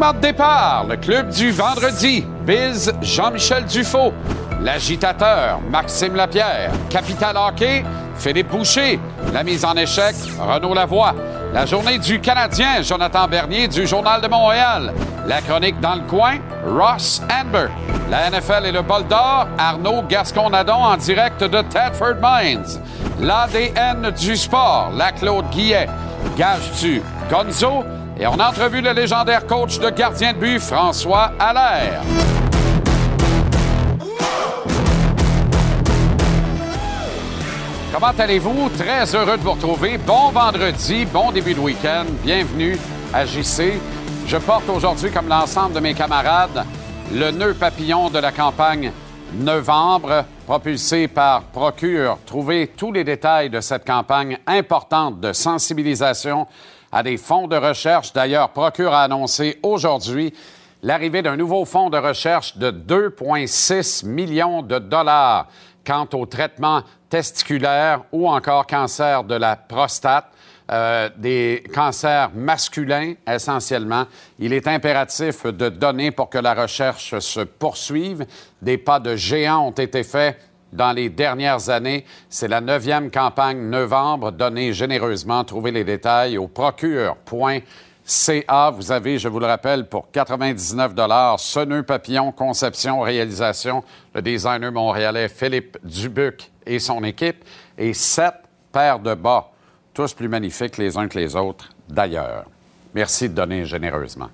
Le club du vendredi. Biz Jean-Michel Dufaux. L'agitateur, Maxime Lapierre. Capital Hockey, Philippe Boucher. La mise en échec, Renaud Lavoie. La journée du Canadien, Jonathan Bernier du Journal de Montréal. La chronique dans le coin, Ross Amber. La NFL et le bol d'or, Arnaud Gascon-Nadon en direct de Tadford Mines. L'ADN du sport, la Claude Guillet. Gage-tu, Gonzo? Et on a entrevu le légendaire coach de gardien de but, François Allaire. Comment allez-vous? Très heureux de vous retrouver. Bon vendredi, bon début de week-end. Bienvenue à JC. Je porte aujourd'hui, comme l'ensemble de mes camarades, le nœud papillon de la campagne novembre, propulsé par Procure. Trouvez tous les détails de cette campagne importante de sensibilisation à des fonds de recherche. D'ailleurs, Procure a annoncé aujourd'hui l'arrivée d'un nouveau fonds de recherche de 2,6 millions de dollars quant au traitement testiculaire ou encore cancer de la prostate. Euh, des cancers masculins essentiellement. Il est impératif de donner pour que la recherche se poursuive. Des pas de géants ont été faits dans les dernières années. C'est la neuvième campagne novembre. Donnez généreusement. Trouvez les détails au procure.ca. Vous avez, je vous le rappelle, pour 99 ce nœud papillon, conception, réalisation, le designer montréalais Philippe Dubuc et son équipe, et sept paires de bas tous plus magnifiques les uns que les autres d'ailleurs. Merci de donner généreusement.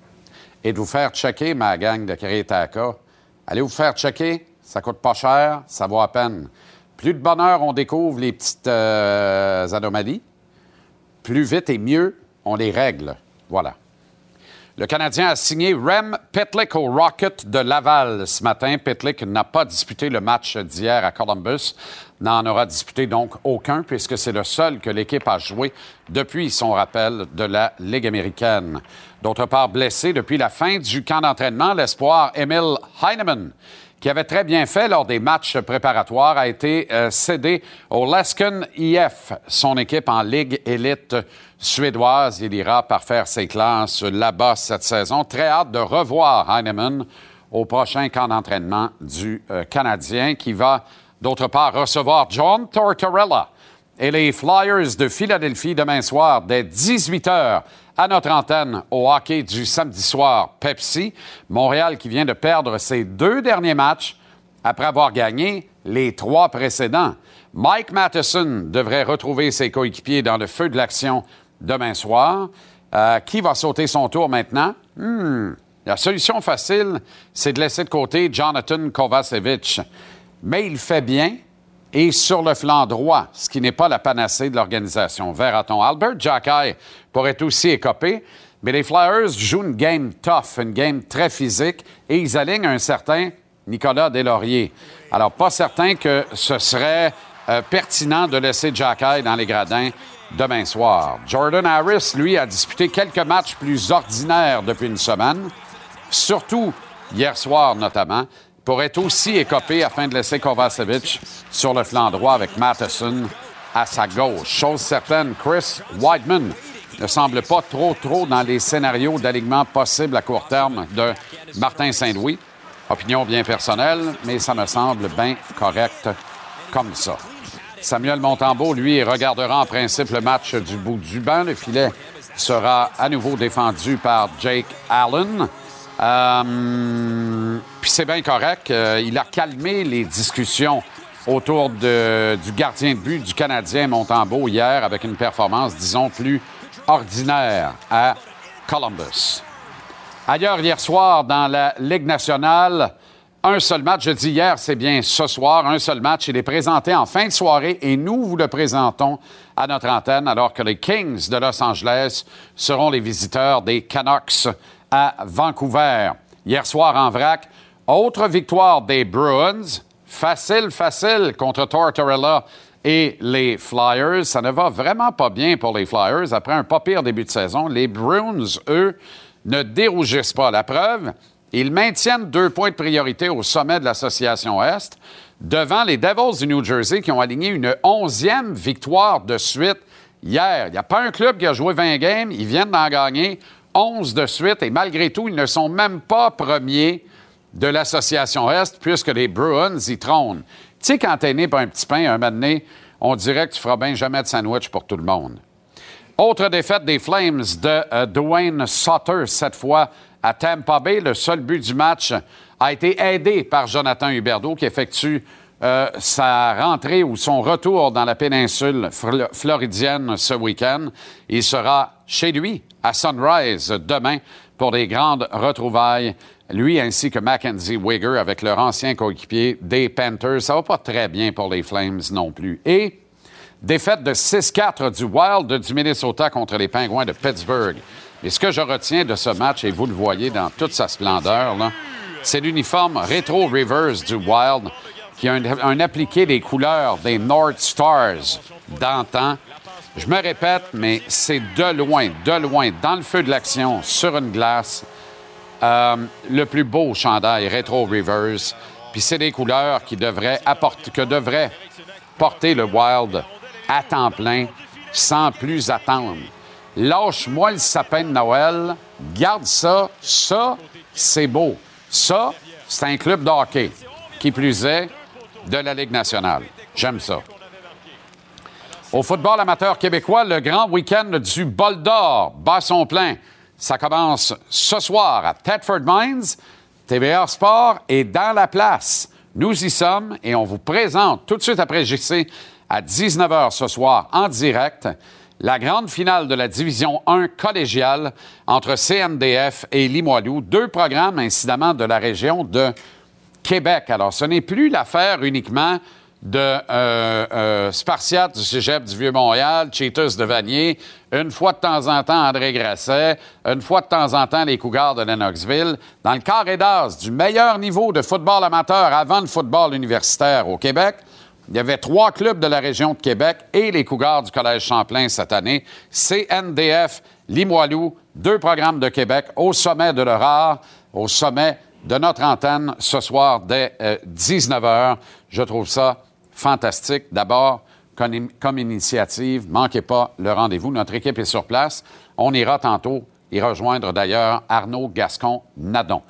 Et de vous faire checker, ma gang de Crétaka. Allez vous faire checker, ça coûte pas cher, ça vaut à peine. Plus de bonheur on découvre les petites euh, anomalies, plus vite et mieux on les règle. Voilà. Le Canadien a signé Rem Petlick au Rocket de Laval ce matin. Petlick n'a pas disputé le match d'hier à Columbus, n'en aura disputé donc aucun puisque c'est le seul que l'équipe a joué depuis son rappel de la Ligue américaine. D'autre part, blessé depuis la fin du camp d'entraînement, l'espoir Emil Heinemann qui avait très bien fait lors des matchs préparatoires, a été euh, cédé au Lesken IF, son équipe en Ligue élite suédoise. Il ira parfaire ses classes là-bas cette saison. Très hâte de revoir Heinemann au prochain camp d'entraînement du euh, Canadien qui va, d'autre part, recevoir John Tortorella et les Flyers de Philadelphie demain soir dès 18 h à notre antenne au hockey du samedi soir Pepsi. Montréal qui vient de perdre ses deux derniers matchs après avoir gagné les trois précédents. Mike Matheson devrait retrouver ses coéquipiers dans le feu de l'action demain soir. Euh, qui va sauter son tour maintenant? Hmm. La solution facile, c'est de laisser de côté Jonathan Kovacevic. Mais il fait bien et sur le flanc droit, ce qui n'est pas la panacée de l'organisation. Verra-t-on? Albert? Jacky pourrait aussi écoper, mais les Flyers jouent une game tough, une game très physique, et ils alignent un certain Nicolas Deslauriers. Alors, pas certain que ce serait euh, pertinent de laisser Jacky dans les gradins demain soir. Jordan Harris, lui, a disputé quelques matchs plus ordinaires depuis une semaine, surtout hier soir notamment, pourrait aussi écoper afin de laisser Kovacevic sur le flanc droit avec Matheson à sa gauche. Chose certaine, Chris Whiteman ne semble pas trop, trop dans les scénarios d'alignement possibles à court terme de Martin Saint-Louis. Opinion bien personnelle, mais ça me semble bien correct comme ça. Samuel Montembeau, lui, regardera en principe le match du bout du banc. Le filet sera à nouveau défendu par Jake Allen. Euh, puis c'est bien correct. Euh, il a calmé les discussions autour du gardien de but du Canadien Montembeau hier avec une performance, disons, plus ordinaire à Columbus. Ailleurs, hier soir, dans la Ligue nationale, un seul match. Je dis hier, c'est bien ce soir, un seul match. Il est présenté en fin de soirée et nous vous le présentons à notre antenne alors que les Kings de Los Angeles seront les visiteurs des Canucks à Vancouver. Hier soir en vrac, autre victoire des Bruins. Facile, facile contre Tortorella et les Flyers. Ça ne va vraiment pas bien pour les Flyers. Après un pas pire début de saison, les Bruins, eux, ne dérougissent pas. La preuve, ils maintiennent deux points de priorité au sommet de l'Association Est devant les Devils du New Jersey qui ont aligné une onzième victoire de suite hier. Il n'y a pas un club qui a joué 20 games. Ils viennent d'en gagner 11 de suite et malgré tout, ils ne sont même pas premiers de l'Association Est puisque les Bruins y trônent. Tu sais, quand t'es né par un petit pain, un moment on dirait que tu feras bien jamais de sandwich pour tout le monde. Autre défaite des Flames de euh, Dwayne Sutter, cette fois à Tampa Bay. Le seul but du match a été aidé par Jonathan Huberdeau qui effectue euh, sa rentrée ou son retour dans la péninsule floridienne ce week-end. Il sera chez lui à Sunrise demain pour des grandes retrouvailles. Lui ainsi que Mackenzie Wigger avec leur ancien coéquipier des Panthers. Ça va pas très bien pour les Flames non plus. Et défaite de 6-4 du Wild du Minnesota contre les Pingouins de Pittsburgh. Et ce que je retiens de ce match, et vous le voyez dans toute sa splendeur, c'est l'uniforme Retro Rivers du Wild qui a un, appliqué des couleurs des North Stars d'antan. Je me répète, mais c'est de loin, de loin, dans le feu de l'action, sur une glace, euh, le plus beau chandail Retro Rivers. Puis c'est des couleurs qui devraient apporter, que devrait porter le Wild à temps plein, sans plus attendre. Lâche-moi le sapin de Noël, garde ça, ça, c'est beau. Ça, c'est un club de hockey. Qui plus est, de la Ligue nationale. J'aime ça. Au football amateur québécois, le grand week-end du bol d'or bat son plein. Ça commence ce soir à Thetford Mines. TVA Sport est dans la place. Nous y sommes et on vous présente tout de suite après JC à 19h ce soir en direct la grande finale de la Division 1 collégiale entre CNDF et Limoilou, deux programmes incidemment de la région de Québec. Alors, ce n'est plus l'affaire uniquement de euh, euh, Spartiate du Cégep du Vieux-Montréal, Cheetahs de Vanier, une fois de temps en temps André Grasset, une fois de temps en temps les Cougars de Lennoxville. Dans le carré d'as du meilleur niveau de football amateur avant le football universitaire au Québec, il y avait trois clubs de la région de Québec et les Cougars du Collège Champlain cette année. CNDF, Limoilou, deux programmes de Québec au sommet de leur art, au sommet de notre antenne ce soir dès 19h. Euh, Je trouve ça fantastique. D'abord, comme, comme, initiative, manquez pas le rendez-vous. Notre équipe est sur place. On ira tantôt y rejoindre d'ailleurs Arnaud Gascon-Nadon.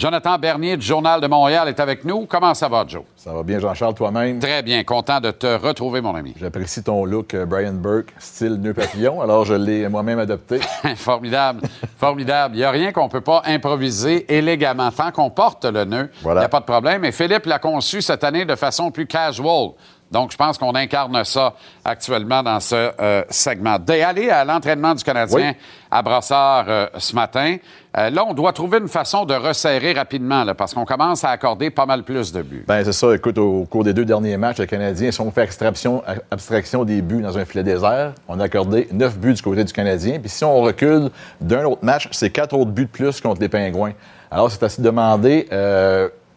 Jonathan Bernier du Journal de Montréal est avec nous. Comment ça va, Joe? Ça va bien, Jean-Charles, toi-même? Très bien. Content de te retrouver, mon ami. J'apprécie ton look, euh, Brian Burke, style nœud papillon. alors, je l'ai moi-même adopté. Formidable. Formidable. Il n'y a rien qu'on ne peut pas improviser élégamment. Tant qu'on porte le nœud, il n'y a pas de problème. Et Philippe l'a conçu cette année de façon plus casual. Donc, je pense qu'on incarne ça actuellement dans ce euh, segment. D'aller à l'entraînement du Canadien à Brassard euh, ce matin, euh, là, on doit trouver une façon de resserrer rapidement, parce qu'on commence à accorder pas mal plus de buts. Bien, c'est ça. Écoute, au, cours des deux derniers matchs, les Canadiens, si on fait extraction, abstraction des buts dans un filet désert, on a accordé neuf buts du côté du Canadien. Puis si on recule d'un autre match, c'est quatre autres buts de plus contre les Pingouins. Alors, c'est à se demander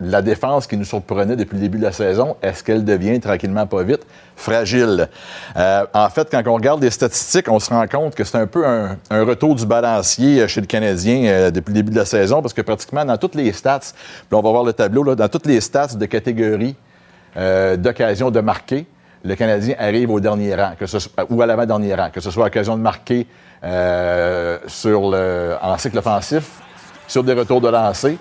la défense qui nous surprenait depuis le début de la saison, est-ce qu'elle devient tranquillement pas vite? Fragile? Euh, en fait, quand on regarde les statistiques, on se rend compte que c'est un peu un, retour du balancier chez le Canadien euh, depuis le début de la saison, parce que pratiquement dans toutes les stats, puis on va voir le tableau, dans toutes les stats de catégorie euh, d'occasion de marquer, le Canadien arrive au dernier rang, ou à l'avant-dernier rang, que ce soit occasion de marquer sur le, en cycle offensif, sur des retours de lancer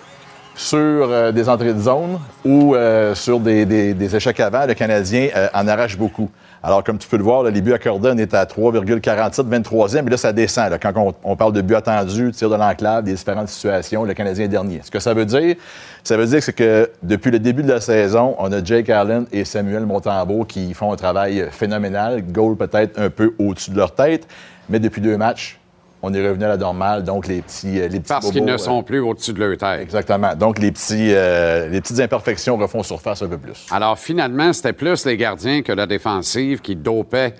sur euh, des entrées de zone ou euh, sur des, échecs avant, le Canadien euh, en arrache beaucoup. Alors, comme tu peux le voir, les buts accordés, on est à 3,47, 23e, mais là, ça descend. Quand on, parle de buts attendus, tir de l'enclave, des différentes situations, le Canadien est dernier. Ce que ça veut dire, ça veut dire que, que depuis le début de la saison, on a Jake Allen et Samuel Montembeau qui font un travail phénoménal, goal peut-être un peu au-dessus de leur tête, mais depuis deux matchs, on est revenu à la normale. Donc, les petits, euh, les petits Parce qu'ils ne sont euh, plus au-dessus de leur tête. Exactement. Donc, les, petits, euh, les petites imperfections refont surface un peu plus. Alors, finalement, c'était plus les gardiens que la défensive qui dopaient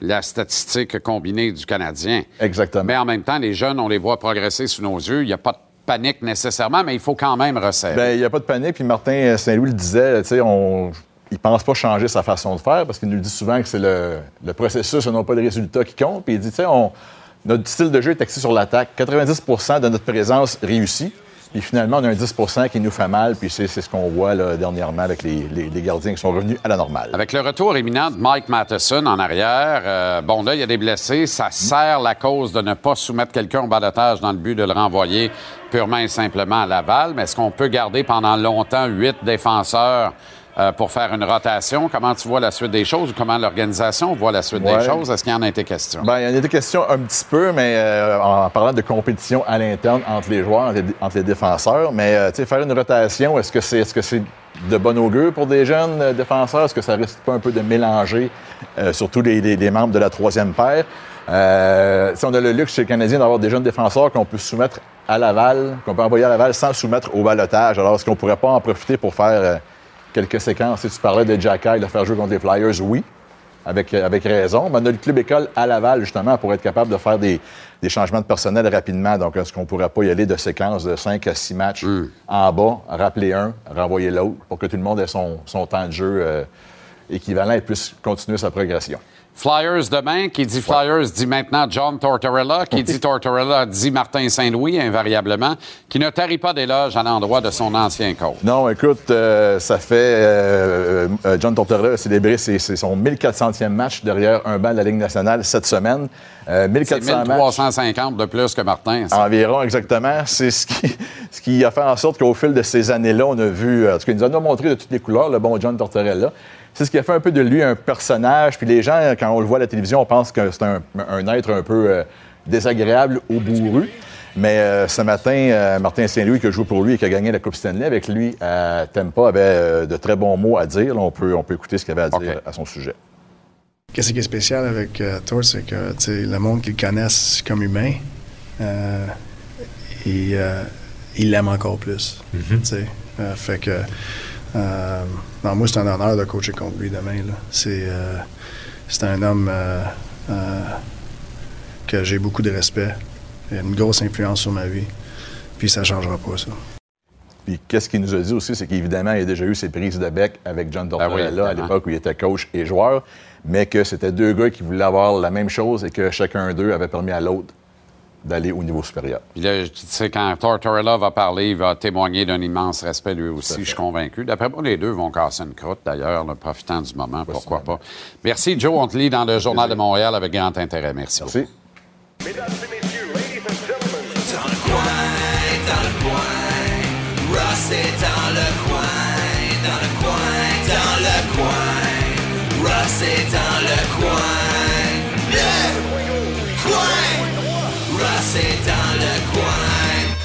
la statistique combinée du Canadien. Exactement. Mais en même temps, les jeunes, on les voit progresser sous nos yeux. Il n'y a pas de panique nécessairement, mais il faut quand même resserrer. Bien, il n'y a pas de panique. Puis Martin Saint-Louis le disait, tu sais, on il pense pas changer sa façon de faire parce qu'il nous dit souvent que c'est le, le processus et non pas le résultat qui compte. Puis il dit, tu sais, on- notre style de jeu est axé sur l'attaque. 90% de notre présence réussit. Puis finalement, on a un 10% qui nous fait mal. Puis c'est ce qu'on voit dernièrement avec les gardiens qui sont revenus à la normale. Avec le retour imminent de Mike Matheson en arrière, euh, bon, là, il y a des blessés. Ça sert la cause de ne pas soumettre quelqu'un au balotage dans le but de le renvoyer purement et simplement à Laval. Mais est-ce qu'on peut garder pendant longtemps huit défenseurs euh, pour faire une rotation? Comment tu vois la suite des choses ou comment l'organisation voit la suite Ouais. des choses? Est-ce qu'il y en a été question? Ben, il y en a des questions un petit peu, mais euh, en parlant de compétition à l'interne entre les joueurs, entre les, entre les défenseurs. Mais euh, faire une rotation, est-ce que c'est que c'est de bon augure pour des jeunes défenseurs? Est-ce que ça risque pas un peu de mélanger, surtout les, les- les membres de la troisième paire? Euh, si on a le luxe chez les Canadiens d'avoir des jeunes défenseurs qu'on peut soumettre à Laval, qu'on peut envoyer à Laval sans soumettre au balotage. Alors, est-ce qu'on pourrait pas en profiter pour faire quelques séquences? Si tu parlais de Jack Eye, de faire jouer contre les Flyers, oui avec, euh, avec raison. Mais on a le club école à Laval, justement, pour être capable de faire des, des changements de personnel rapidement. Donc, est-ce qu'on ne pourrait pas y aller de séquences de 5 à 6 matchs en bas, rappeler un, renvoyer l'autre, pour que tout le monde ait son, son temps de jeu euh, équivalent et puisse continuer sa progression? Flyers demain, qui dit Flyers dit maintenant John Tortorella, qui dit Tortorella dit Martin Saint-Louis, invariablement, qui ne tarit pas d'éloges à l'endroit de son ancien coach. Non, écoute, euh, ça fait. euh, euh, John Tortorella a célébré ses- ses- son 1400e match derrière un banc de la Ligue nationale cette semaine. Euh, C'est 1400 matchs. 1350 de plus que Martin. ça. Environ, exactement. C'est ce qui, ce qui a fait en sorte qu'au fil de ces années-là, on a vu, en tout cas, il nous a montré de toutes les couleurs, le bon John Tortorella. C'est ce qui a fait un peu de lui un personnage. Puis les gens, quand on le voit à la télévision, on pense que c'est un, un être un peu euh, désagréable ou bourru. Mais euh, ce matin, euh, Martin Saint-Louis, qui a joué pour lui et qui a gagné la Coupe Stanley avec lui à Tempa, avait euh, de très bons mots à dire. Là, on, peut, on peut écouter ce qu'il avait à dire à son sujet. Qu'est-ce qui est spécial avec euh, Thor, c'est que tu sais, le monde qui le connaissent comme humain, euh, il, euh, il l'aime encore plus. tu sais. Euh, fait que, euh, non, moi, c'est un honneur de coacher contre lui demain. C'est, euh, c'est un homme euh, euh, que j'ai beaucoup de respect. Il a une grosse influence sur ma vie. Puis ça ne changera pas, ça. Puis qu'est-ce qu'il nous a dit aussi, c'est qu'évidemment, il a déjà eu ses prises de bec avec John Ben oui, Tortorella à l'époque où il était coach et joueur, mais que c'était deux gars qui voulaient avoir la même chose et que chacun d'eux avait permis à l'autre d'aller au niveau supérieur. Puis là, tu sais, quand Tortorella va parler, il va témoigner d'un immense respect lui aussi, je suis convaincu. D'après moi, les deux vont casser une croûte, d'ailleurs, profitant du moment, pourquoi pas. Merci, Joe. On te lit dans le Journal de Montréal avec grand intérêt. Merci. beaucoup. Merci. Dans le coin, dans le coin, Ross est dans le coin, dans le coin, dans le coin, Ross est dans le coin, coin, Ross est dans le coin.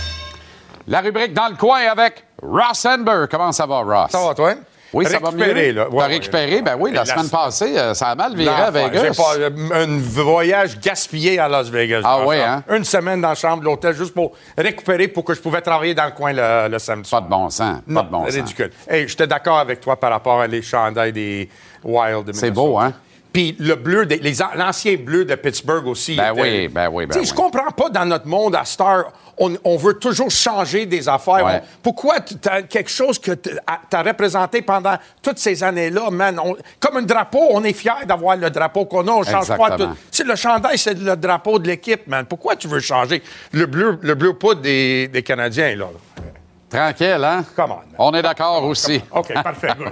La rubrique Dans le coin avec Ross Enber. Comment ça va, Ross? Ça va, toi? Oui, ça va mieux. Récupéré, là. T'as Ouais, récupéré? ouais. Ben oui, la, La semaine se- passée, euh, ça a mal viré à. Vegas. J'ai pas euh, un voyage gaspillé à Las Vegas. Ah ouais, chambre. Une semaine dans la chambre de l'hôtel juste pour récupérer pour que je pouvais travailler dans le coin le, le samedi Pas de bon sens. Pas de bon sens. ridicule. Hey, j'étais d'accord avec toi par rapport à les chandails des Wild de C'est beau, hein? Puis le bleu, l'ancien bleu de Pittsburgh aussi. Ben était- oui, ben oui, ben Tu sais, oui. Je comprends pas dans notre monde à Star, on, on veut toujours changer des affaires. Ouais. On- pourquoi as quelque chose que tu as représenté pendant toutes ces années-là, man? On- comme un drapeau, on est fiers d'avoir le drapeau qu'on a, on change pas Exactement. tout. Tu sais, le chandail, c'est le drapeau de l'équipe, man. Pourquoi tu veux changer le bleu, le bleu poudre des, des Canadiens, là? Tranquille, hein? Come on. On est d'accord aussi. OK, parfait. good.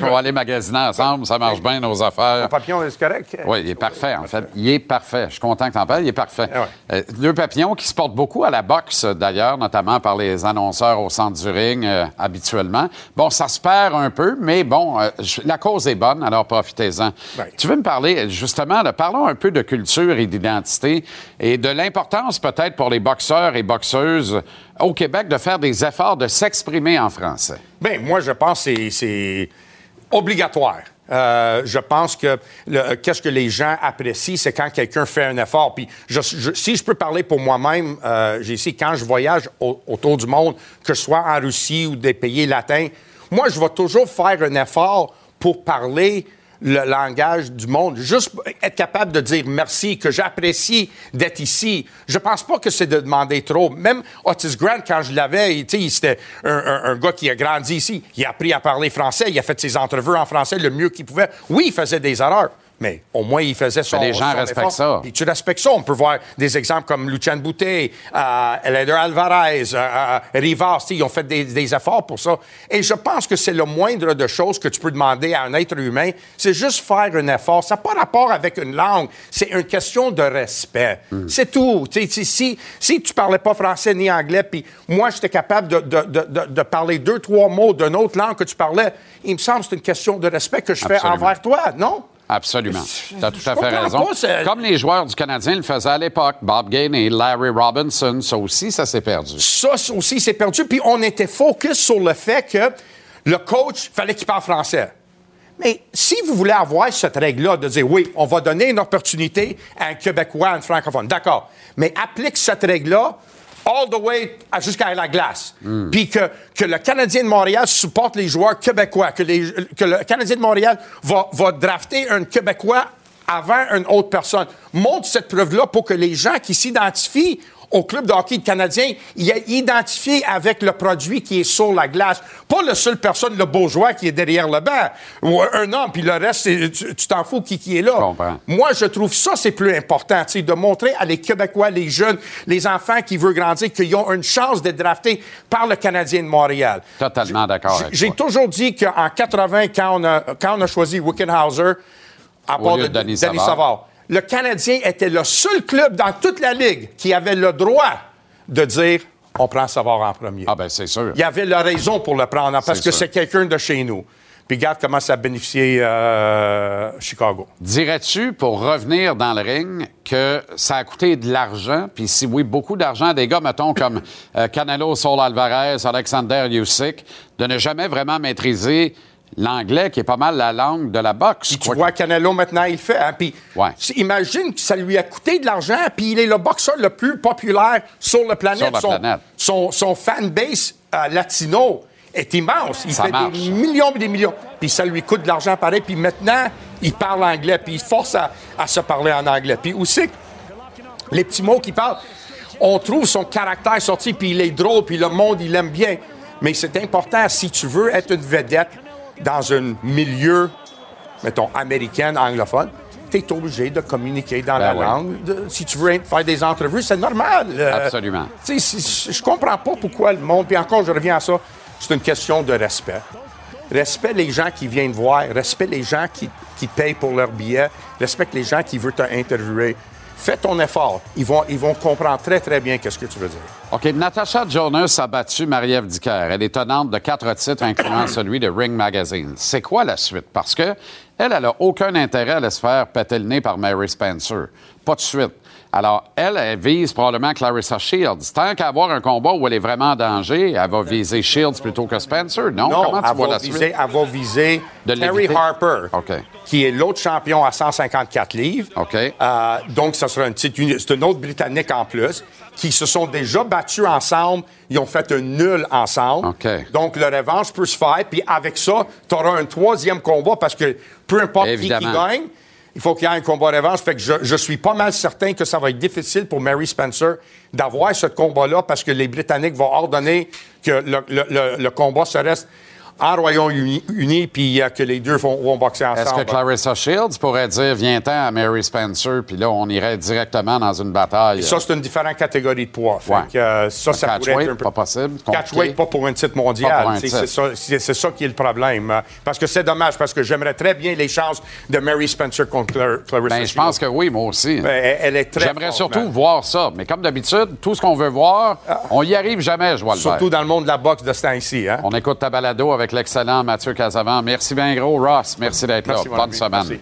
On va aller magasiner ensemble, ça marche bien nos affaires. Mon papillon, est correct? Oui, il est parfait, en fait. Il est parfait. Je suis content que tu en parles. Il est parfait. Ouais. Euh, deux papillons qui se portent beaucoup à la boxe, d'ailleurs, notamment par les annonceurs au centre du ring euh, habituellement. Bon, ça se perd un peu, mais bon, euh, la cause est bonne, alors profitez-en. Ouais. Tu veux me parler, justement, de, parlons un peu de culture et d'identité et de l'importance peut-être pour les boxeurs et boxeuses au Québec de faire des efforts de s'exprimer en français. Bien, moi, je pense que c'est- obligatoire. Euh, je pense que qu'est-ce que les gens apprécient, c'est quand quelqu'un fait un effort. Puis, si je peux parler pour moi-même, euh, j'ai ici, quand je voyage au- autour du monde, que ce soit en Russie ou des pays latins, moi, je vais toujours faire un effort pour parler le langage du monde. Juste être capable de dire merci, que j'apprécie d'être ici. Je pense pas que c'est de demander trop. Même Otis Grant, quand je l'avais, c'était un, un- un gars qui a grandi ici. Il a appris à parler français. Il a fait ses entrevues en français le mieux qu'il pouvait. Oui, il faisait des erreurs. Mais au moins, il faisait son les gens son respectent effort. ça. Puis tu respectes ça. On peut voir des exemples comme Lucien Boutet, euh, Alvarez, euh, euh, Rivas. Ils ont fait des, des efforts pour ça. Et je pense que c'est le moindre de choses que tu peux demander à un être humain. C'est juste faire un effort. Ça n'a pas rapport avec une langue. C'est une question de respect. Hmm. C'est tout. Si, si tu parlais pas français ni anglais, puis moi, j'étais capable de, de- de- de- parler deux, trois mots d'une autre langue que tu parlais, il me semble que c'est une question de respect que je fais envers toi, non? Absolument. Tu as tout à fait raison. pas, Comme les joueurs du Canadien le faisaient à l'époque, Bob Gainey, Larry Robinson, ça aussi, ça s'est perdu. Ça ça aussi, c'est perdu. Puis on était focus sur le fait que le coach, fallait qu'il parle français. Mais si vous voulez avoir cette règle-là de dire oui, on va donner une opportunité à un Québécois, à un francophone, d'accord, mais applique cette règle-là all the way jusqu'à la glace. Puis que, que le Canadien de Montréal supporte les joueurs québécois, que, que le Canadien de Montréal va, va drafter un Québécois avant une autre personne. Montre cette preuve-là pour que les gens qui s'identifient au club de hockey canadien, ils identifient avec le produit qui est sur la glace. Pas la seule personne, le bourgeois qui est derrière le banc. Ou un homme, puis le reste, tu t'en fous qui, qui est là. comprends. Moi, je trouve ça, c'est plus important, tu sais, de montrer à les Québécois, les jeunes, les enfants qui veulent grandir, qu'ils ont une chance d'être draftés par le Canadien de Montréal. Totalement d'accord J'ai- toujours dit qu'en 80, quand on, a, quand on a choisi Wickenhauser, à Au part de, de Denis Savard. Savard, le Canadien était le seul club dans toute la Ligue qui avait le droit de dire on prend Savard en premier. Ah ben c'est sûr. Il y avait la raison pour le prendre, parce C'est que c'est quelqu'un de chez nous. Puis regarde comment ça a bénéficié euh, Chicago. Dirais-tu, pour revenir dans le ring, que ça a coûté de l'argent? Puis si oui, beaucoup d'argent à des gars, mettons, comme euh, Canelo Saul Alvarez, Alexander Usyk, de ne jamais vraiment maîtriser l'anglais, qui est pas mal la langue de la boxe. Puis tu vois, Canelo, maintenant, il fait. hein. Puis Ouais. imagine que ça lui a coûté de l'argent, puis il est le boxeur le plus populaire sur la planète. Sur la son, planète. Son, son fanbase euh, latino est immense. Il Ça fait marche. des millions et des millions. Puis ça lui coûte de l'argent pareil. Puis maintenant, il parle anglais, puis il force à, à se parler en anglais. Puis aussi, les petits mots qu'il parle, on trouve son caractère sorti, puis il est drôle, puis le monde, il l'aime bien. Mais c'est important, si tu veux être une vedette dans un milieu, mettons, américain, anglophone, tu es obligé de communiquer dans Ben la oui. langue. De- si tu veux faire des entrevues, c'est normal. Euh, Absolument. si- je comprends pas pourquoi le monde, puis encore, je reviens à ça, c'est une question de respect. Respect les gens qui viennent voir, respect les gens qui, qui payent pour leur billet, respecte les gens qui veulent t'interviewer. Fais ton effort. Ils vont, ils vont comprendre très, très bien qu'est-ce que tu veux dire. OK, Natasha Jonas a battu Marie-Ève Dicker. Elle est tenante de quatre titres, incluant celui de Ring Magazine. C'est quoi la suite? Parce que elle, elle a aucun intérêt à se faire péter le nez par Mary Spencer. Pas de suite. Alors, elle, elle vise probablement Clarissa Shields. Tant qu'à avoir un combat où elle est vraiment en danger, elle va viser Shields plutôt que Spencer, non? Non, Comment tu vois va, la viser, suite? elle va viser De Terry? Harper, OK. qui est l'autre champion à 154 livres. OK. Euh, donc, ça sera une petite C'est une autre Britannique en plus, qui se sont déjà battus ensemble. Ils ont fait un nul ensemble. Donc, le revanche peut se faire. Puis avec ça, tu auras un troisième combat parce que peu importe qui, gagne, il faut qu'il y ait un combat revanche. Fait que je, je suis pas mal certain que ça va être difficile pour Mary Spencer d'avoir ce combat-là parce que les Britanniques vont ordonner que le, le- le- le combat se reste en Royaume-Uni uni, puis euh, que les deux vont, vont boxer ensemble. Est-ce que Clarissa Shields pourrait dire viens-ten à Mary Spencer, puis là, on irait directement dans une bataille? Ça, c'est une différente catégorie de poids. Fait Ouais. que, euh, ça, ça pourrait être un peu... pas possible, Catchweight, pas pour un titre mondial. un titre. C'est ça, c'est- c'est ça qui est le problème. Euh, Parce que c'est dommage, parce que j'aimerais très bien les chances de Mary Spencer contre Clar- Clarissa Ben, je pense que oui, moi aussi. Ben, elle, est très J'aimerais surtout man. voir ça. Mais comme d'habitude, tout ce qu'on veut voir, on y arrive jamais, je vois le Surtout dans le monde de la boxe de ce temps-ci. Hein? On écoute ta balado avec l'excellent Mathieu Casavant. Merci bien gros, Ross. Merci d'être là. Bonne ami. semaine. Merci.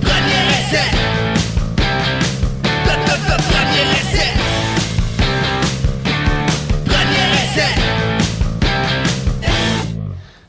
Premier essai. Premier essai. Premier essai.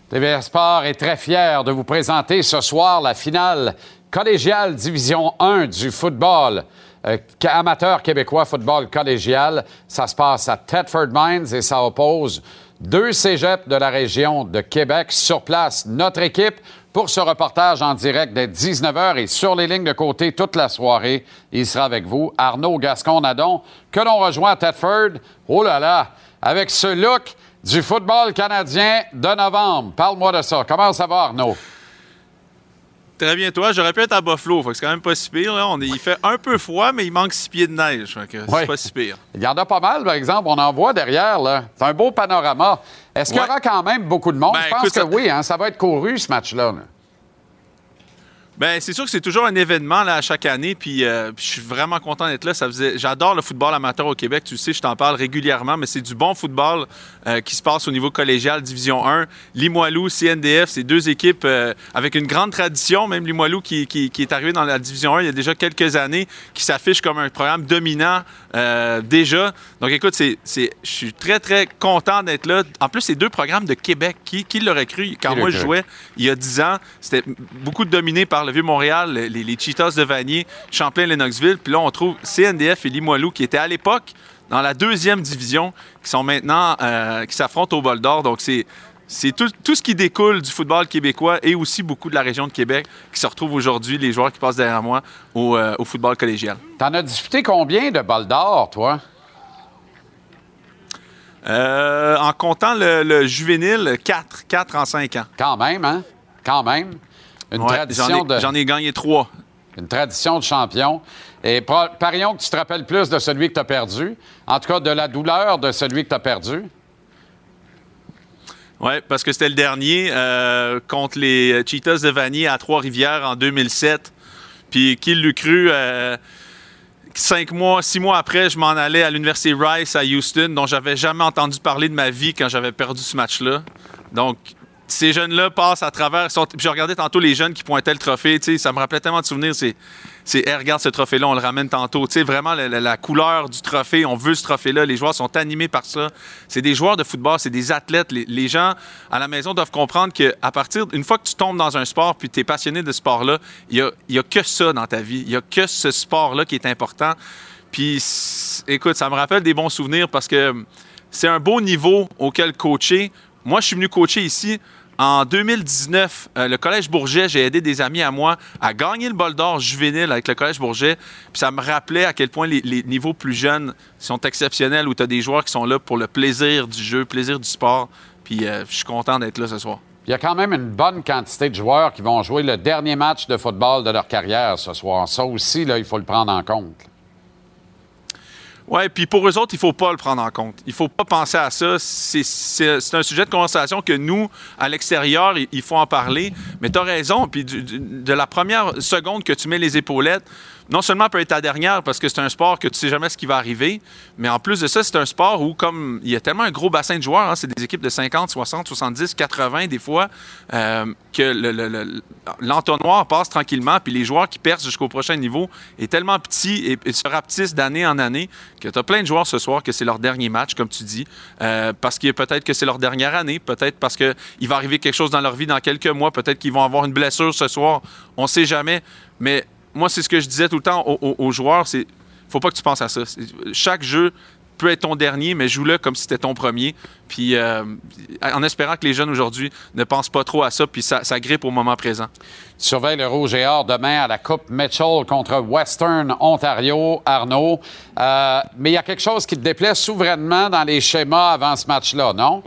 TVR Sport est très fier de vous présenter ce soir la finale collégiale Division 1 du football. Euh, amateur québécois football collégial. Ça se passe à Thetford Mines et ça oppose deux cégeps de la région de Québec sur place. Notre équipe pour ce reportage en direct dès 19h et sur les lignes de côté toute la soirée. Il sera avec vous, Arnaud Gascon-Nadon, que l'on rejoint à Thetford. Oh là là, avec ce look du football canadien de novembre. Parle-moi de ça. Comment ça va, Arnaud? Très bien, toi. J'aurais pu être à Buffalo. c'est quand même pas si pire. Là. On il fait un peu froid, mais il manque six pieds de neige. c'est pas si pire. Il y en a pas mal, par exemple. On en voit derrière. Là. C'est un beau panorama. Est-ce qu'il y aura quand même beaucoup de monde? Ben, Je pense que oui. Hein, ça va être couru, ce match-là. là ben, c'est sûr que c'est toujours un événement là, à chaque année, puis, euh, je suis vraiment content d'être là. Ça faisait, j'adore le football amateur au Québec, tu sais, je t'en parle régulièrement, mais c'est du bon football euh, qui se passe au niveau collégial, Division 1. Limoilou, CNDF, c'est deux équipes euh, avec une grande tradition, même Limoilou qui, qui, est arrivé dans la Division 1 il y a déjà quelques années, qui s'affiche comme un programme dominant déjà. Donc écoute, c'est, c'est, je suis très, très content d'être là. En plus, c'est deux programmes de Québec. Qui, qui l'aurait cru? Quand moi, je jouais il y a 10 ans, c'était beaucoup dominé par le Vieux-Montréal, les, les, Cheetahs de Vanier, Champlain-Lennoxville. Puis là, on trouve CNDF et Limoilou qui étaient à l'époque dans la deuxième division, qui sont maintenant, euh, qui s'affrontent au bol d'or. Donc, c'est. C'est tout, ce qui découle du football québécois et aussi beaucoup de la région de Québec qui se retrouvent aujourd'hui, les joueurs qui passent derrière moi, au, euh, football collégial. T'en as disputé combien de balles d'or, toi? Euh, en comptant le, juvénile, 4. 4 en 5 ans. Quand même, hein? Quand même. Une tradition de. J'en ai gagné trois. Une tradition de champion. Et parions que tu te rappelles plus de celui que tu as perdu. En tout cas, de la douleur de celui que tu as perdu. Oui, parce que c'était le dernier euh, contre les Cheetahs de Vanier à Trois-Rivières en 2007. Puis qui l'eût cru, euh, cinq mois, six mois après, je m'en allais à l'Université Rice à Houston, dont j'avais jamais entendu parler de ma vie quand j'avais perdu ce match-là. Donc, ces jeunes-là passent à travers. Sont, je regardais tantôt les jeunes qui pointaient le trophée. Ça me rappelait tellement de souvenirs. C'est, regarde ce trophée-là, on le ramène tantôt. vraiment, la, couleur du trophée, on veut ce trophée-là. Les joueurs sont animés par ça. C'est des joueurs de football, c'est des athlètes. Les, gens à la maison doivent comprendre qu'à partir, une fois que tu tombes dans un sport puis tu es passionné de ce sport-là, il n'y a, a que ça dans ta vie. Il n'y a que ce sport-là qui est important. Puis, écoute, ça me rappelle des bons souvenirs parce que c'est un beau niveau auquel coacher. Moi, je suis venu coacher ici en 2019, euh, le Collège Bourget, j'ai aidé des amis à moi à gagner le bol d'or juvénile avec le Collège Bourget. Puis ça me rappelait à quel point les, niveaux plus jeunes sont exceptionnels, où tu as des joueurs qui sont là pour le plaisir du jeu, plaisir du sport. Puis euh, je suis content d'être là ce soir. Il y a quand même une bonne quantité de joueurs qui vont jouer le dernier match de football de leur carrière ce soir. Ça aussi, là, il faut le prendre en compte. Oui, puis pour eux autres, il ne faut pas le prendre en compte. Il ne faut pas penser à ça. C'est un sujet de conversation que nous, à l'extérieur, il, faut en parler. Mais tu as raison. Puis de la première seconde que tu mets les épaulettes, non seulement peut être ta dernière parce que c'est un sport que tu sais jamais ce qui va arriver, mais en plus de ça, c'est un sport où, comme il y a tellement un gros bassin de joueurs, hein, c'est des équipes de 50, 60, 70, 80 des fois, euh, que l'entonnoir passe tranquillement, puis les joueurs qui percent jusqu'au prochain niveau est tellement petit et, se rapetissent d'année en année que tu as plein de joueurs ce soir que c'est leur dernier match, comme tu dis, euh, parce que peut-être que c'est leur dernière année, peut-être parce qu'il va arriver quelque chose dans leur vie dans quelques mois, peut-être qu'ils vont avoir une blessure ce soir, on ne sait jamais, mais moi, c'est ce que je disais tout le temps aux, joueurs, c'est faut pas que tu penses à ça. Chaque jeu peut être ton dernier, mais joue-le comme si c'était ton premier. Puis euh, en espérant que les jeunes aujourd'hui ne pensent pas trop à ça, puis ça, grippe au moment présent. Surveille le Rouge et Or demain à la Coupe Mitchell contre Western Ontario, Arnaud. Euh, mais il y a quelque chose qui te déplaît souverainement dans les schémas avant ce match-là, non?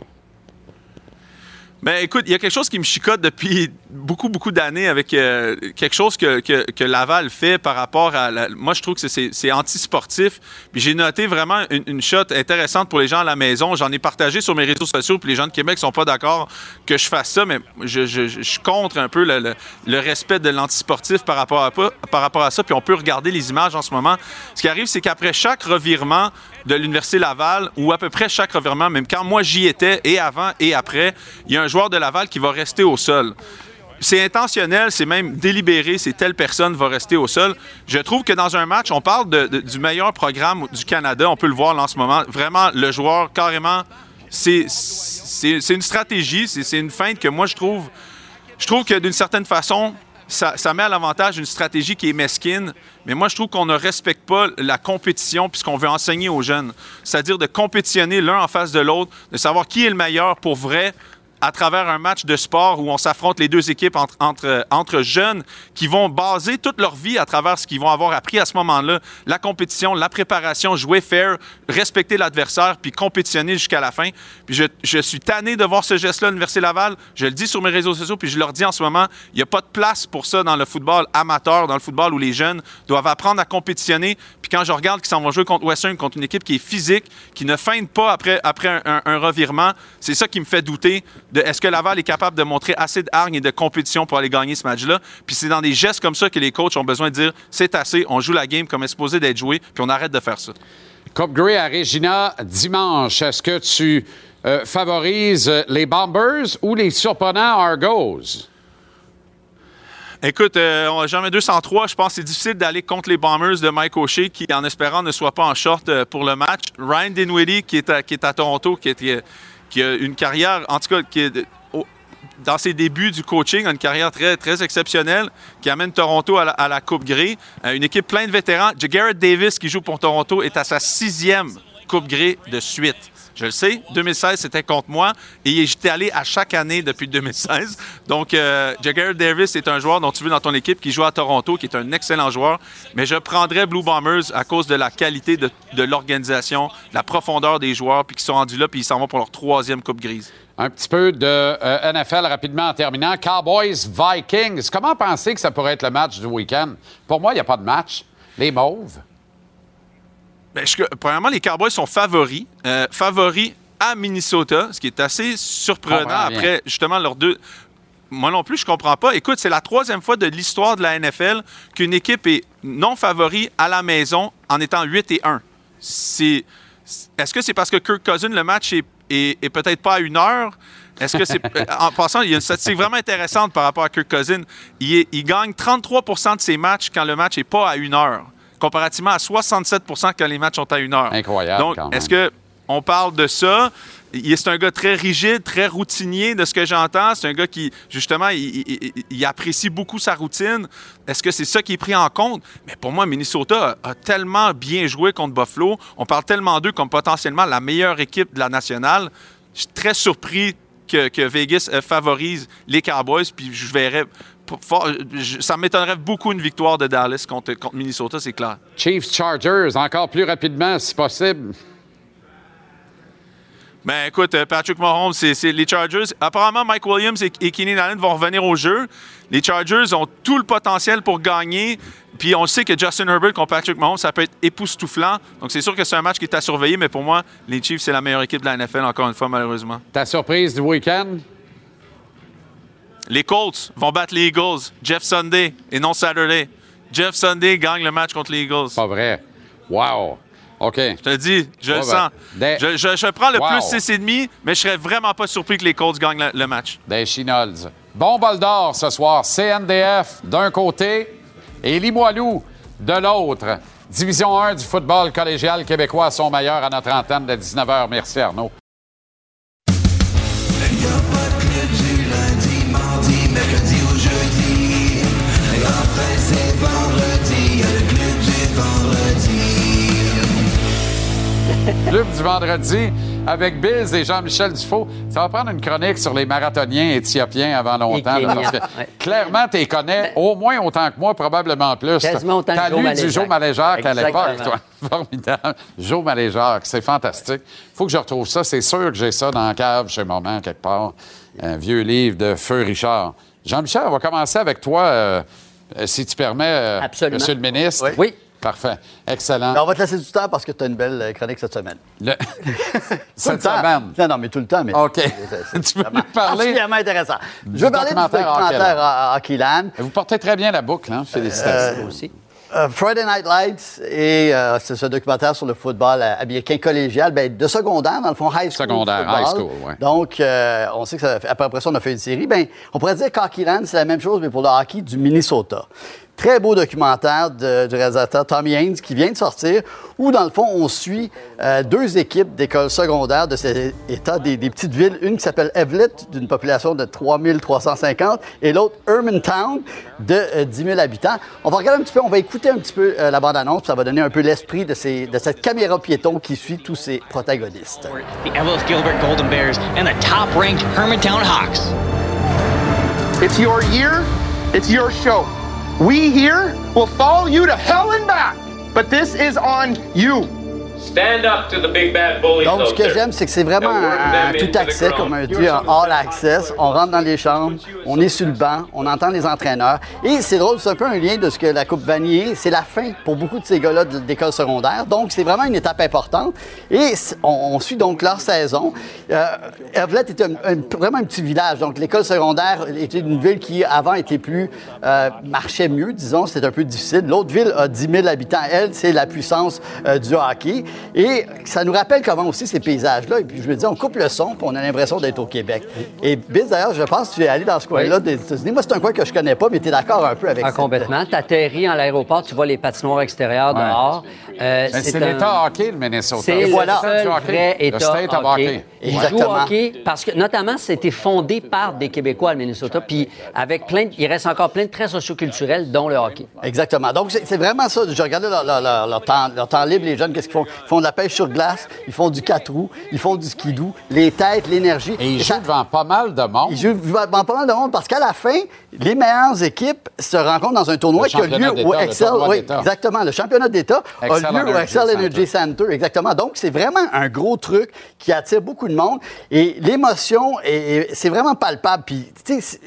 Ben écoute, il y a quelque chose qui me chicote depuis beaucoup, beaucoup d'années avec euh, quelque chose que, que, Laval fait par rapport à... moi, je trouve que c'est anti-sportif. Puis j'ai noté vraiment une, une shot intéressante pour les gens à la maison. J'en ai partagé sur mes réseaux sociaux, puis les gens de Québec sont pas d'accord que je fasse ça, mais je, je, contre un peu le, le, respect de l'anti-sportif par, par rapport à ça. Puis on peut regarder les images en ce moment. Ce qui arrive, c'est qu'après chaque revirement de l'Université Laval, ou à peu près chaque revirement, même quand moi j'y étais, et avant et après, il y a un joueur de Laval qui va rester au sol c'est intentionnel, c'est même délibéré, c'est telle personne va rester au sol. Je trouve que dans un match, on parle du meilleur programme du Canada, on peut le voir en ce moment. Vraiment, le joueur, carrément, c'est une stratégie, c'est une feinte que moi, je trouve, je trouve que d'une certaine façon, ça, ça met à l'avantage une stratégie qui est mesquine. Mais moi, je trouve qu'on ne respecte pas la compétition puisqu'on veut enseigner aux jeunes. C'est-à-dire de compétitionner l'un en face de l'autre, de savoir qui est le meilleur pour vrai à travers un match de sport où on s'affronte les deux équipes entre, entre, entre, jeunes qui vont baser toute leur vie à travers ce qu'ils vont avoir appris à ce moment-là. La compétition, la préparation, jouer fair, respecter l'adversaire, puis compétitionner jusqu'à la fin. Puis je, je, suis tanné de voir ce geste-là à l'Université Laval. Je le dis sur mes réseaux sociaux, puis je leur dis en ce moment, il n'y a pas de place pour ça dans le football amateur, dans le football où les jeunes doivent apprendre à compétitionner. Puis quand je regarde qu'ils s'en vont jouer contre Western, contre une équipe qui est physique, qui ne feinte pas après, après un, revirement, c'est ça qui me fait douter est-ce que Laval est capable de montrer assez de hargne et de compétition pour aller gagner ce match-là? Puis c'est dans des gestes comme ça que les coachs ont besoin de dire c'est assez, on joue la game comme est supposé d'être joué, puis on arrête de faire ça. Coupe Grey à Regina dimanche. Est-ce que tu euh, favorises les Bombers ou les surprenants Argos? Écoute, euh, on a jamais 203. Je pense que c'est difficile d'aller contre les Bombers de Mike O'Shea, qui, en espérant, ne soit pas en short euh, pour le match. Ryan Dinwiddie, qui est à, qui est à Toronto, qui est, qui a une carrière, en tout cas, dans ses débuts du coaching, une carrière très, très exceptionnelle, qui amène Toronto à la, à la Coupe Grey. Euh, une équipe pleine de vétérans. Garrett Davis, qui joue pour Toronto, est à sa sixième Coupe Grey de suite. Je le sais, 2016, c'était contre moi et j'étais allé à chaque année depuis 2016. Donc, euh, Jagger Davis est un joueur dont tu veux dans ton équipe qui joue à Toronto, qui est un excellent joueur. Mais je prendrais Blue Bombers à cause de la qualité de, l'organisation, la profondeur des joueurs, puis qui sont rendus là, puis ils s'en vont pour leur troisième Coupe Grise. Un petit peu de euh, NFL rapidement en terminant. Cowboys-Vikings. Comment penser que ça pourrait être le match du week-end? Pour moi, il n'y a pas de match. Les Mauves. Bien, je, premièrement, les Cowboys sont favoris. Euh, favoris à Minnesota, ce qui est assez surprenant après justement leurs deux. Moi non plus, je comprends pas. Écoute, c'est la troisième fois de l'histoire de la NFL qu'une équipe est non favori à la maison en étant 8 et 1. C'est. Est-ce que c'est parce que Kirk Cousin, le match est, est, est peut-être pas à une heure? Est-ce que c'est. en passant, il y a une statistique vraiment intéressante par rapport à Kirk Cousin. Il, est, il gagne 33% de ses matchs quand le match n'est pas à une heure comparativement à 67% quand les matchs sont à une heure. Incroyable. Donc, est-ce que on parle de ça? C'est un gars très rigide, très routinier de ce que j'entends. C'est un gars qui, justement, il, il, il, apprécie beaucoup sa routine. Est-ce que c'est ça qui est pris en compte? Mais pour moi, Minnesota a, a tellement bien joué contre Buffalo. On parle tellement d'eux comme potentiellement la meilleure équipe de la nationale. Je suis très surpris que, que Vegas favorise les Cowboys, puis je verrais ça m'étonnerait beaucoup une victoire de Dallas contre, contre Minnesota, c'est clair. Chiefs Chargers, encore plus rapidement, si possible. Ben écoute, Patrick Mahomes, c'est les Chargers. Apparemment, Mike Williams et, et Keenan Allen vont revenir au jeu. Les Chargers ont tout le potentiel pour gagner. Puis on sait que Justin Herbert contre Patrick Mahomes, ça peut être époustouflant. Donc c'est sûr que c'est un match qui est à surveiller, mais pour moi, les Chiefs, c'est la meilleure équipe de la NFL, encore une fois, malheureusement. Ta surprise du week-end? Les Colts vont battre les Eagles. Jeff Sunday et non Saturday. Jeff Sunday gagne le match contre les Eagles. Pas vrai. Wow. OK. Je te dis, je le ben, sens. des- Je, je- je prends le Wow. plus 6,5, mais je serais vraiment pas surpris que les Colts gagnent le, le match. Des Chinols. Bon bol d'or ce soir. CNDF d'un côté et Limoilou de l'autre. Division 1 du football collégial québécois à son meilleur à notre antenne de 19h. Merci Arnaud. Club du vendredi avec Biz et Jean-Michel Dufault. Ça va prendre une chronique sur les marathoniens éthiopiens avant longtemps. Là, parce que ouais. clairement, tu les connais au moins autant que moi, probablement plus. Quasiment autant T'as lu du. Joe Maléjac à l'époque, toi. Formidable. Joe Maléjac, c'est fantastique. faut que je retrouve ça. C'est sûr que j'ai ça dans la cave chez maman, quelque part. Un vieux livre de Feu Richard. Jean-Michel, on va commencer avec toi, euh, si tu permets, euh. Monsieur le ministre. Oui. Oui. Parfait. Excellent. Mais on va te laisser du temps parce que tu as une belle euh, chronique cette semaine. Le- Tout Cette le temps. semaine. Non, non, mais tout le temps. Mais OK. Tu veux parler Particulièrement intéressant. du Je veux parler du documentaire à Hockeyland. Vous portez très bien la boucle, hein? Félicitations. aussi. Euh, Friday Night Lights et euh, c'est ce documentaire sur le football euh, américain collégial, ben, de secondaire, dans le fond, high school. Secondaire, football. high school, ouais. Donc, euh, on sait que ça, après, après ça, on a fait une série. Ben, on pourrait dire qu'Hockeyland, c'est la même chose, mais pour le hockey du Minnesota. Très beau documentaire de- du réalisateur Tommy Haynes qui vient de sortir, où dans le fond, on suit euh, deux équipes d'écoles secondaires de cet état, des, des petites villes. Une qui s'appelle Evelett, d'une population de 3350, et l'autre Hermantown, de euh, 10 000 habitants. On va regarder un petit peu, on va écouter un petit peu euh, la bande-annonce, puis ça va donner un peu l'esprit de, ces- de cette caméra piéton qui suit tous ces protagonistes. the Evelyn Gilbert Golden Bears and the top-ranked Hermantown Hawks. It's your year, it's your show. We here will follow you to hell and back, but this is on you. Stand up to the big bad bullies Donc, ce que j'aime, c'est que c'est vraiment un, tout accès, comme on dit, un all access. On rentre dans les chambres, on est sur le banc, on entend les entraîneurs. Et c'est drôle, c'est un peu un lien de ce que la Coupe Vanier, c'est la fin pour beaucoup de ces gars-là de- d'école secondaire. Donc, c'est vraiment une étape importante. Et on, on suit donc leur saison. Euh, Evelett était un- un- vraiment un petit village. Donc, l'école secondaire était une ville qui, avant, était plus... euh, marchait mieux, disons. C'était un peu difficile. L'autre ville a 10 000 habitants. Elle, c'est la puissance euh, du hockey. Et ça nous rappelle comment aussi ces paysages-là. Et puis, je me dis, on coupe le son, puis on a l'impression d'être au Québec. Et Biz, d'ailleurs, je pense que tu es allé dans ce coin-là des États-Unis. Moi, c'est un coin que je connais pas, mais tu es d'accord un peu avec Ah, ça. complètement. Tu atterris en l'aéroport, tu vois les patinoires extérieures dehors. Euh, Ben, c'est un- l'État hockey, le Minnesota. C'est C'est le l'État seul vrai Le État state of hockey. hockey. Il joue Exactement. hockey parce que, notamment, c'était fondé par des Québécois, le Minnesota, puis avec plein, de- il reste encore plein de traits socioculturels, dont le hockey. Exactement. Donc, c'est vraiment ça. Je regardais leur, leur- leur- leur temps, leur temps libre, les jeunes, qu'est-ce qu'ils font? Ils font de la pêche sur glace, ils font du quatre roues, ils font du skidoo, les têtes, l'énergie. Et ils ça- jouent devant pas mal de monde. Ils jouent devant pas mal de monde parce qu'à la fin, les meilleures équipes se rencontrent dans un tournoi Le qui a lieu au le Excel. Oui, exactement. Le championnat d'État a Excel lieu au Energy Excel Center. Energy Center. Exactement. Donc, c'est vraiment un gros truc qui attire beaucoup de monde. Et l'émotion, est- est- c'est vraiment palpable. Puis, tu sais,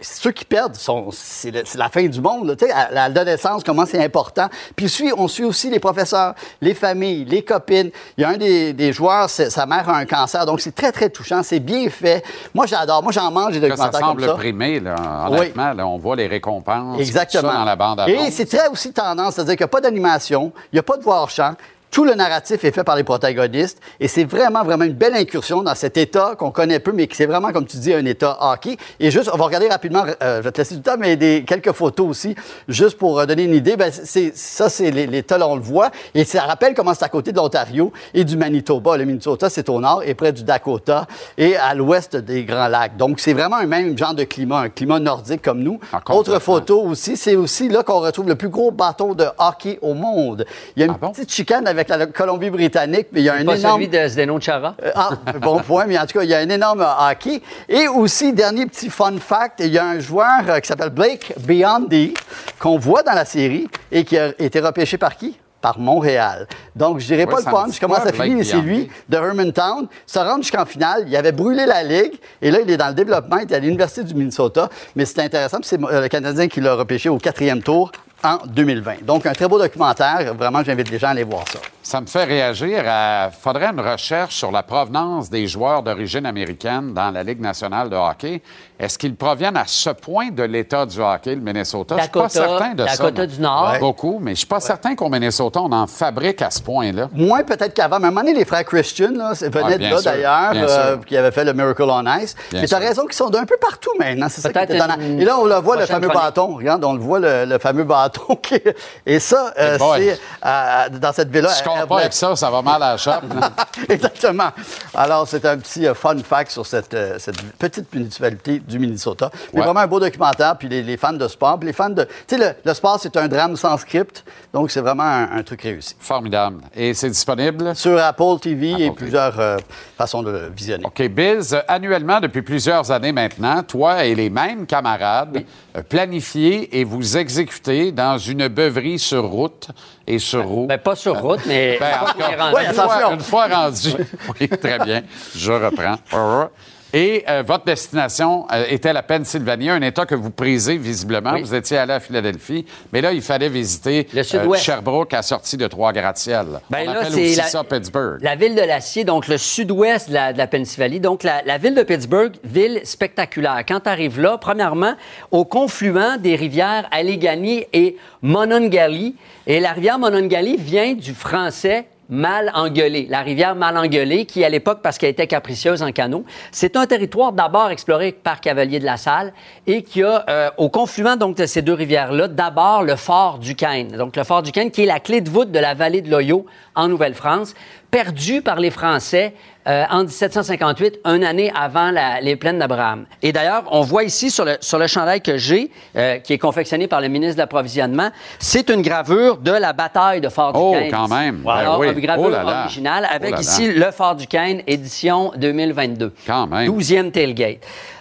ceux qui perdent, c'est la fin du monde. Tu sais, à l'adolescence, comment c'est important. Puis, on suit aussi les professeurs, les familles, les copines. Il y a un des, des joueurs, sa mère a un cancer. Donc, c'est très, très touchant. C'est bien fait. Moi, j'adore. Moi, j'en mange des Là, ça documentaires comme semble ça. primé, là, honnêtement. là, on voit les récompenses. Exactement. ça dans la bande Et c'est très aussi tendance, c'est-à-dire qu'il n'y a pas d'animation, il n'y a pas de voir champ. Tout le narratif est fait par les protagonistes et c'est vraiment, vraiment une belle incursion dans cet état qu'on connaît peu, mais qui c'est vraiment, comme tu dis, un état hockey. Et juste, on va regarder rapidement, euh, je vais te laisser du temps, mais des, quelques photos aussi, juste pour euh, donner une idée. Ben, c'est, ça, c'est l'état, là, on le voit. Et ça rappelle comment c'est à côté de l'Ontario et du Manitoba. Le Minnesota, c'est au nord et près du Dakota et à l'ouest des Grands Lacs. Donc, c'est vraiment un même genre de climat, un climat nordique comme nous. Autre photo aussi, c'est aussi là qu'on retrouve le plus gros bâton de hockey au monde. Il y a une petite chicane avec la Colombie-Britannique, mais il y a un Pas énorme... celui de Zdeno Chara? Euh, ah, bon point, mais en tout cas, il y a un énorme hockey. Et aussi, dernier petit fun fact, il y a un joueur euh, qui s'appelle Blake Biondi, qu'on voit dans la série et qui a été repêché par qui? Par Montréal. Donc, je dirais Ouais, pas le punch, quoi, ça finit, Blake mais c'est lui, de Hermantown, se rendre jusqu'en finale. Il avait brûlé la Ligue, et là, il est dans le développement, il est à l'Université du Minnesota. Mais c'est intéressant, puis c'est euh, le Canadien qui l'a repêché au quatrième tour en 2020. Donc, un très beau documentaire. Vraiment, j'invite les gens à aller voir ça. Ça me fait réagir à. faudrait une recherche sur la provenance des joueurs d'origine américaine dans la Ligue nationale de hockey. Est-ce qu'ils proviennent à ce point de l'État du hockey, le Minnesota? je suis pas Dakota, certain de ça. Dakota moi. du Nord. Ouais. Beaucoup, mais je suis pas certain qu'au Minnesota, on en fabrique à ce point-là. Moins peut-être qu'avant. Mais à un moment donné, les frères Christian, là, c'est- venaient Ah, de là d'ailleurs, euh, qui avaient fait le Miracle on Ice. Bien mais tu as raison qu'ils sont d'un peu partout maintenant. C'est ça qui une Et là, on le voit, le fameux chronique. bâton. Regarde, on le voit, le, le fameux bâton. qui est- Et ça, euh, c'est euh, dans cette ville-là. Avec ça, ça va mal à la chape. Exactement. Alors, c'est un petit euh, fun fact sur cette, euh, cette petite municipalité du Minnesota. Mais Ouais. vraiment un beau documentaire, puis les, les fans de sport, puis les fans de... Tu sais, le, le sport, c'est un drame sans script, donc c'est vraiment un, un truc réussi. Formidable. Et c'est disponible? Sur Apple TV et TV. plusieurs euh, façons de visionner. OK. Biz, annuellement, depuis plusieurs années maintenant, toi et les mêmes camarades euh, planifiez et vous exécutez dans une beuverie sur route et sur roue. Ben, pas sur route, mais Ben, cas, une, fois, une fois rendu. Oui, très bien. Je reprends. Et euh, votre destination euh, était la Pennsylvanie, un État que vous prisez visiblement. Oui. Vous étiez allé à Philadelphie, mais là, il fallait visiter Le Sud-Ouest. Sherbrooke à sortie de trois gratte-ciel. Ben On là, appelle aussi la- ça Pittsburgh. La ville de l'acier, donc le sud-ouest de la, de la Pennsylvanie. Donc, la, la ville de Pittsburgh, ville spectaculaire. Quand tu arrives là, premièrement, au confluent des rivières Allegheny et Monongalie. Et la rivière Monongalie vient du français mal engueulé, la rivière mal engueulée, qui à l'époque, parce qu'elle était capricieuse en canot, c'est un territoire d'abord exploré par Cavalier de la Salle et qui a euh, au confluent de ces deux rivières-là, d'abord le fort du Caine. Donc le fort du Caine qui est la clé de voûte de la vallée de l'Oyo en Nouvelle-France, perdu par les Français euh, en 1758, une année avant la- les plaines d'Abraham. Et d'ailleurs, on voit ici sur le, sur le chandail que j'ai, euh, qui est confectionné par le ministre de l'Approvisionnement, c'est une gravure de la bataille de Fort Oh, Duquesne. quand même. Ben Alors, oui. une gravure Oh là là. originale avec Oh là. ici le Fort Duquesne, édition 2022. Quand même. 12e tailgate.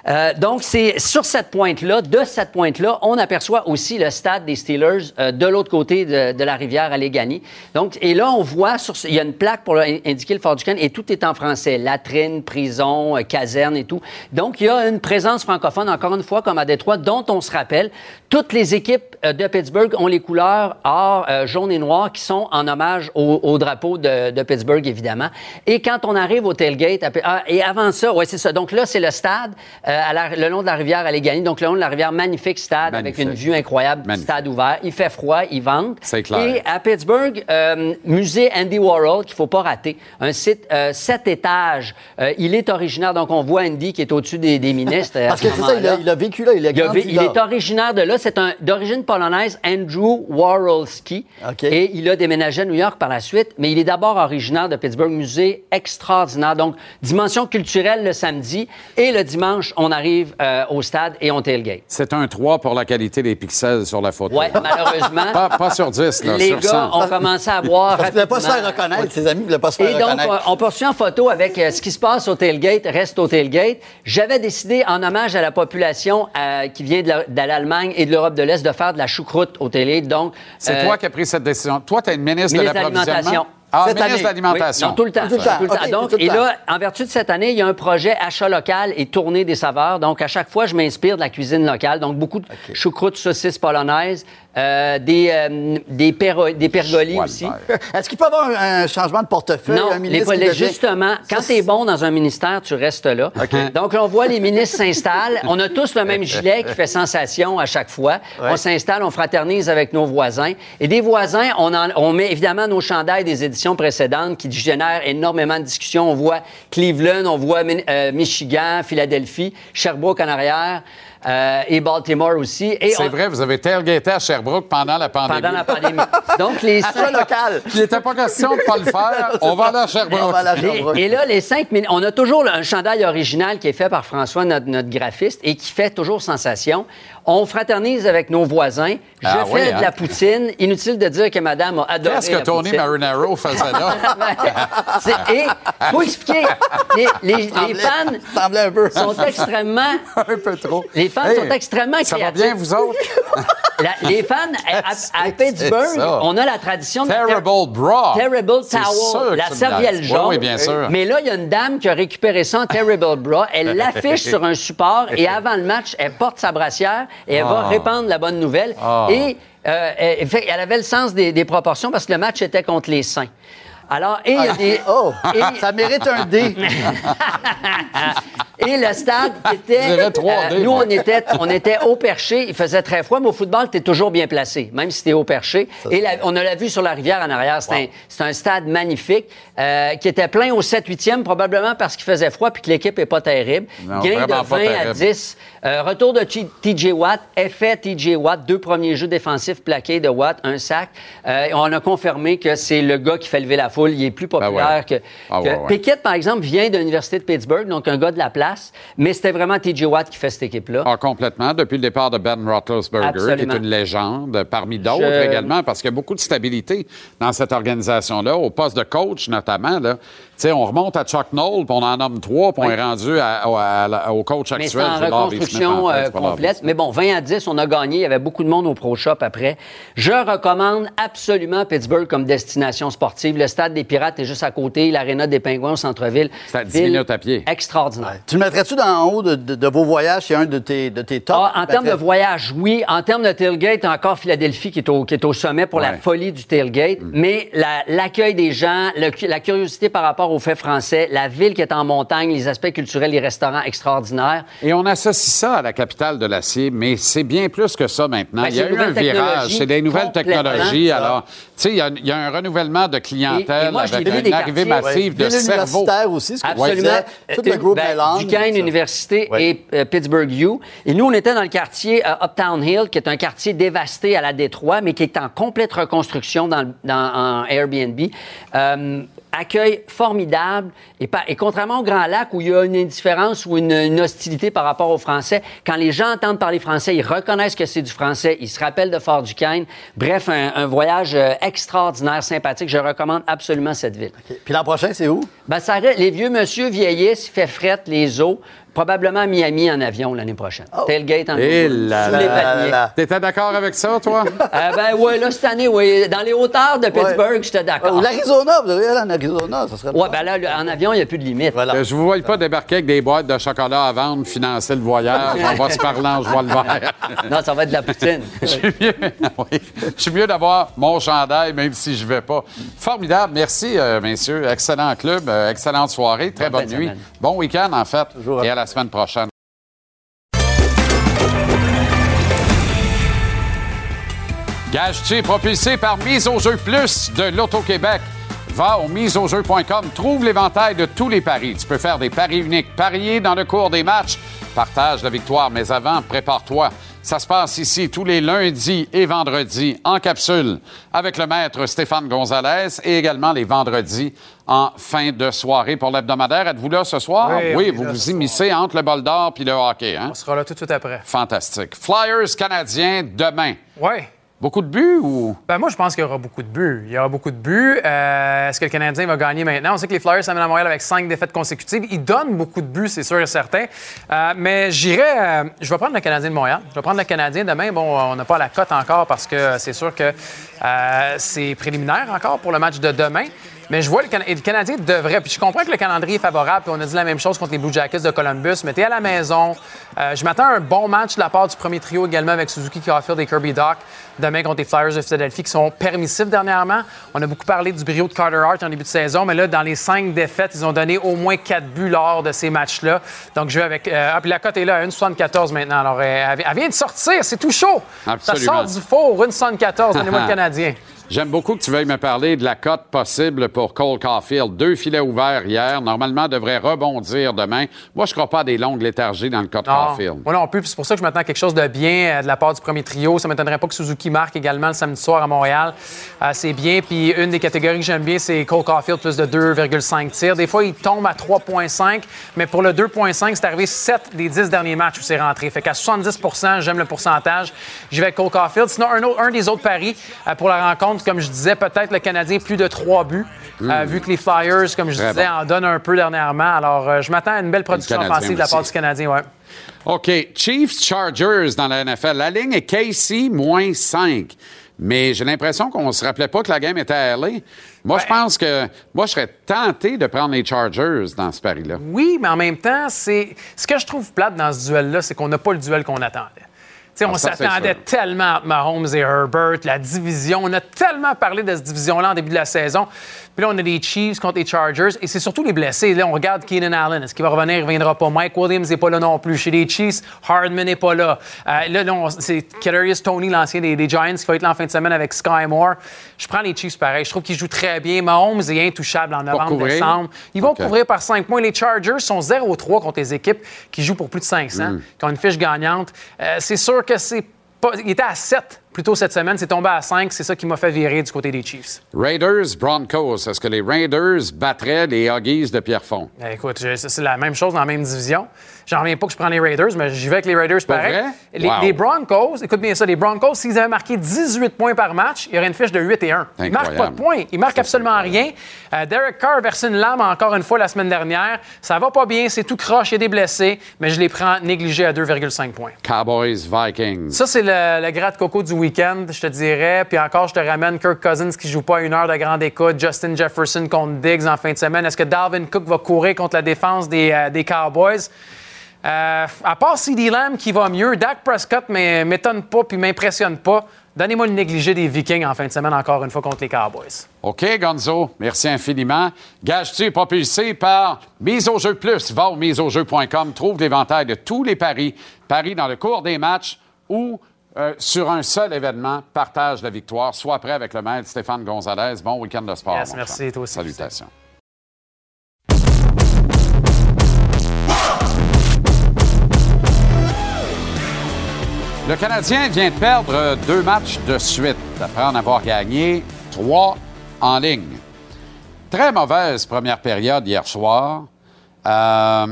Euh, donc, c'est sur cette pointe-là, de cette pointe-là, on aperçoit aussi le stade des Steelers euh, de l'autre côté de, la rivière Allegheny. Donc, et là, on voit, sur, il y a une plaque pour indiquer le Fort Duquesne et tout est en français. Latrine, prison, euh, caserne et tout. Donc, il y a une présence francophone, encore une fois, comme à Détroit, dont on se rappelle. Toutes les équipes de Pittsburgh ont les couleurs or, jaune et noir qui sont en hommage au, au drapeau de, Pittsburgh, évidemment. Et quand on arrive au tailgate, ah, et avant ça, ouais, c'est ça. Donc là, c'est le stade à la- le long de la rivière Allegheny. Donc le long de la rivière, magnifique stade Magnifique. avec une vue incroyable, Magnifique. stade ouvert. Il fait froid, il vente. C'est clair. Et à Pittsburgh, euh, musée Andy Warhol, qu'il faut pas rater. Un site euh, sept étages. Euh, il est originaire, donc on voit Andy qui est au-dessus des, des ministres. euh, Parce ce que c'est ça, il a, moment-là. il a vécu là, il a Il, a grandi il est originaire de là. C'est un d'origine polonaise, Andrew Warholski. OK. Et il a déménagé à New York par la suite, mais il est d'abord originaire de Pittsburgh, musée extraordinaire. Donc, dimension culturelle le samedi et le dimanche, on arrive euh, au stade et on tailgate. C'est un 3 pour la qualité des pixels sur la photo. Ouais, malheureusement. Pas, pas sur 10, là, les sur gars 100. ont commencé à boire qu'il ne voulait pas se faire reconnaître. Ses amis ne voulaient pas se faire Et donc, reconnaître. on poursuit en photo avec euh, ce qui se passe au tailgate, reste au tailgate. J'avais décidé, en hommage à la population euh, qui vient de la- de l'Allemagne et de l'Europe de l'Est, de faire de la choucroute au tailgate. Donc, C'est euh, toi qui as pris cette décision. Toi, tu es une ministre, ministre de de l'Approvisionnement. Ah, Cette ministre année. de l'Alimentation. Oui, tout le temps. Tout le temps. Tout le temps. OK, Donc, tout le et temps. là, en vertu de cette année, il y a un projet achat local et tournée des saveurs. Donc, à chaque fois, je m'inspire de la cuisine locale. Donc, beaucoup de choucroute, saucisses polonaises, euh, des, euh, des, perro- des pergolis aussi. Est-ce qu'il peut y avoir un, un changement de portefeuille? Non, un les ministre qui polais, devient- justement, quand tu es bon dans un ministère, tu restes là. Donc, là, on voit les ministres s'installent. On a tous le même gilet qui fait sensation à chaque fois. On s'installe, on fraternise avec nos voisins. Et des voisins, on, en- on met évidemment nos chandails des éditions précédentes qui génèrent énormément de discussions. On voit Cleveland, on voit euh, Michigan, Philadelphie, Sherbrooke en arrière. Euh, et Baltimore aussi. Et C'est on- vrai, vous avez tailgaté à Sherbrooke pendant la pandémie. pendant la pandémie. Donc, les Achat local. Il n'était pas question de ne pas le faire. On va aller à Sherbrooke. Aller à et là, les cinq minutes, on a toujours un chandail original qui est fait par François, notre, notre graphiste, et qui fait toujours sensation. On fraternise avec nos voisins. Je Ah fais oui, de hein? la poutine. Inutile de dire que madame a adoré Qu'est-ce que la Tony. Marinaro faisait là? Et, faut expliquer, les, les- les Semblait- fans semblait un peu. sont extrêmement... Un peu trop. Les fans Hey, sont extrêmement Ça va créatifs. bien, vous autres? La- les fans, à, à- à Pittsburgh, on a la tradition de... la Terrible Bra. Terrible Towel, la serviette jaune. Oui, oui, bien sûr. Mais là, il y a une dame qui a récupéré ça en Terrible Bra. Elle l'affiche sur un support et avant le match, elle porte sa brassière et elle va Ah. répandre la bonne nouvelle. Ah. Et euh, elle, avait le sens des, des proportions parce que le match était contre les Saints. Alors, et il y a des. Oh, et- ça mérite un D. et le stade était. Je dirais 3D, nous, on était, on était au perché. Il faisait très froid, mais au football, tu es toujours bien placé, même si tu es au perché. Et la- on a la vue sur la rivière en arrière. C'est un, stade magnifique euh, qui était plein au 7-8e, probablement parce qu'il faisait froid puis que l'équipe n'est pas terrible. Non, Gain de vraiment 20 pas à terrible. 10. Euh, retour de TJ Watt. Effet TJ Watt. Deux premiers jeux défensifs plaqués de Watt, un sac. Euh, on a confirmé que c'est le gars qui fait lever la foule. Il est plus populaire Ah ouais. que, Ah que- ouais, ouais. Pickett, par exemple, vient de l'Université de Pittsburgh, donc un gars de la place, mais c'était vraiment TJ Watt qui fait cette équipe-là. Ah, complètement. Depuis le départ de Ben Roethlisberger, qui est une légende, parmi d'autres Je- également, parce qu'il y a beaucoup de stabilité dans cette organisation-là, au poste de coach notamment. Là. Sais, on remonte à Chuck Knoll, puis on en nomme trois, puis on Oui. est rendu à- à- à- au coach Mais c'est actuel. en reconstruction Smith, en fait, euh, complète. Mais bon, 20 à 10, on a gagné. Il y avait beaucoup de monde au Pro Shop après. Je recommande absolument Pittsburgh comme destination sportive. Le stade des Pirates est juste à côté. L'aréna des Pingouins au centre-ville. C'est à 10 Ville minutes à pied. Extraordinaire. Tu le mettrais-tu dans en haut de, de- de vos voyages? C'est un de tes, de tes tops? Ah, en termes de voyage, oui. En termes de tailgate, encore Philadelphie qui est au, qui est au sommet pour la folie du tailgate. Mais la- l'accueil des gens, le la curiosité par rapport aux faits français, la ville qui est en montagne, les aspects culturels, les restaurants extraordinaires. Et on associe ça à la capitale de l'acier, mais c'est bien plus que ça maintenant. Ben, il y a eu un virage, c'est des nouvelles technologies. Ça. Alors, tu sais, il y a- il y, a un renouvellement de clientèle Et moi, j'ai avec vu une arrivée massive de Ville cerveaux. universitaire aussi, ce Absolument. Tout le groupe Ben, mélange. Duquesne. Université et euh, Pittsburgh U. Et nous, on était dans le quartier euh, Uptown Hill, qui est un quartier dévasté à la Détroit, mais qui est en complète reconstruction dans en Airbnb. Euh, accueil formidable. Et, pas- et contrairement au Grand Lac, où il y a une indifférence ou une, une hostilité par rapport aux Français, quand les gens entendent parler français, ils reconnaissent que c'est du français, ils se rappellent de Fort Duquesne. Bref, un, un voyage euh, extraordinaire, sympathique. Je recommande absolument cette ville. Puis l'an prochain, c'est où? Ben, ça les vieux monsieur vieillissent, il fait fret, les eaux. Probablement Miami en avion l'année prochaine. Tailgate en Et avion, sous les. T'étais d'accord avec ça, toi? Euh, ben oui, là, cette année, oui. Dans les hauteurs de Pittsburgh, j'étais d'accord. Ou l'Arizona, vous devriez aller en Arizona, ça serait Ouais, ben là, le- en avion, il n'y a plus de limite. Voilà. Euh, Je vous vois pas débarquer avec des boîtes de chocolat à vendre, financer le voyage. On va se parler en joie le vert. Non, ça va être de la poutine. Je suis mieux, oui. Je suis mieux d'avoir mon chandail, même si je vais pas. Formidable. Merci, euh, messieurs. Excellent club, euh, excellente soirée, très Bonne nuit. semaine. Bon week-end, en fait. Toujours. La semaine prochaine. Gage-tu propulsé par Mise au jeu plus de l'Auto-Québec? Va au miseaujeu.com, trouve l'éventail de tous les paris. Tu peux faire des paris uniques, parier dans le cours des matchs, partage la victoire, mais avant, prépare-toi. Ça se passe ici tous les lundis et vendredis en capsule avec le maître Stéphane Gonzalez et également les vendredis en fin de soirée pour l'hebdomadaire. Êtes-vous là ce soir? Oui, vous vous ce immiscez entre le bol d'or puis le hockey. Hein? On sera là tout de suite après. Fantastique. Flyers canadiens demain. Oui. Beaucoup de buts ou? Ben moi, je pense qu'il y aura beaucoup de buts. Il y aura beaucoup de buts. Euh, Est-ce que le Canadien va gagner maintenant? On sait que les Flyers s'amènent à Montréal avec cinq défaites consécutives. Ils donnent beaucoup de buts, c'est sûr et certain. Euh, mais j'irai. euh, je vais prendre le Canadien de Montréal. Je vais prendre le Canadien demain. Bon, on n'a pas la cote encore parce que c'est sûr que c'est préliminaire encore pour le match de demain. Mais je vois le, le Canadien devrait. Puis je comprends que le calendrier est favorable. Puis on a dit la même chose contre les Blue Jackets de Columbus. Mais t'es à la maison. Euh, je m'attends à un bon match de la part du premier trio également avec Suzuki Caulfield et Kirby Doc demain contre les Flyers de Philadelphie qui sont permissifs dernièrement. On a beaucoup parlé du brio de Carter Hart en début de saison, mais là, dans les cinq défaites, ils ont donné au moins quatre buts lors de ces matchs-là. Donc, je vais avec. euh, ah, puis la cote est là à 1,74 maintenant. Alors, euh, elle, elle vient de sortir, c'est tout chaud. Absolument. Ça sort du four, 1,74. Donnez-moi le Canadien. J'aime beaucoup que tu veuilles me parler de la cote possible pour Cole Caulfield. Deux filets ouverts hier. Normalement, devrait rebondir demain. Moi, je ne crois pas à des longues léthargies dans le cas de Caulfield. moi non plus. C'est pour ça que je m'attends à quelque chose de bien euh, de la part du premier trio. Ça ne m'étonnerait pas que Suzuki marque également le samedi soir à Montréal. Euh, c'est bien. Puis une des catégories que j'aime bien, c'est Cole Caulfield plus de 2,5 tirs. Des fois, il tombe à 3,5. Mais pour le 2,5, c'est arrivé 7 des 10 derniers matchs où c'est rentré. Fait qu'à 70% j'aime le pourcentage. J'y vais avec Cole Caulfield. Sinon, un, autre- un des autres paris euh, pour la rencontre, comme je disais, peut-être le Canadien plus de 3 buts. euh, vu que les Flyers, comme je Très disais, bon. en donnent un peu dernièrement. Alors, euh, je m'attends à une belle production offensive de la part du Canadien. Ouais. OK. Chiefs Chargers dans la NFL. La ligne est Casey moins 5. Mais j'ai l'impression qu'on ne se rappelait pas que la game était à LA. Moi, je pense que moi, je serais tenté de prendre les Chargers dans ce pari-là. Oui, mais en même temps, c'est ce que je trouve plate dans ce duel-là, c'est qu'on n'a pas le duel qu'on attendait. On Ah, s'attendait tellement entre Mahomes et Herbert, la division. On a tellement parlé de cette division-là en début de la saison. Puis là, on a les Chiefs contre les Chargers. Et c'est surtout les blessés. Là, on regarde Keenan Allen. Est-ce qu'il va revenir? Il ne reviendra pas. Mike Williams n'est pas là non plus. Chez les Chiefs, Hardman n'est pas là. Euh, là, là, c'est Kadarius Tony, l'ancien des, des Giants, qui va être là en fin de semaine avec Sky Moore. Je prends les Chiefs pareil. Je trouve qu'ils jouent très bien. Mahomes est intouchable en novembre, décembre. Ils vont couvrir par 5 points. Les Chargers sont 0-3 contre les équipes qui jouent pour plus de 500, Mm. qui ont une fiche gagnante. Euh, c'est sûr que c'est pas. Il était à 7 plus tôt cette semaine, c'est tombé à 5. C'est ça qui m'a fait virer du côté des Chiefs. Raiders Broncos. Est-ce que les Raiders battraient les Huggies de Pierrefonds? Eh, Écoute, c'est la même chose dans la même division. J'en reviens pas que je prends les Raiders, mais j'y vais avec les Raiders pareil. vrai? Les, Wow. les Broncos, écoute bien ça, les Broncos, s'ils avaient marqué 18 points par match, il y aurait une fiche de 8 et 1. Ils marquent pas de Incroyable. points. Ils marquent absolument rien. Euh, Derek Carr a versé une lame encore une fois la semaine dernière. Ça va pas bien, c'est tout croche, il y a des blessés, mais je les prends négligés à 2,5 points. Cowboys Vikings. Ça, c'est le, le gras de coco du je te dirais. Puis encore, je te ramène Kirk Cousins qui joue pas une heure de grande écoute, Justin Jefferson contre Diggs en fin de semaine. Est-ce que Dalvin Cook va courir contre la défense des, euh, des Cowboys? Euh, à part CD Lamb qui va mieux, Dak Prescott ne m'étonne pas puis m'impressionne pas. Donnez-moi le négligé des Vikings en fin de semaine encore une fois contre les Cowboys. OK, Gonzo, merci infiniment. Gage-tu propulsé par Mise au jeu plus. Va au miseaujeu.com, trouve l'éventail de tous les paris, paris dans le cours des matchs ou euh, sur un seul événement, partage la victoire. Sois prêt avec le maître Stéphane Gonzalez. Bon week-end de sport. Yes, merci, toi aussi. Salutations. Le Canadien vient de perdre deux matchs de suite après en avoir gagné trois en ligne. Très mauvaise première période hier soir, euh,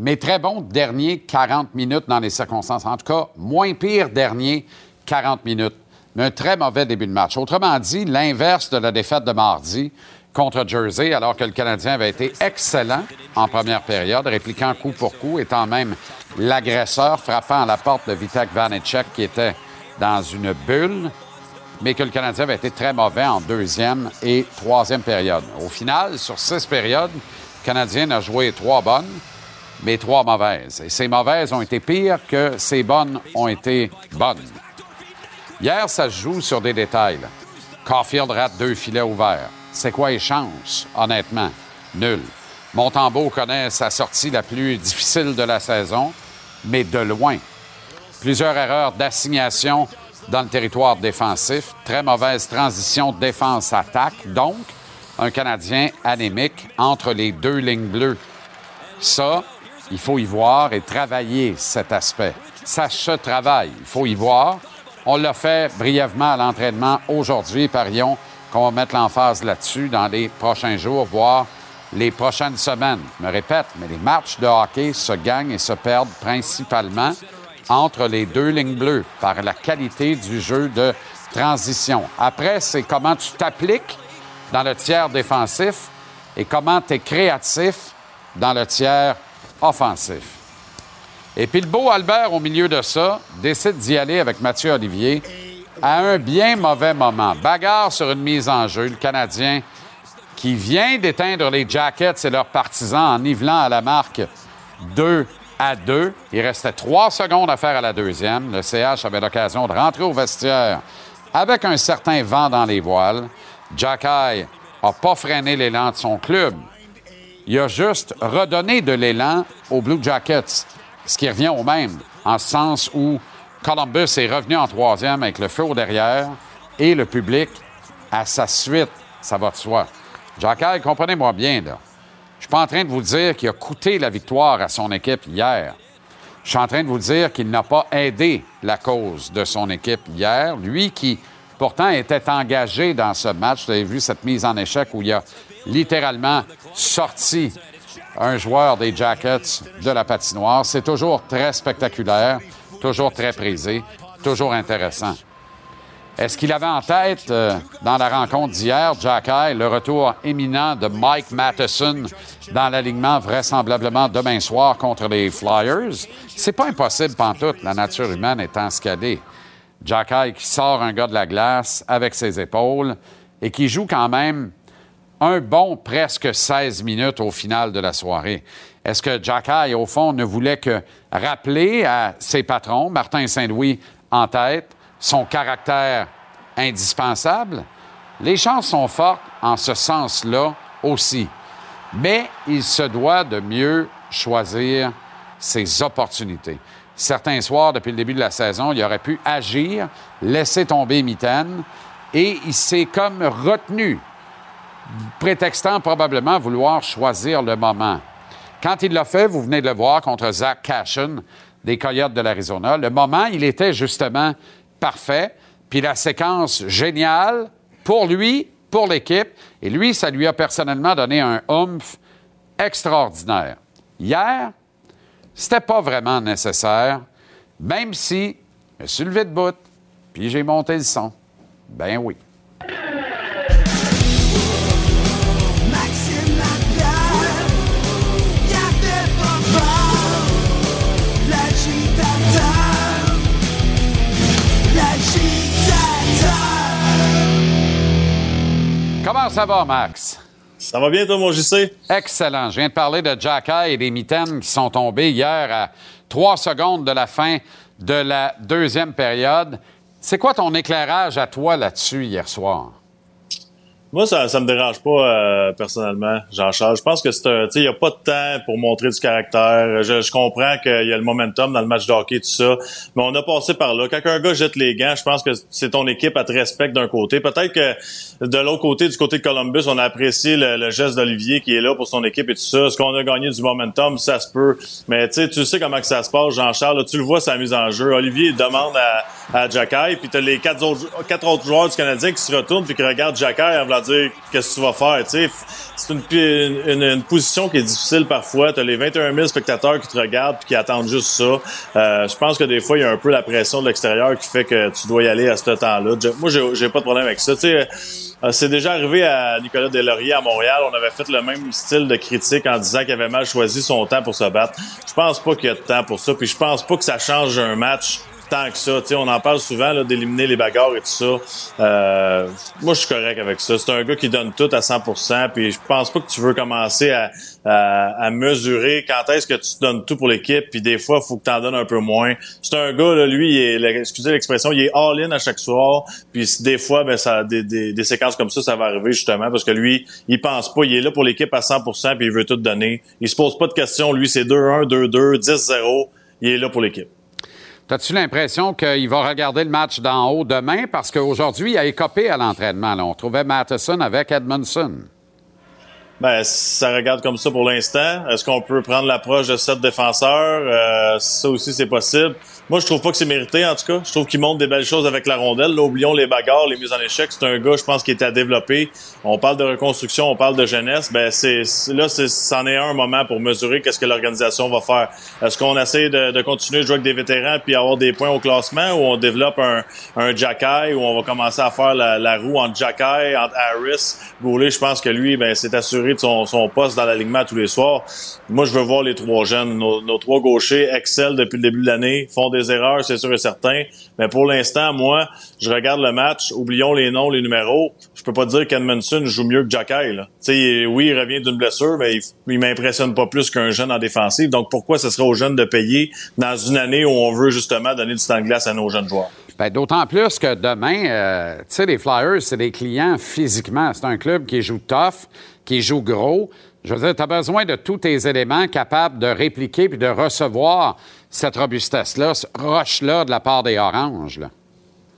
mais très bon dernier 40 minutes dans les circonstances. En tout cas, moins pire dernier 40 minutes, mais un très mauvais début de match. Autrement dit, l'inverse de la défaite de mardi contre Jersey, alors que le Canadien avait été excellent en première période, répliquant coup pour coup, étant même l'agresseur, frappant à la porte de Vitek Vanecek qui était dans une bulle mais que le Canadien avait été très mauvais en deuxième et troisième période. Au final, sur six périodes, le Canadien a joué trois bonnes, mais trois mauvaises. Et ces mauvaises ont été pires que ces bonnes ont été bonnes. Hier, ça se joue sur des détails. Caulfield rate deux filets ouverts. C'est quoi les chances, honnêtement? Nul. Montembeau connaît sa sortie la plus difficile de la saison, mais de loin. Plusieurs erreurs d'assignation dans le territoire défensif. Très mauvaise transition défense-attaque. Donc, un Canadien anémique entre les deux lignes bleues. Ça, il faut y voir et travailler cet aspect. Ça se travaille. Il faut y voir. On l'a fait brièvement à l'entraînement aujourd'hui. Parions qu'on va mettre l'emphase là-dessus dans les prochains jours, voire les prochaines semaines. Je me répète, mais les matchs de hockey se gagnent et se perdent principalement entre les deux lignes bleues par la qualité du jeu de transition. Après, c'est comment tu t'appliques dans le tiers défensif et comment tu es créatif dans le tiers offensif. Et puis le beau Albert, au milieu de ça, décide d'y aller avec Mathieu Olivier à un bien mauvais moment. Bagarre sur une mise en jeu. Le Canadien qui vient d'éteindre les Jackets et leurs partisans en nivelant à la marque 2 à 2. Il restait trois secondes à faire à la deuxième. Le CH avait l'occasion de rentrer au vestiaire avec un certain vent dans les voiles. Jacky n'a pas freiné l'élan de son club. Il a juste redonné de l'élan aux Blue Jackets, ce qui revient au même, en ce sens où Columbus est revenu en troisième avec le feu au derrière et le public à sa suite. Ça va de soi. Jacky, comprenez-moi bien, là. Je suis pas en train de vous dire qu'il a coûté la victoire à son équipe hier. Je suis en train de vous dire qu'il n'a pas aidé la cause de son équipe hier. Lui qui, pourtant, était engagé dans ce match. Vous avez vu cette mise en échec où il a littéralement sorti un joueur des Jackets de la patinoire. C'est toujours très spectaculaire, toujours très prisé, toujours intéressant. Est-ce qu'il avait en tête, euh, dans la rencontre d'hier, Jacky, le retour éminent de Mike Matheson dans l'alignement vraisemblablement demain soir contre les Flyers? C'est pas impossible, pantoute, la nature humaine étant ce qu'elle est. Jacky qui sort un gars de la glace avec ses épaules et qui joue quand même un bon presque 16 minutes au final de la soirée. Est-ce que Jacky, au fond, ne voulait que rappeler à ses patrons, Martin Saint-Louis en tête, son caractère indispensable? Les chances sont fortes en ce sens-là aussi. Mais il se doit de mieux choisir ses opportunités. Certains soirs, depuis le début de la saison, il aurait pu agir, laisser tomber Mitaine, et il s'est comme retenu, prétextant probablement vouloir choisir le moment. Quand il l'a fait, vous venez de le voir contre Zach Cashin des Coyotes de l'Arizona, le moment, il était justement parfait, puis la séquence géniale pour lui, pour l'équipe, et lui, ça lui a personnellement donné un oomph extraordinaire. Hier, c'était pas vraiment nécessaire, même si je me suis levé de bout, puis j'ai monté le son. Ben oui. Comment ça va, Max? Ça va bien, toi, mon JC? Excellent. Je viens de parler de Jacky et des mitaines qui sont tombés hier à trois secondes de la fin de la deuxième période. C'est quoi ton éclairage à toi là-dessus hier soir? Moi, ça, ça me dérange pas euh, personnellement, Jean-Charles. Je pense que c'est un, il y a pas de temps pour montrer du caractère. Je, je comprends qu'il y a le momentum dans le match de hockey, tout ça, mais on a passé par là. Quand un gars jette les gants, je pense que c'est ton équipe à te respecte d'un côté. Peut-être que de l'autre côté, du côté de Columbus, on a apprécié le, le geste d'Olivier qui est là pour son équipe et tout ça. Est-ce qu'on a gagné du momentum, ça se peut. Mais tu sais, tu sais comment que ça se passe, Jean-Charles. Tu le vois, sa mise en jeu. Olivier demande à, à Jacky, puis t'as les quatre autres, quatre autres joueurs du Canadien qui se retournent puis qui regardent Jacky en dire qu'est-ce que tu vas faire. C'est une, position qui est difficile parfois. Tu as les 21 000 spectateurs qui te regardent puis qui attendent juste ça. Euh, je pense que des fois, il y a un peu la pression de l'extérieur qui fait que tu dois y aller à ce temps-là. Moi, j'ai pas de problème avec ça. Sais, euh, c'est déjà arrivé à Nicolas Delaurier à Montréal. On avait fait le même style de critique en disant qu'il avait mal choisi son temps pour se battre. Je pense pas qu'il y a de temps pour ça. Puis je pense pas que ça change un match tant que ça. Tu sais, on en parle souvent là, d'éliminer les bagarres et tout ça. Euh, moi, je suis correct avec ça. C'est un gars qui donne tout à 100% Puis je pense pas que tu veux commencer à, à, à mesurer quand est-ce que tu donnes tout pour l'équipe. Puis des fois, il faut que tu en donnes un peu moins. C'est un gars, là, lui, il est, excusez l'expression, il est all-in à chaque soir. Puis des fois, ben, ça, des, des, des séquences comme ça, ça va arriver justement parce que lui, il pense pas. Il est là pour l'équipe à 100% puis il veut tout donner. Il se pose pas de questions. Lui, c'est 2-1, 2-2, 10-0. Il est là pour l'équipe. T'as-tu l'impression qu'il va regarder le match d'en haut demain? Parce qu'aujourd'hui, il a écopé à l'entraînement. On trouvait Matheson avec Edmondson. Ben, ça regarde comme ça pour l'instant. Est-ce qu'on peut prendre l'approche de sept défenseurs? Euh, ça aussi, c'est possible. Moi, je trouve pas que c'est mérité, en tout cas. Je trouve qu'il montre des belles choses avec la rondelle. Là, oublions les bagarres, les mises en échec. C'est un gars, je pense, qui est à développer. On parle de reconstruction, on parle de jeunesse. Ben, c'est là, c'est- c'en est un moment pour mesurer qu'est-ce que l'organisation va faire. Est-ce qu'on essaie de, de continuer de jouer avec des vétérans puis avoir des points au classement ou on développe un, un Jacky où on va commencer à faire la, la roue entre Jacky, entre Harris, Goulet? Je pense que lui, ben, c'est assuré de son, son poste dans l'alignement tous les soirs. Moi, je veux voir les trois jeunes. Nos, nos trois gauchers excellent depuis le début de l'année, font des erreurs, c'est sûr et certain. Mais pour l'instant, moi, je regarde le match, oublions les noms, les numéros. Je peux pas dire qu'Edmondson joue mieux que Jacky. Là. Tu sais, oui, il revient d'une blessure, mais il, il m'impressionne pas plus qu'un jeune en défensive. Donc, pourquoi ce serait aux jeunes de payer dans une année où on veut justement donner du temps de glace à nos jeunes joueurs? Ben, D'autant plus que demain, euh, tu sais, les Flyers, c'est des clients physiquement. C'est un club qui joue tough, qui joue gros. Je veux dire, tu besoin de tous tes éléments capables de répliquer puis de recevoir cette robustesse-là, ce rush-là de la part des Oranges.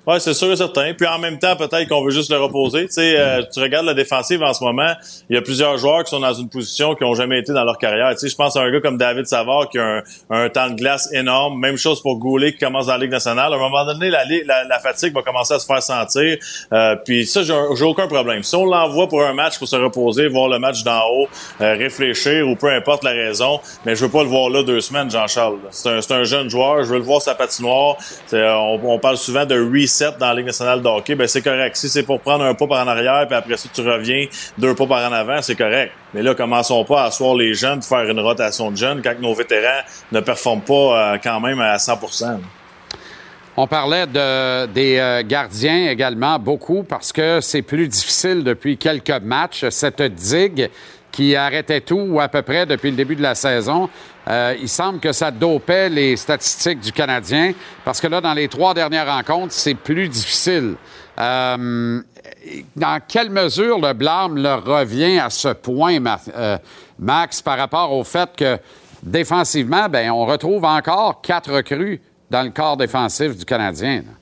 Ouais, c'est sûr et certain. Puis en même temps, peut-être qu'on veut juste le reposer. Tu sais, euh, tu regardes la défensive en ce moment, il y a plusieurs joueurs qui sont dans une position qui ont jamais été dans leur carrière. Tu sais, je pense à un gars comme David Savard qui a un, temps de glace énorme. Même chose pour Goulet qui commence dans la Ligue nationale. À un moment donné, la, fatigue va commencer à se faire sentir. Euh, puis ça, j'ai aucun problème. Si on l'envoie pour un match pour se reposer, voir le match d'en haut, euh, réfléchir ou peu importe la raison, mais je veux pas le voir là deux semaines, Jean-Charles. C'est un, jeune joueur. Je veux le voir sa patinoire. Euh, On, on parle souvent de reset dans la Ligue nationale de hockey. Ben c'est correct. Si c'est pour prendre un pas par en arrière, puis après ça tu reviens deux pas par en avant, c'est correct. Mais là, commençons pas à asseoir les jeunes, de faire une rotation de jeunes quand nos vétérans ne performent pas euh, quand même à 100% On parlait de, des euh, gardiens également beaucoup parce que c'est plus difficile depuis quelques matchs. Cette digue qui arrêtait tout ou à peu près depuis le début de la saison, euh, il semble que ça dopait les statistiques du Canadien parce que là, dans les trois dernières rencontres, c'est plus difficile. Euh, dans quelle mesure le blâme leur revient à ce point, euh, Max, par rapport au fait que défensivement, ben, on retrouve encore quatre recrues dans le corps défensif du Canadien. là?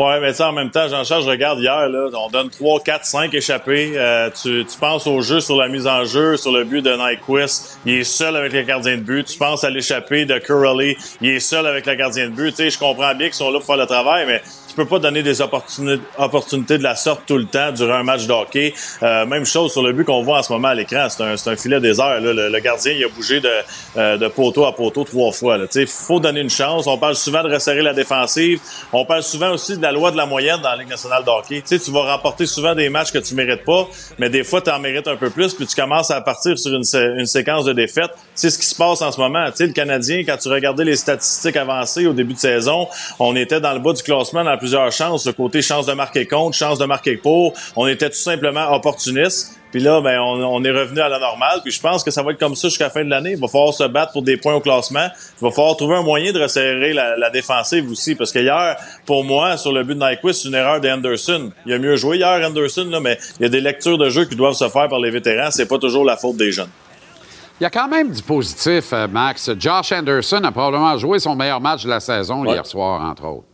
Ouais, mais ça, en même temps, Jean-Charles, je regarde hier, là, on donne 3, 4, 5 échappés. Euh, tu, tu penses au jeu sur la mise en jeu, sur le but de Nyquist. Il est seul avec le gardien de but. Tu penses à l'échappée de Curley. Il est seul avec le gardien de but. Tu sais, je comprends bien qu'ils sont là pour faire le travail, mais tu peux pas donner des opportuni- opportunités de la sorte tout le temps durant un match de hockey. Euh, même chose sur le but qu'on voit en ce moment à l'écran. C'est un, un filet désert. Là. Le, le gardien, il a bougé de, euh, de poteau à poteau trois fois. Il faut donner une chance. On parle souvent de resserrer la défensive. On parle souvent aussi de la loi de la moyenne dans la Ligue nationale de hockey. Tu vas remporter souvent des matchs que tu mérites pas, mais des fois, tu en mérites un peu plus, puis tu commences à partir sur une, une séquence de défaites. C'est ce qui se passe en ce moment. Tu sais, le Canadien, quand tu regardais les statistiques avancées au début de saison, on était dans le bas du classement dans plusieurs chances. Le côté chance de marquer contre, chance de marquer pour. On était tout simplement opportunistes. Puis là, ben, on, est revenu à la normale. Puis je pense que ça va être comme ça jusqu'à la fin de l'année. Il va falloir se battre pour des points au classement. Il va falloir trouver un moyen de resserrer la, la défensive aussi. Parce que hier, pour moi, sur le but de Nyquist, c'est une erreur d'Anderson. Il a mieux joué hier, Anderson, là, mais il y a des lectures de jeu qui doivent se faire par les vétérans. C'est pas toujours la faute des jeunes. Il y a quand même du positif, euh, Max. Josh Anderson a probablement joué son meilleur match de la saison hier soir, entre autres.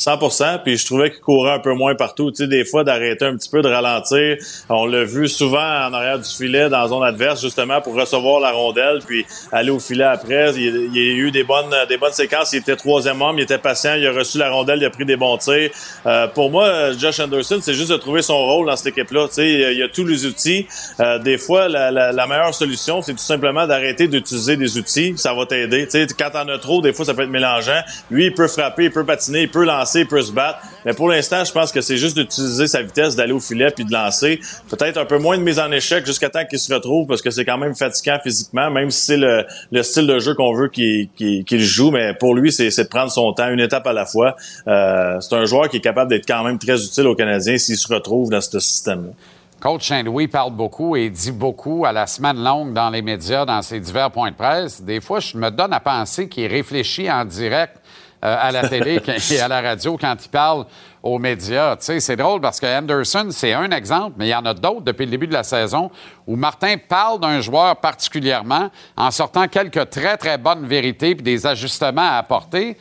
100 puis je trouvais qu'il courait un peu moins partout. Tu sais, des fois, d'arrêter un petit peu, de ralentir. On l'a vu souvent en arrière du filet, dans la zone adverse, justement, pour recevoir la rondelle, puis aller au filet après. Il, y a eu des bonnes, des bonnes séquences. Il était troisième homme, il était patient, il a reçu la rondelle, il a pris des bons tirs. Euh, pour moi, Josh Anderson, c'est juste de trouver son rôle dans cette équipe-là. Tu sais, il y a tous les outils. Euh, des fois, la, la, la meilleure solution, c'est tout simplement d'arrêter d'utiliser des outils. Ça va t'aider. Tu sais, quand t'en as trop, des fois, ça peut être mélangeant. Lui, il peut frapper, il peut patiner, il peut lancer lancer, se battre. Mais pour l'instant, je pense que c'est juste d'utiliser sa vitesse, d'aller au filet puis de lancer. Peut-être un peu moins de mise en échec jusqu'à temps qu'il se retrouve parce que c'est quand même fatigant physiquement, même si c'est le, le, style de jeu qu'on veut qu'il qu'il joue. Mais pour lui, c'est de prendre son temps, une étape à la fois. Euh, c'est un joueur qui est capable d'être quand même très utile aux Canadiens s'il se retrouve dans ce système-là. Coach Saint-Louis parle beaucoup et dit beaucoup à la semaine longue dans les médias, dans ses divers points de presse. Des fois, je me donne à penser qu'il réfléchit en direct euh, à la télé et à la radio quand il parle aux médias. C'est drôle parce que Anderson, c'est un exemple, mais il y en a d'autres depuis le début de la saison où Martin parle d'un joueur particulièrement en sortant quelques très, très bonnes vérités puis des ajustements à apporter.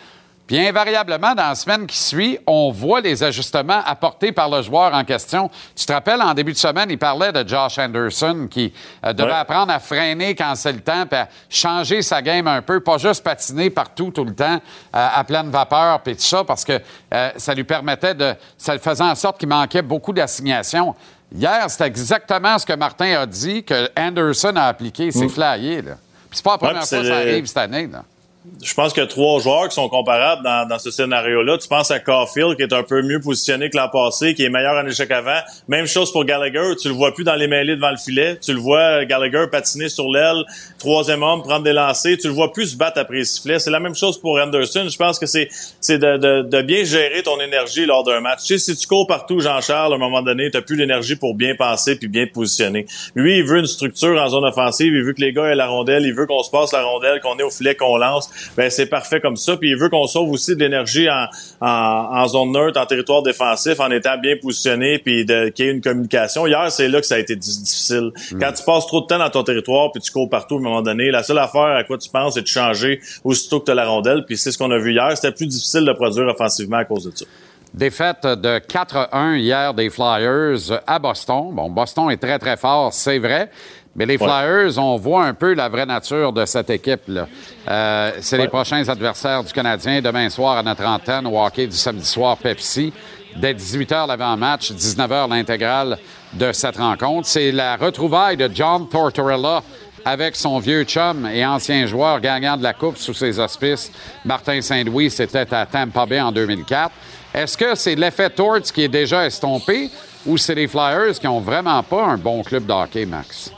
Puis invariablement, dans la semaine qui suit, on voit les ajustements apportés par le joueur en question. Tu te rappelles, en début de semaine, il parlait de Josh Anderson qui euh, devait apprendre à freiner quand c'est le temps, puis à changer sa game un peu, pas juste patiner partout tout le temps euh, à pleine vapeur, puis tout ça, parce que euh, ça lui permettait de... Ça le faisait en sorte qu'il manquait beaucoup d'assignations. Hier, c'était exactement ce que Martin a dit, que Anderson a appliqué. C'est flyé, là. Puis c'est pas la première fois que ça arrive cette année, là je pense qu'il y a trois joueurs qui sont comparables dans, dans ce scénario-là. Tu penses à Caulfield, qui est un peu mieux positionné que l'an passé, qui est meilleur en échec avant. Même chose pour Gallagher. Tu le vois plus dans les mêlées devant le filet. Tu le vois, Gallagher, patiner sur l'aile, troisième homme, prendre des lancers. Tu le vois plus se battre après le sifflet. C'est la même chose pour Anderson. Je pense que c'est c'est de, de, de, bien gérer ton énergie lors d'un match. Tu sais, si tu cours partout, Jean-Charles, à un moment donné, tu plus l'énergie pour bien penser puis bien te positionner. Lui, il veut une structure en zone offensive. Il veut que les gars aient la rondelle. Il veut qu'on se passe la rondelle, qu'on est au filet, qu'on lance ben c'est parfait comme ça. Puis il veut qu'on sauve aussi de l'énergie en, en, zone neutre, en territoire défensif, en étant bien positionné, puis qu'il y ait une communication. Hier, c'est là que ça a été difficile. Mm. Quand tu passes trop de temps dans ton territoire, puis tu cours partout à un moment donné, la seule affaire à quoi tu penses, c'est de changer aussitôt que tu as la rondelle. Puis c'est ce qu'on a vu hier. C'était plus difficile de produire offensivement à cause de ça. Défaite de 4-1 hier des Flyers à Boston. Bon, Boston est très, très fort, c'est vrai. Mais les Flyers, on voit un peu la vraie nature de cette équipe-là. Euh, c'est les prochains adversaires du Canadien demain soir à notre antenne au hockey du samedi soir Pepsi. Dès 18h l'avant-match, 19h l'intégrale de cette rencontre. C'est la retrouvaille de John Tortorella avec son vieux chum et ancien joueur gagnant de la Coupe sous ses auspices, Martin Saint-Louis. C'était à Tampa Bay en 2004. Est-ce que c'est l'effet Torts qui est déjà estompé ou c'est les Flyers qui ont vraiment pas un bon club de hockey, Max?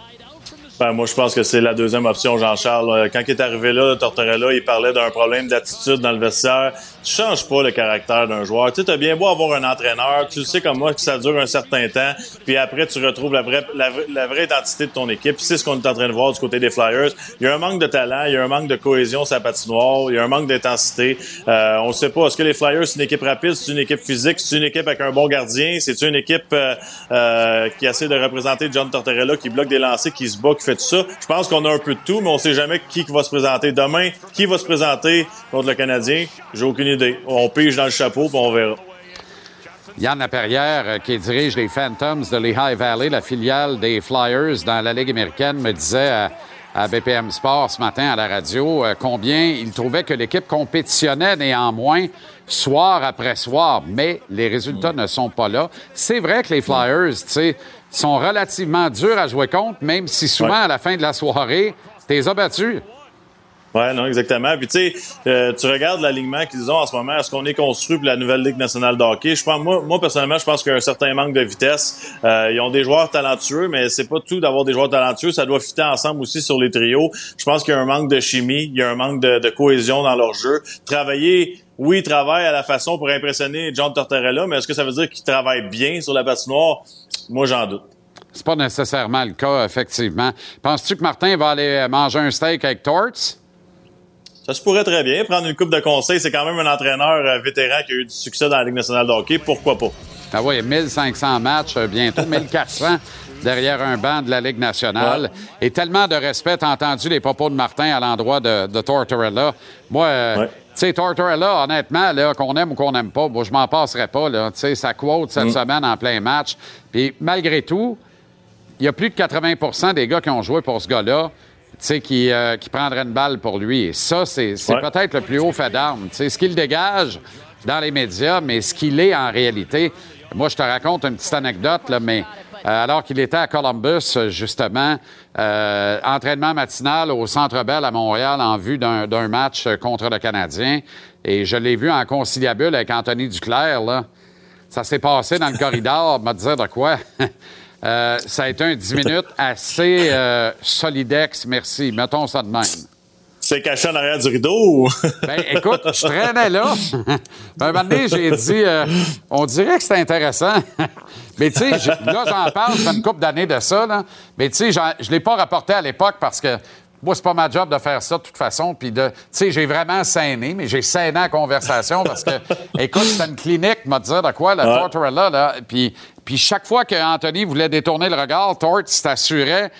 Ben, moi, je pense que c'est la deuxième option, Jean-Charles. Euh, quand il est arrivé là, Tortorella, il parlait d'un problème d'attitude dans le vestiaire. Tu changes pas le caractère d'un joueur. Tu sais, as bien beau avoir un entraîneur, tu sais comme moi que ça dure un certain temps, puis après, tu retrouves la vraie, la, vraie identité de ton équipe. C'est ce qu'on est en train de voir du côté des Flyers. Il y a un manque de talent, il y a un manque de cohésion sur la patinoire, il y a un manque d'intensité. Euh, on sait pas, est-ce que les Flyers, c'est une équipe rapide, c'est une équipe physique, c'est une équipe avec un bon gardien, c'est une équipe euh, euh, qui essaie de représenter John Tortorella, qui bloque des lancers, qui se bat, qui fait ça. Je pense qu'on a un peu de tout, mais on sait jamais qui va se présenter demain. Qui va se présenter contre le Canadien? J'ai aucune idée. On pige dans le chapeau, puis on verra. Yann Laperrière, euh, qui dirige les Phantoms de Lehigh Valley, la filiale des Flyers dans la Ligue américaine, me disait à, BPM Sport ce matin à la radio euh, combien il trouvait que l'équipe compétitionnait néanmoins soir après soir, mais les résultats ne sont pas là. C'est vrai que les Flyers, tu sais, sont relativement durs à jouer contre, même si souvent, à la fin de la soirée, tu les Oui, non, exactement. Puis tu sais, euh, tu regardes l'alignement qu'ils ont en ce moment. Est-ce qu'on est construit pour la nouvelle Ligue nationale de hockey? Je pense, moi, moi personnellement, je pense qu'il y a un certain manque de vitesse. Euh, ils ont des joueurs talentueux, mais c'est pas tout d'avoir des joueurs talentueux. Ça doit fitter ensemble aussi sur les trios. Je pense qu'il y a un manque de chimie, il y a un manque de, de cohésion dans leur jeu. Travailler oui, il travaille à la façon pour impressionner John Tortorella, mais est-ce que ça veut dire qu'il travaille bien sur la patinoire? Moi, j'en doute. C'est pas nécessairement le cas, effectivement. Penses-tu que Martin va aller manger un steak avec Torts? Ça se pourrait très bien. Prendre une coupe de conseil, c'est quand même un entraîneur euh, vétéran qui a eu du succès dans la Ligue nationale de hockey. Pourquoi pas? Ah oui, 1500 matchs, euh, bientôt 1400 derrière un banc de la Ligue nationale. Et tellement de respect. T'as entendu les propos de Martin à l'endroit de, de Tortorella. Moi, euh, tu sais, Tortorella, honnêtement, là, qu'on aime ou qu'on n'aime pas, moi, je m'en passerais pas. Là. Tu sais, sa quote cette Mm. semaine en plein match. Puis malgré tout, il y a plus de 80% des gars qui ont joué pour ce gars-là. Tu sais, qui, euh, qui prendraient une balle pour lui. Et ça, c'est Ouais. peut-être le plus haut fait d'armes. Ce qu'il dégage dans les médias, mais ce qu'il est en réalité. Moi, je te raconte une petite anecdote, là, mais euh, alors qu'il était à Columbus, justement, euh, entraînement matinal au Centre Bell à Montréal en vue d'un match contre le Canadien. Et je l'ai vu en conciliabule avec Anthony Duclair, là. Ça s'est passé dans le corridor, m'a dire de quoi? Euh, ça a été un 10 minutes assez euh, solidex, merci. Mettons ça de même. C'est caché en arrière du rideau? Ben, écoute, je traînais là. Ben, un moment donné, j'ai dit, euh, on dirait que c'est intéressant. Mais tu sais, là, j'en parle, ça fait une couple d'années de ça, là. Mais tu sais, je ne l'ai pas rapporté à l'époque parce que moi, c'est pas ma job de faire ça de toute façon. Puis de, tu sais, j'ai vraiment scéné, mais j'ai scéné la conversation parce que, écoute, c'était une clinique, m'a dit de quoi, la Ouais. Tortorella, là. Puis, puis chaque fois qu'Anthony voulait détourner le regard, Tort s'assurait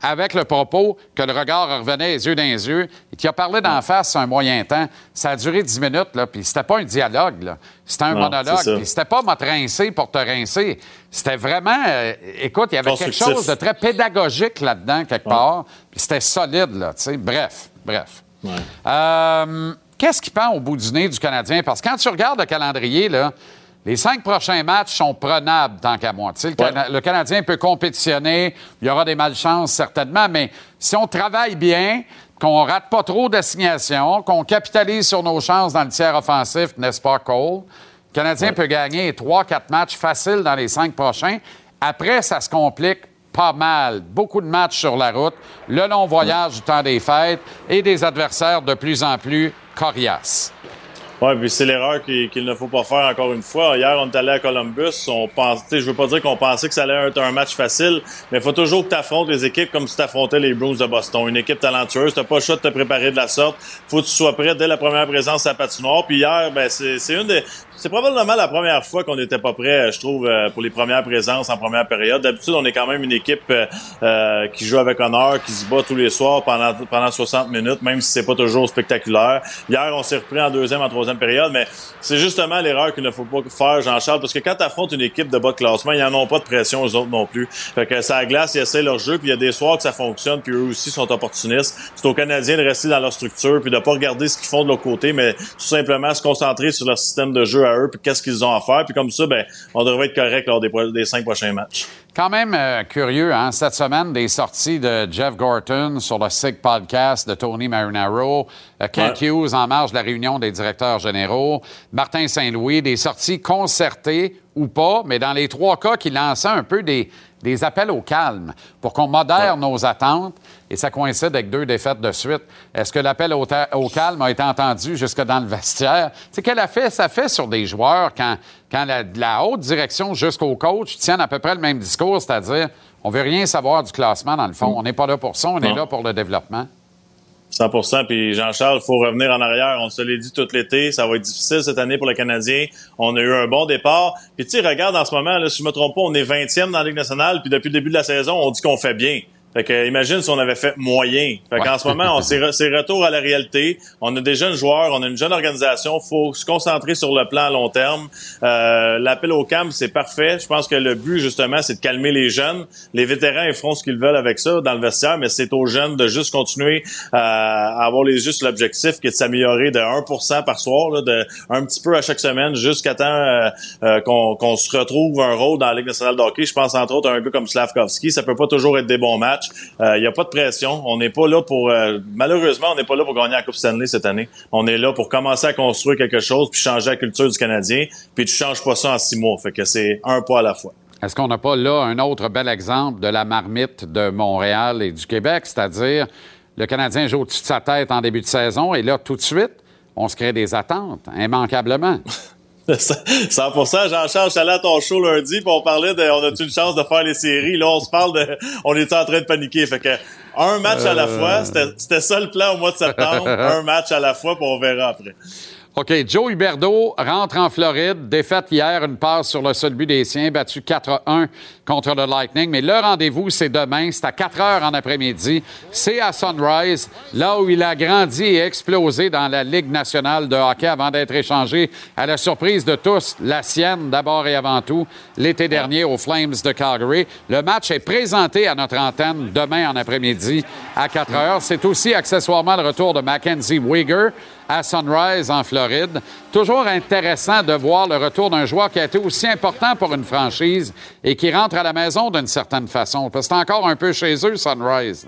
avec le propos que le regard revenait les yeux dans les yeux et qui a parlé d'en face un moyen temps. Ça a duré 10 minutes, là, puis c'était pas un dialogue, là. C'était un Non, monologue, puis c'était pas m'a rincer pour te rincer. C'était vraiment... euh, écoute, il y avait quelque chose de très pédagogique là-dedans, quelque part, puis c'était solide, là, tu sais. Bref, bref. Euh, Qu'est-ce qui pend au bout du nez du Canadien? Parce que quand tu regardes le calendrier, là, les cinq prochains matchs sont prenables tant qu'à moi. Tu sais, Le, Cana- le Canadien peut compétitionner, il y aura des malchances certainement, mais si on travaille bien, qu'on rate pas trop d'assignations, qu'on capitalise sur nos chances dans le tiers offensif, n'est-ce pas, Cole? Le Canadien peut gagner trois, quatre matchs faciles dans les cinq prochains. Après, ça se complique pas mal. Beaucoup de matchs sur la route, le long voyage du temps des fêtes et des adversaires de plus en plus coriaces. Oui, puis c'est l'erreur qu'il ne faut pas faire encore une fois. Hier, on est allé à Columbus. On pense, je veux pas dire qu'on pensait que ça allait être un match facile, mais il faut toujours que tu affrontes les équipes comme si tu affrontais les Bruins de Boston. Une équipe talentueuse, tu pas le choix de te préparer de la sorte. faut que tu sois prêt dès la première présence à la patinoire. Puis hier, ben, c'est c'est une des... C'est probablement la première fois qu'on n'était pas prêt, je trouve, euh, pour les premières présences en première période. D'habitude, on est quand même une équipe euh, euh, qui joue avec honneur, qui se bat tous les soirs pendant, pendant 60 minutes, même si c'est pas toujours spectaculaire. Hier, on s'est repris en deuxième, en troisième période, mais c'est justement l'erreur qu'il ne faut pas faire, Jean-Charles, parce que quand tu affrontes une équipe de bas de classement, ils n'en ont pas de pression, aux autres non plus. Fait que ça glace, ils essaient leur jeu, puis il y a des soirs que ça fonctionne, puis eux aussi sont opportunistes. C'est aux Canadiens de rester dans leur structure, puis de pas regarder ce qu'ils font de l'autre côté, mais tout simplement se concentrer sur leur système de jeu à eux, puis qu'est-ce qu'ils ont à faire, puis comme ça, ben, on devrait être correct lors des cinq prochains matchs. Quand même euh, curieux, hein, cette semaine, des sorties de Jeff Gorton sur le SIG podcast de Tony Marinaro, euh, Kent Ouais. Hughes en marge de la réunion des directeurs généraux, Martin Saint-Louis, des sorties concertées ou pas, mais dans les trois cas qui lançaient un peu des, des appels au calme pour qu'on modère nos attentes. Et ça coïncide avec deux défaites de suite. Est-ce que l'appel au, au calme a été entendu jusque dans le vestiaire? Tu sais, quel effet ça fait sur des joueurs quand, quand la, haute direction jusqu'au coach tiennent à peu près le même discours, c'est-à-dire on veut rien savoir du classement dans le fond. On n'est pas là pour ça, on est là pour le développement. 100% Puis Jean-Charles, il faut revenir en arrière. On se l'est dit tout l'été. Ça va être difficile cette année pour le Canadien. On a eu un bon départ. Puis tu sais, regarde en ce moment, là, si je me trompe pas, on est 20e dans la Ligue nationale. Puis depuis le début de la saison, on dit qu'on fait bien. Fait que imagine si on avait fait moyen. Fait qu'en ce moment, on c'est re- c'est retour à la réalité. On a des jeunes joueurs, on a une jeune organisation. Faut se concentrer sur le plan à long terme. Euh, L'appel au camp, c'est parfait. Je pense que le but justement, c'est de calmer les jeunes. Les vétérans, ils feront ce qu'ils veulent avec ça dans le vestiaire, mais c'est aux jeunes de juste continuer euh, à avoir les juste l'objectif qui est de s'améliorer de 1% par soir, là, de un petit peu à chaque semaine, jusqu'à temps euh, euh, qu'on se retrouve un rôle dans la Ligue nationale de hockey. Je pense entre autres à un gars comme Slavkovski. Ça peut pas toujours être des bons matchs. Il n'y a pas de pression. On n'est pas là pour euh, malheureusement, on n'est pas là pour gagner la Coupe Stanley cette année. On est là pour commencer à construire quelque chose puis changer la culture du Canadien. Puis tu changes pas ça en six mois. Fait que c'est un pas à la fois. Est-ce qu'on n'a pas là un autre bel exemple de la marmite de Montréal et du Québec, c'est-à-dire le Canadien joue au-dessus de sa tête en début de saison et là, tout de suite, on se crée des attentes, immanquablement. 100% Jean-Charles, j'allais à ton show lundi, puis on parlait de, on a-tu une chance de faire les séries? Là, on se parle de, on était en train de paniquer. Fait que, un match à la Euh. fois, c'était c'était ça le plan au mois de septembre. un match à la fois, puis on verra après. OK, Joe Huberdeau rentre en Floride. Défaite hier, une passe sur le seul but des siens, battu 4-1 contre le Lightning. Mais le rendez-vous, c'est demain. C'est à 4 heures en après-midi. C'est à Sunrise, là où il a grandi et explosé dans la Ligue nationale de hockey avant d'être échangé à la surprise de tous, la sienne d'abord et avant tout, l'été dernier aux Flames de Calgary. Le match est présenté à notre antenne demain en après-midi à 4 heures. C'est aussi accessoirement le retour de Mackenzie Wigger à Sunrise en Floride. Toujours intéressant de voir le retour d'un joueur qui a été aussi important pour une franchise et qui rentre à la maison d'une certaine façon. C'est encore un peu chez eux, Sunrise.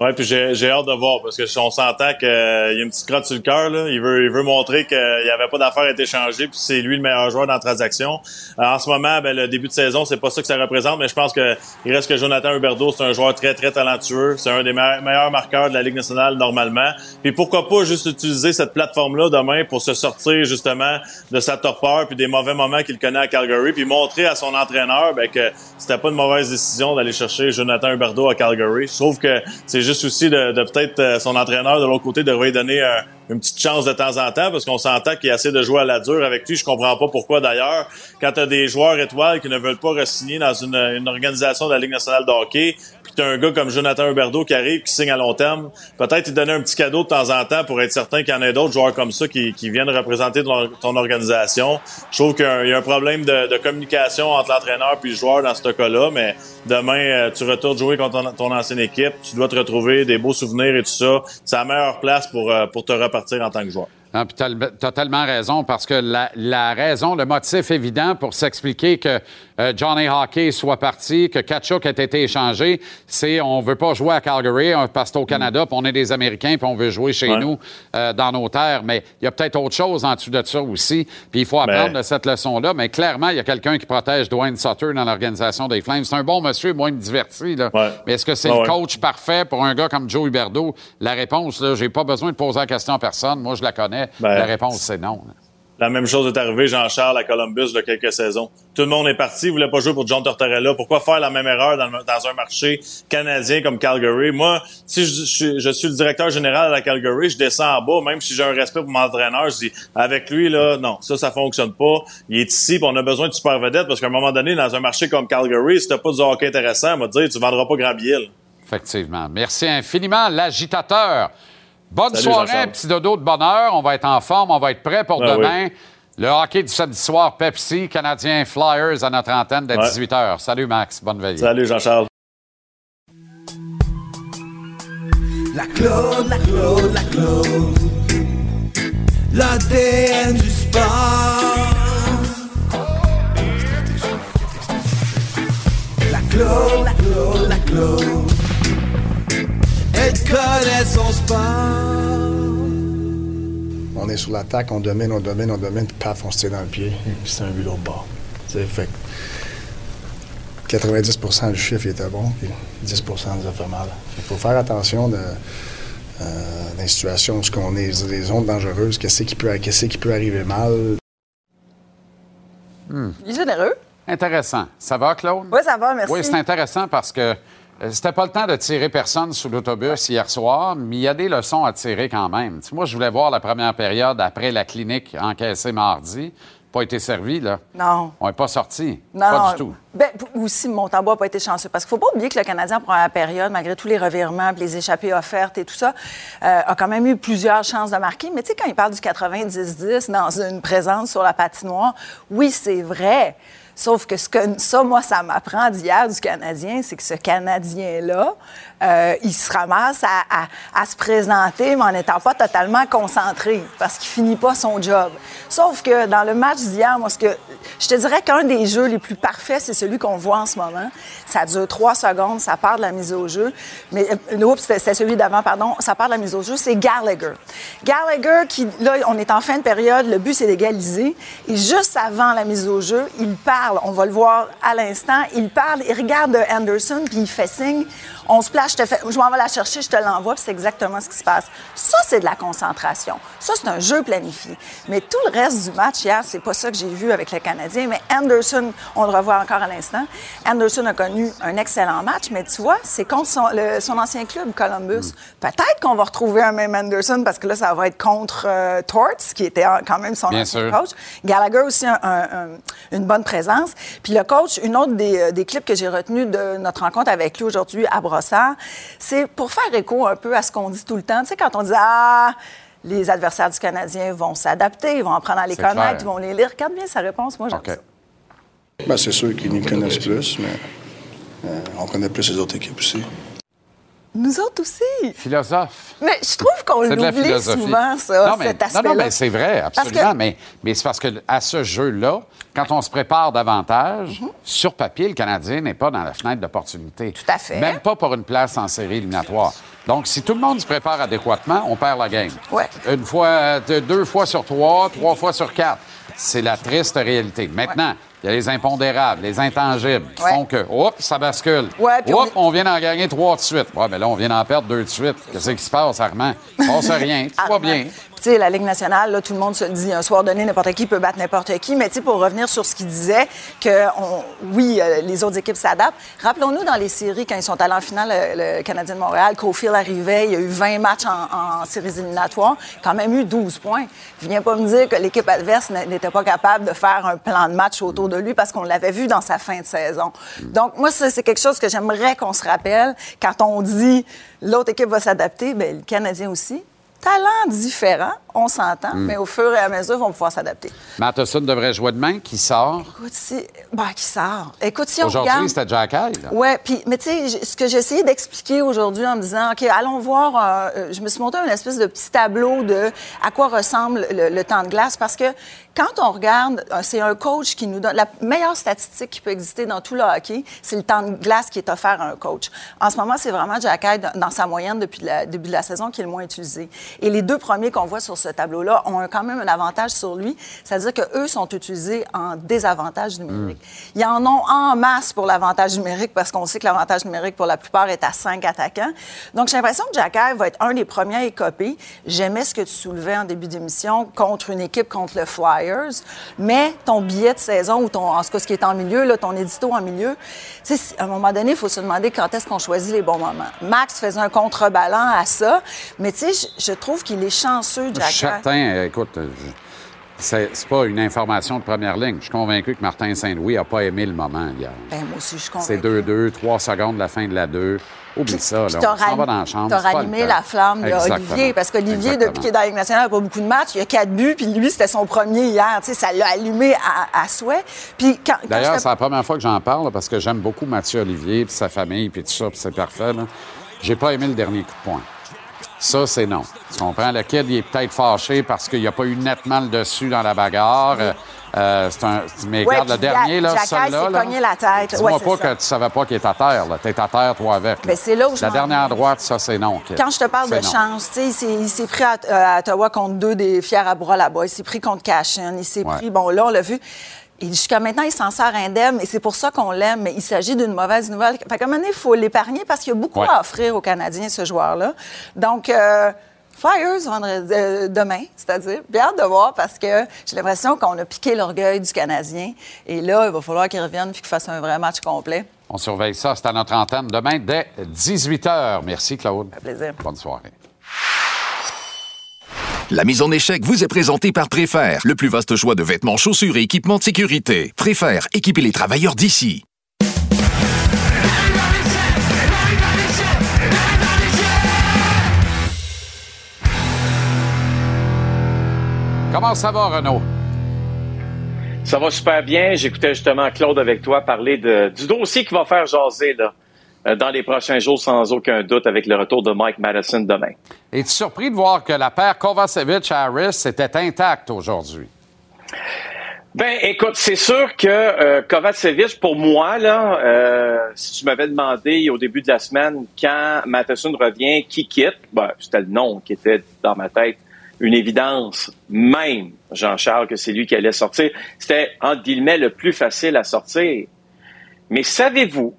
Ouais, puis j'ai hâte de voir parce que on s'entend qu'il y a une petite crotte sur le cœur. Il veut, il veut montrer qu'il n'y avait pas d'affaire à être échangé, puis c'est lui le meilleur joueur dans la transaction. Euh, en ce moment, ben, le début de saison, c'est pas ça que ça représente, mais je pense que il reste que Jonathan Huberdeau, c'est un joueur très très talentueux. C'est un des me- meilleurs marqueurs de la Ligue nationale normalement. Puis pourquoi pas juste utiliser cette plateforme-là demain pour se sortir justement de sa torpeur puis des mauvais moments qu'il connaît à Calgary, puis montrer à son entraîneur ben, que c'était pas une mauvaise décision d'aller chercher Jonathan Huberdeau à Calgary. Je trouve que c'est juste aussi de, de peut-être euh, son entraîneur de l'autre côté devrait donner euh, une petite chance de temps en temps parce qu'on s'entend qu'il essaie de jouer à la dure avec lui. Je comprends pas pourquoi d'ailleurs. Quand tu as des joueurs étoiles qui ne veulent pas re-signer dans une, une organisation de la Ligue nationale de hockey, puis tu as un gars comme Jonathan Huberdeau qui arrive, qui signe à long terme, peut-être lui donner un petit cadeau de temps en temps pour être certain qu'il y en ait d'autres joueurs comme ça qui, qui viennent représenter ton, ton organisation. Je trouve qu'il y a un, il problème de, de communication entre l'entraîneur puis le joueur dans ce cas-là, mais demain, euh, tu retournes jouer contre ton, ton ancienne équipe, tu dois te retrouver des beaux souvenirs et tout ça. C'est la meilleure place pour, euh, pour te repartir en tant que joueur. Puis t'as t'as tellement raison, parce que la raison, le motif évident pour s'expliquer que euh, Johnny Hockey soit parti, que Kachuk ait été échangé, c'est on veut pas jouer à Calgary euh, parce que au Canada, puis on est des Américains, puis on veut jouer chez Ouais. nous, euh, dans nos terres. Mais il y a peut-être autre chose en dessous de ça aussi, puis il faut apprendre de cette leçon-là. Mais clairement, il y a quelqu'un qui protège Dwayne Sutter dans l'organisation des Flames. C'est un bon monsieur, moins diverti. Là. Mais est-ce que c'est Ouais, le coach parfait pour un gars comme Joe Huberdeau? La réponse, là, j'ai pas besoin de poser la question à personne. Moi, je la connais. Ben, la réponse, c'est non. là. La même chose est arrivée, Jean-Charles, à Columbus, il y a quelques saisons. Tout le monde est parti, il voulait pas jouer pour John Tortorella. Pourquoi faire la même erreur dans, un marché canadien comme Calgary? Moi, si je, suis le directeur général à la Calgary, je descends en bas, même si j'ai un respect pour mon entraîneur, je dis, avec lui, là, non, ça, ça fonctionne pas. Il est ici, puis on a besoin de super vedettes, parce qu'à un moment donné, dans un marché comme Calgary, si t'as pas du hockey intéressant, on va dire, tu vendras pas grand billet. Effectivement. Merci infiniment, l'agitateur. Bonne Salut, soirée, petit dodo de bonheur. On va être en forme, on va être prêt pour Ah demain. Le hockey du samedi soir, Pepsi, Canadien Flyers à notre antenne dès Ouais. 18h. Salut Max, bonne veille. Salut, Jean-Charles. La Claude, la Claude, la Claude. L'ADN du sport. La Claude, la Claude, la Claude. On est sur l'attaque, on domine, on domine, on domine, puis paf, on se tire dans le pied. Puis c'est un but l'autre bord. Tu sais, fait que 90% du chiffre il était bon, puis 10% nous a fait mal. Il faut faire attention de, euh, dans les situations où ce qu'on est, les zones dangereuses, qu'est-ce qui peut, qui peut arriver mal. Hmm. Il est généreux. Intéressant. Ça va, Claude? Oui, ça va, merci. Oui, c'est intéressant parce que euh, c'était pas le temps de tirer personne sous l'autobus hier soir, mais il y a des leçons à tirer quand même. Moi, je voulais voir la première période après la clinique encaissée mardi. Pas été servi, là. Non. On n'est pas sorti. Non, pas du tout. Ben, aussi, Montembois n'a pas été chanceux. Parce qu'il ne faut pas oublier que le Canadien, en première période, malgré tous les revirements, les échappées offertes et tout ça, euh, a quand même eu plusieurs chances de marquer. Mais tu sais, quand il parle du 90-10 dans une présence sur la patinoire, oui, c'est vrai. Sauf que, ce que ça, moi, ça m'apprend d'hier du Canadien, c'est que ce Canadien-là, euh, il se ramasse à, à- à se présenter, mais en n'étant pas totalement concentré, parce qu'il finit pas son job. Sauf que dans le match d'hier, moi, ce que je te dirais qu'un des jeux les plus parfaits, c'est celui qu'on voit en ce moment. Ça dure trois secondes, ça part de la mise au jeu. Mais, euh, c'était celui d'avant, pardon. Ça part de la mise au jeu, c'est Gallagher. Gallagher, qui, là, on est en fin de période, le but, c'est d'égaliser. Et juste avant la mise au jeu, il parle, on va le voir à l'instant, il parle, il regarde Anderson, puis il fait signe. On se place, je, te fais, je m'en vais la chercher, je te l'envoie, puis c'est exactement ce qui se passe. Ça, c'est de la concentration. Ça, c'est un jeu planifié. Mais tout le reste du match hier, c'est pas ça que j'ai vu avec le Canadien. Mais Anderson, on le revoit encore à l'instant. Anderson a connu un excellent match, mais tu vois, c'est contre son, le- son ancien club, Columbus. Peut-être qu'on va retrouver un même Anderson parce que là, ça va être contre euh, Torts, qui était quand même son Bien ancien sûr. coach. Gallagher aussi un- un- un- une bonne présence. Puis le coach, une autre des, euh, des clips que j'ai retenu de notre rencontre avec lui aujourd'hui à Brossard, c'est pour faire écho un peu à ce qu'on dit tout le temps. Tu sais, quand on dit Ah, les adversaires du Canadien vont s'adapter, ils vont apprendre à les connaître, clair. ils vont les lire. Regarde bien sa réponse, moi, j'aime ça. Ben, c'est sûr qu'ils nous connaissent plus, mais euh, on connaît plus les autres équipes aussi. Nous autres aussi. Philosophe. Mais je trouve qu'on l'oublie souvent, ça, non, mais, cet non, aspect-là. non, mais c'est vrai, absolument. que- Mais, mais c'est parce que à ce jeu-là, quand on se prépare davantage, Mhm. sur papier, le Canadien n'est pas dans la fenêtre d'opportunité. Tout à fait. Même pas pour une place en série éliminatoire. Donc, si tout le monde se prépare adéquatement, on perd la game. Ouais. Une fois, deux- deux fois sur trois, trois fois sur quatre. C'est la triste réalité. Maintenant, il y a les impondérables, les intangibles qui Ouais. font que, oups, ça bascule. Ouais, on Oups, on... vient d'en gagner trois de suite. Ouais, mais là, on vient d'en perdre deux de suite. Qu'est-ce qui se passe, Armand? Il se passe rien. Tout va bien. Tu sais, la Ligue nationale, là, tout le monde se le dit, un soir donné, n'importe qui peut battre n'importe qui. Mais tu sais, pour revenir sur ce qu'il disait, que on- oui, euh, les autres équipes s'adaptent. Rappelons-nous dans les séries, quand ils sont allés en finale, le Canadien de Montréal, Cofield arrivait, il y a eu 20 matchs en, en séries éliminatoires, quand même eu 12 points. Viens pas me dire que l'équipe adverse n'était pas capable de faire un plan de match autour de lui parce qu'on l'avait vu dans sa fin de saison. Donc, moi, c'est quelque chose que j'aimerais qu'on se rappelle quand on dit l'autre équipe va s'adapter, bien, le Canadien aussi talent différent, on s'entend, Mm. mais au fur et à mesure, ils vont pouvoir s'adapter. Matheson devrait jouer demain. Qui sort? Écoute, si... bah, qui sort? Écoute, si on Aujourd'hui, regarde... c'était Jack Hyde. Ouais, puis mais tu sais, ce que j'ai essayé d'expliquer aujourd'hui en me disant, ok, allons voir. euh, euh, je me suis monté un espèce de petit tableau de à quoi ressemble le, le temps de glace parce que quand on regarde, euh, c'est un coach qui nous donne la meilleure statistique qui peut exister dans tout le hockey, c'est le temps de glace qui est offert à un coach. En ce moment, c'est vraiment Jack Hyde dans, sa moyenne depuis le début de la saison qui est le moins utilisé. Et les deux premiers qu'on voit sur ce tableau-là ont quand même un avantage sur lui, c'est-à-dire que eux sont utilisés en désavantage numérique. Ils en ont en masse pour l'avantage numérique parce qu'on sait que l'avantage numérique pour la plupart est à cinq attaquants. Donc j'ai l'impression que Jack Hyde va être un des premiers à écoper. J'aimais ce que tu soulevais en début d'émission contre une équipe contre le Flyers, mais ton billet de saison ou ton, en tout cas ce qui est en milieu, là, ton édito en milieu, tu sais, à un moment donné, il faut se demander quand est-ce qu'on choisit les bons moments. Max faisait un contrebalan à ça, mais tu sais, je, je trouve qu'il est chanceux, Je Jack suis Hyde. certain, euh, écoute, euh, je- c'est c'est pas une information de première ligne. Je suis convaincu que Martin Saint-Louis n'a pas aimé le moment hier. Ben, moi aussi, je suis C'est convaincue. 2-2, 3 secondes, la fin de la 2. Oublie ça, là. t'as On s'en va ran- dans la chambre. t'as c'est pas le rallumé la flamme d'Olivier. Parce qu'Olivier, depuis qu'il est dans la Ligue nationale, n'a pas beaucoup de matchs. Il a quatre buts, puis lui, c'était son premier hier. Tu sais, ça l'a allumé à, à souhait. Puis quand, quand D'ailleurs, c'est la première fois que j'en parle parce que j'aime beaucoup Mathieu Olivier puis sa famille puis tout ça, puis c'est parfait. là. J'ai pas aimé le dernier coup de poing. Ça, c'est non. Tu comprends? Le kid, il est peut-être fâché parce qu'il n'y a pas eu nettement le dessus dans la bagarre. Euh, euh, c'est un... Mais Ouais, regarde, le dernier, là, celui-là... s'est là, cogné la tête. Dis-moi Ouais, pas ça. que tu savais pas qu'il est à terre. là. T'es à terre, toi, avec. là. Ben, c'est là où je La dernière droite, ça, c'est non. Quand je te parle de non. chance, tu sais, il s'est- pris à, euh, à Ottawa contre deux des fiers à bras là-bas. Il s'est pris contre Cashin. Il s'est Ouais. pris, bon, là, on l'a vu. Jusqu'à maintenant, il s'en sort indemne et c'est pour ça qu'on l'aime, mais il s'agit d'une mauvaise nouvelle. Fait qu'à un moment donné, il faut l'épargner parce qu'il y a beaucoup à offrir aux Canadiens, ce joueur-là. Donc, euh, Flyers vendredi, euh, demain, c'est-à-dire. Bien hâte de voir parce que j'ai l'impression qu'on a piqué l'orgueil du Canadien. Et là, il va falloir qu'il revienne puis qu'il fasse un vrai match complet. On surveille ça. C'est à notre antenne demain dès 18 h. Merci, Claude. plaisir. Bonne soirée. La mise en échec vous est présentée par Préfère, le plus vaste choix de vêtements, chaussures et équipements de sécurité. Préfère, équiper les travailleurs d'ici. Comment ça va, Renaud? Ça va super bien. J'écoutais justement Claude avec toi parler de, du dossier qui va faire jaser là, euh, dans les prochains jours, sans aucun doute, avec le retour de Mike Madison demain. Es-tu surpris de voir que la paire Kovacevic-Harris était intacte aujourd'hui? Ben, écoute, c'est sûr que euh, Kovacevic, pour moi, là, euh, si tu m'avais demandé au début de la semaine quand Matheson revient, qui quitte, ben, c'était le nom qui était dans ma tête une évidence, même Jean-Charles, que c'est lui qui allait sortir. C'était, entre guillemets, le plus facile à sortir. Mais savez-vous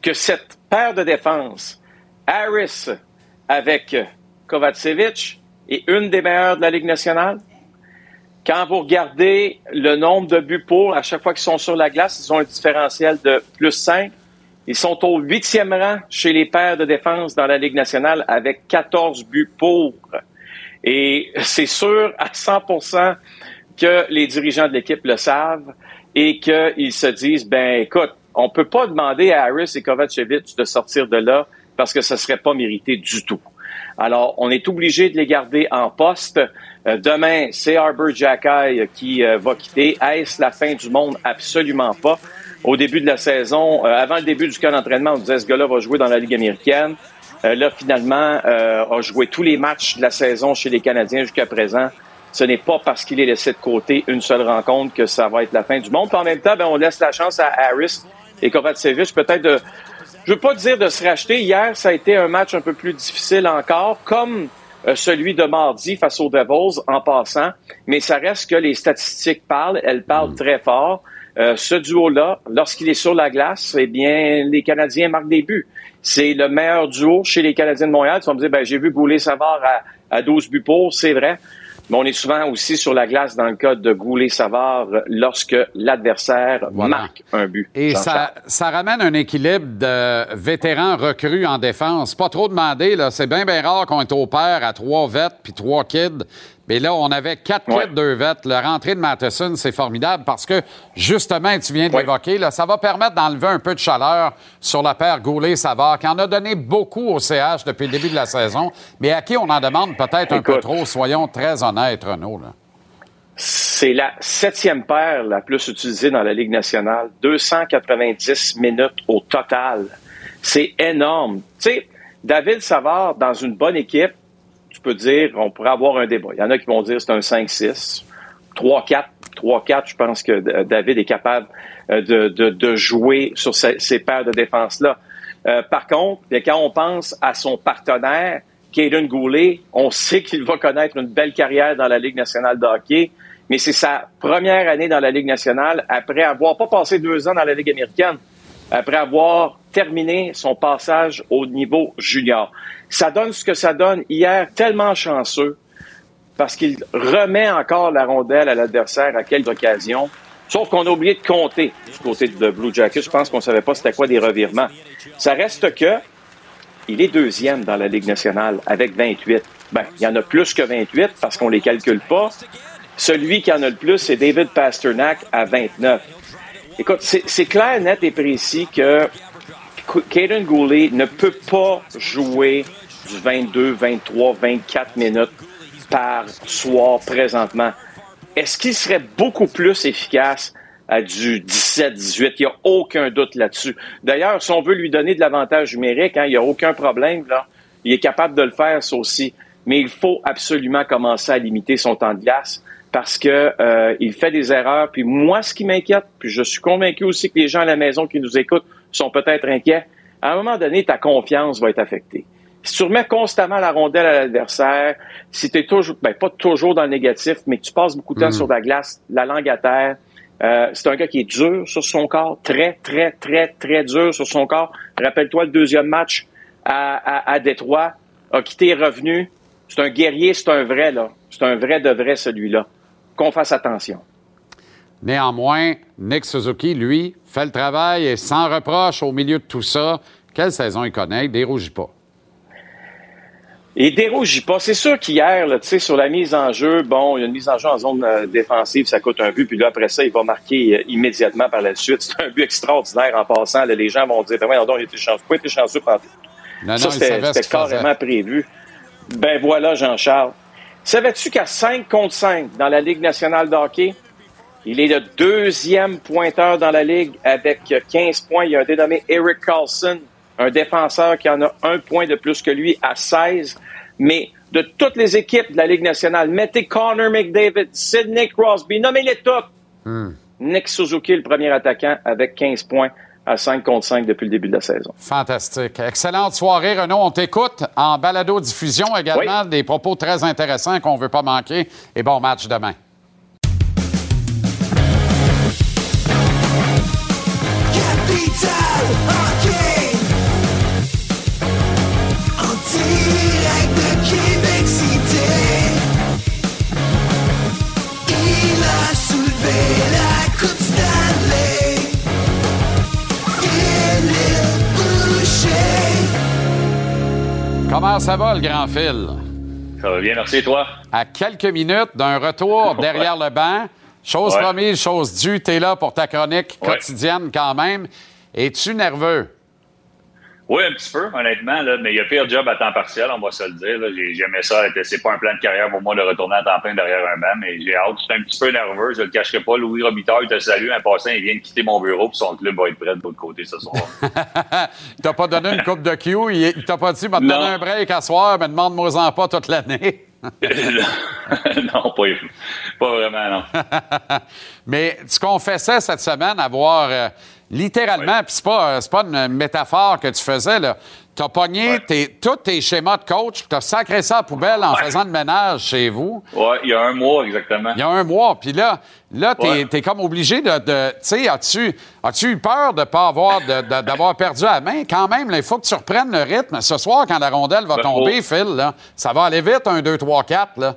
que cette paire de défense, Harris avec Kovacevic est une des meilleures de la Ligue nationale? Quand vous regardez le nombre de buts pour, à chaque fois qu'ils sont sur la glace, ils ont un différentiel de plus 5. Ils sont au huitième rang chez les paires de défense dans la Ligue nationale avec 14 buts pour. Et c'est sûr à 100% que les dirigeants de l'équipe le savent et qu'ils se disent, ben écoute, on peut pas demander à Harris et Kovacevic de sortir de là parce que ce serait pas mérité du tout. Alors, on est obligé de les garder en poste. Euh, demain, c'est Arbor Jackay qui euh, va quitter. Est-ce la fin du monde? Absolument pas. Au début de la saison, euh, avant le début du camp d'entraînement, on disait ce gars-là va jouer dans la Ligue américaine. Là, finalement, a joué tous les matchs de la saison chez les Canadiens jusqu'à présent. Ce n'est pas parce qu'il est laissé de côté une seule rencontre que ça va être la fin du monde. Puis en même temps, ben, on laisse la chance à Harris et Kovacevic peut-être de je veux pas dire de se racheter. Hier, ça a été un match un peu plus difficile encore, comme euh, celui de mardi face aux Devils en passant. Mais ça reste que les statistiques parlent. Elles parlent très fort. Euh, ce duo-là, lorsqu'il est sur la glace, eh bien, les Canadiens marquent des buts. C'est le meilleur duo chez les Canadiens de Montréal. Tu vas me dire, ben, j'ai vu Goulet-Savard à, à 12 buts pour, c'est vrai mais on est souvent aussi sur la glace dans le cas de Goulet-Savard lorsque l'adversaire marque un but. Et ça, ça, ramène un équilibre de vétérans recrues en défense. Pas trop demandé, là. C'est bien, bien rare qu'on est au pair à trois vets puis trois kids. Mais là, on avait quatre kids, deux vêtes. La rentrée de Matheson, c'est formidable parce que, justement, tu viens de l'évoquer, là, ça va permettre d'enlever un peu de chaleur sur la paire Goulet-Savard, qui en a donné beaucoup au CH depuis le début de la saison, mais à qui on en demande peut-être un peu trop, soyons très honnêtes, Renaud. C'est la septième paire la plus utilisée dans la Ligue nationale. 290 minutes au total. C'est énorme. Tu sais, David Savard, dans une bonne équipe, tu peux dire, on pourrait avoir un débat. Il y en a qui vont dire c'est un 5-6. 3-4, 3-4, je pense que David est capable euh, de, jouer sur ces, paires de défense-là. Euh, par contre, quand on pense à son partenaire, Caden Goulet, on sait qu'il va connaître une belle carrière dans la Ligue nationale de hockey, mais c'est sa première année dans la Ligue nationale après avoir pas passé deux ans dans la Ligue américaine, après avoir terminé son passage au niveau junior. Ça donne ce que ça donne. Hier, tellement chanceux parce qu'il remet encore la rondelle à l'adversaire à quelques occasions. Sauf qu'on a oublié de compter du côté de Blue Jackets. Je pense qu'on savait pas c'était quoi des revirements. Ça reste que il est deuxième dans la Ligue nationale avec 28. Ben, il y en a plus que 28 parce qu'on les calcule pas. Celui qui en a le plus, c'est David Pasternak à 29. Écoute, c'est clair, net et précis que Caden Goulet ne peut pas jouer du 22, 23, 24 minutes par soir présentement. Est-ce qu'il serait beaucoup plus efficace à du 17-18? Il n'y a aucun doute là-dessus. D'ailleurs, si on veut lui donner de l'avantage numérique, hein, il n'y a aucun problème. Là. Il est capable de le faire, ça aussi. Mais il faut absolument commencer à limiter son temps de glace parce que euh, il fait des erreurs. Puis moi, ce qui m'inquiète, puis je suis convaincu aussi que les gens à la maison qui nous écoutent sont peut-être inquiets, à un moment donné, ta confiance va être affectée. Si tu remets constamment la rondelle à l'adversaire, si tu es toujours, ben pas toujours dans le négatif, mais que tu passes beaucoup de temps mm. sur la glace, la langue à terre, euh, c'est un gars qui est dur sur son corps, très, très, très, très dur sur son corps. Rappelle-toi le deuxième match à, à, à Détroit, a quitté et revenu. C'est un guerrier, c'est un vrai, là. C'est un vrai de vrai, celui-là. Qu'on fasse attention. Néanmoins, Nick Suzuki, lui, fait le travail et sans reproche au milieu de tout ça. Quelle saison il connaît? Il dérougit pas. Il dérougit pas. C'est sûr qu'hier, tu sais, sur la mise en jeu, bon, il y a une mise en jeu en zone euh, défensive, ça coûte un but, puis là, après ça, il va marquer euh, immédiatement par la suite. C'est un but extraordinaire en passant. les gens vont dire, ben, non, il était chanceux. Pourquoi il était chanceux par non, Ça, c'était carrément prévu. Ben voilà, Jean-Charles. Savais-tu qu'à 5 contre 5 dans la Ligue nationale de hockey, il est le deuxième pointeur dans la Ligue avec 15 points? Il y a un dénommé Eric Carlson, un défenseur qui en a un point de plus que lui à 16. Mais de toutes les équipes de la Ligue nationale, mettez Connor McDavid, Sidney Crosby, nommez-les toutes. Hmm. Nick Suzuki, le premier attaquant, avec 15 points à 5 contre 5 depuis le début de la saison. Fantastique. Excellente soirée, Renaud. On t'écoute en balado-diffusion également. Des propos très intéressants qu'on ne veut pas manquer. Et bon match demain. Comment ça va, le grand fil? Ça va bien, merci, toi? À quelques minutes d'un retour derrière le banc, chose Ouais. promise, chose due, t'es là pour ta chronique Ouais. quotidienne quand même. Es-tu nerveux? Oui, un petit peu, honnêtement, là, mais il y a pire job à temps partiel, on va se le dire. J'aimais ça. C'est pas un plan de carrière pour moi de retourner à temps plein derrière un banc, mais j'ai hâte. J'étais un petit peu nerveux, je le cacherai pas. Louis Robitaille te salue. En passant, il vient de quitter mon bureau, puis son club va être prêt de l'autre côté ce soir. Il t'a pas donné une coupe de Q, il, t'a pas dit, m'a te donner un break à soir, mais demande-moi-en pas toute l'année. non, pas, pas vraiment, non. Mais tu confessais cette semaine avoir euh, littéralement, puis c'est pas, euh, pas une métaphore que tu faisais, là. T'as pogné tes- tous tes schémas de coach, puis t'as sacré ça à la poubelle en faisant le ménage chez vous. Ouais, il y a un mois exactement. Il y a un mois, puis là, là t'es Ouais. comme obligé de... de- tu sais, as-tu as eu peur de pas avoir, d'avoir perdu la main? Quand même, il faut que tu reprennes le rythme. Ce soir, quand la rondelle va Ben, tomber, faut- Phil, là, ça va aller vite, un, deux, trois, quatre, là.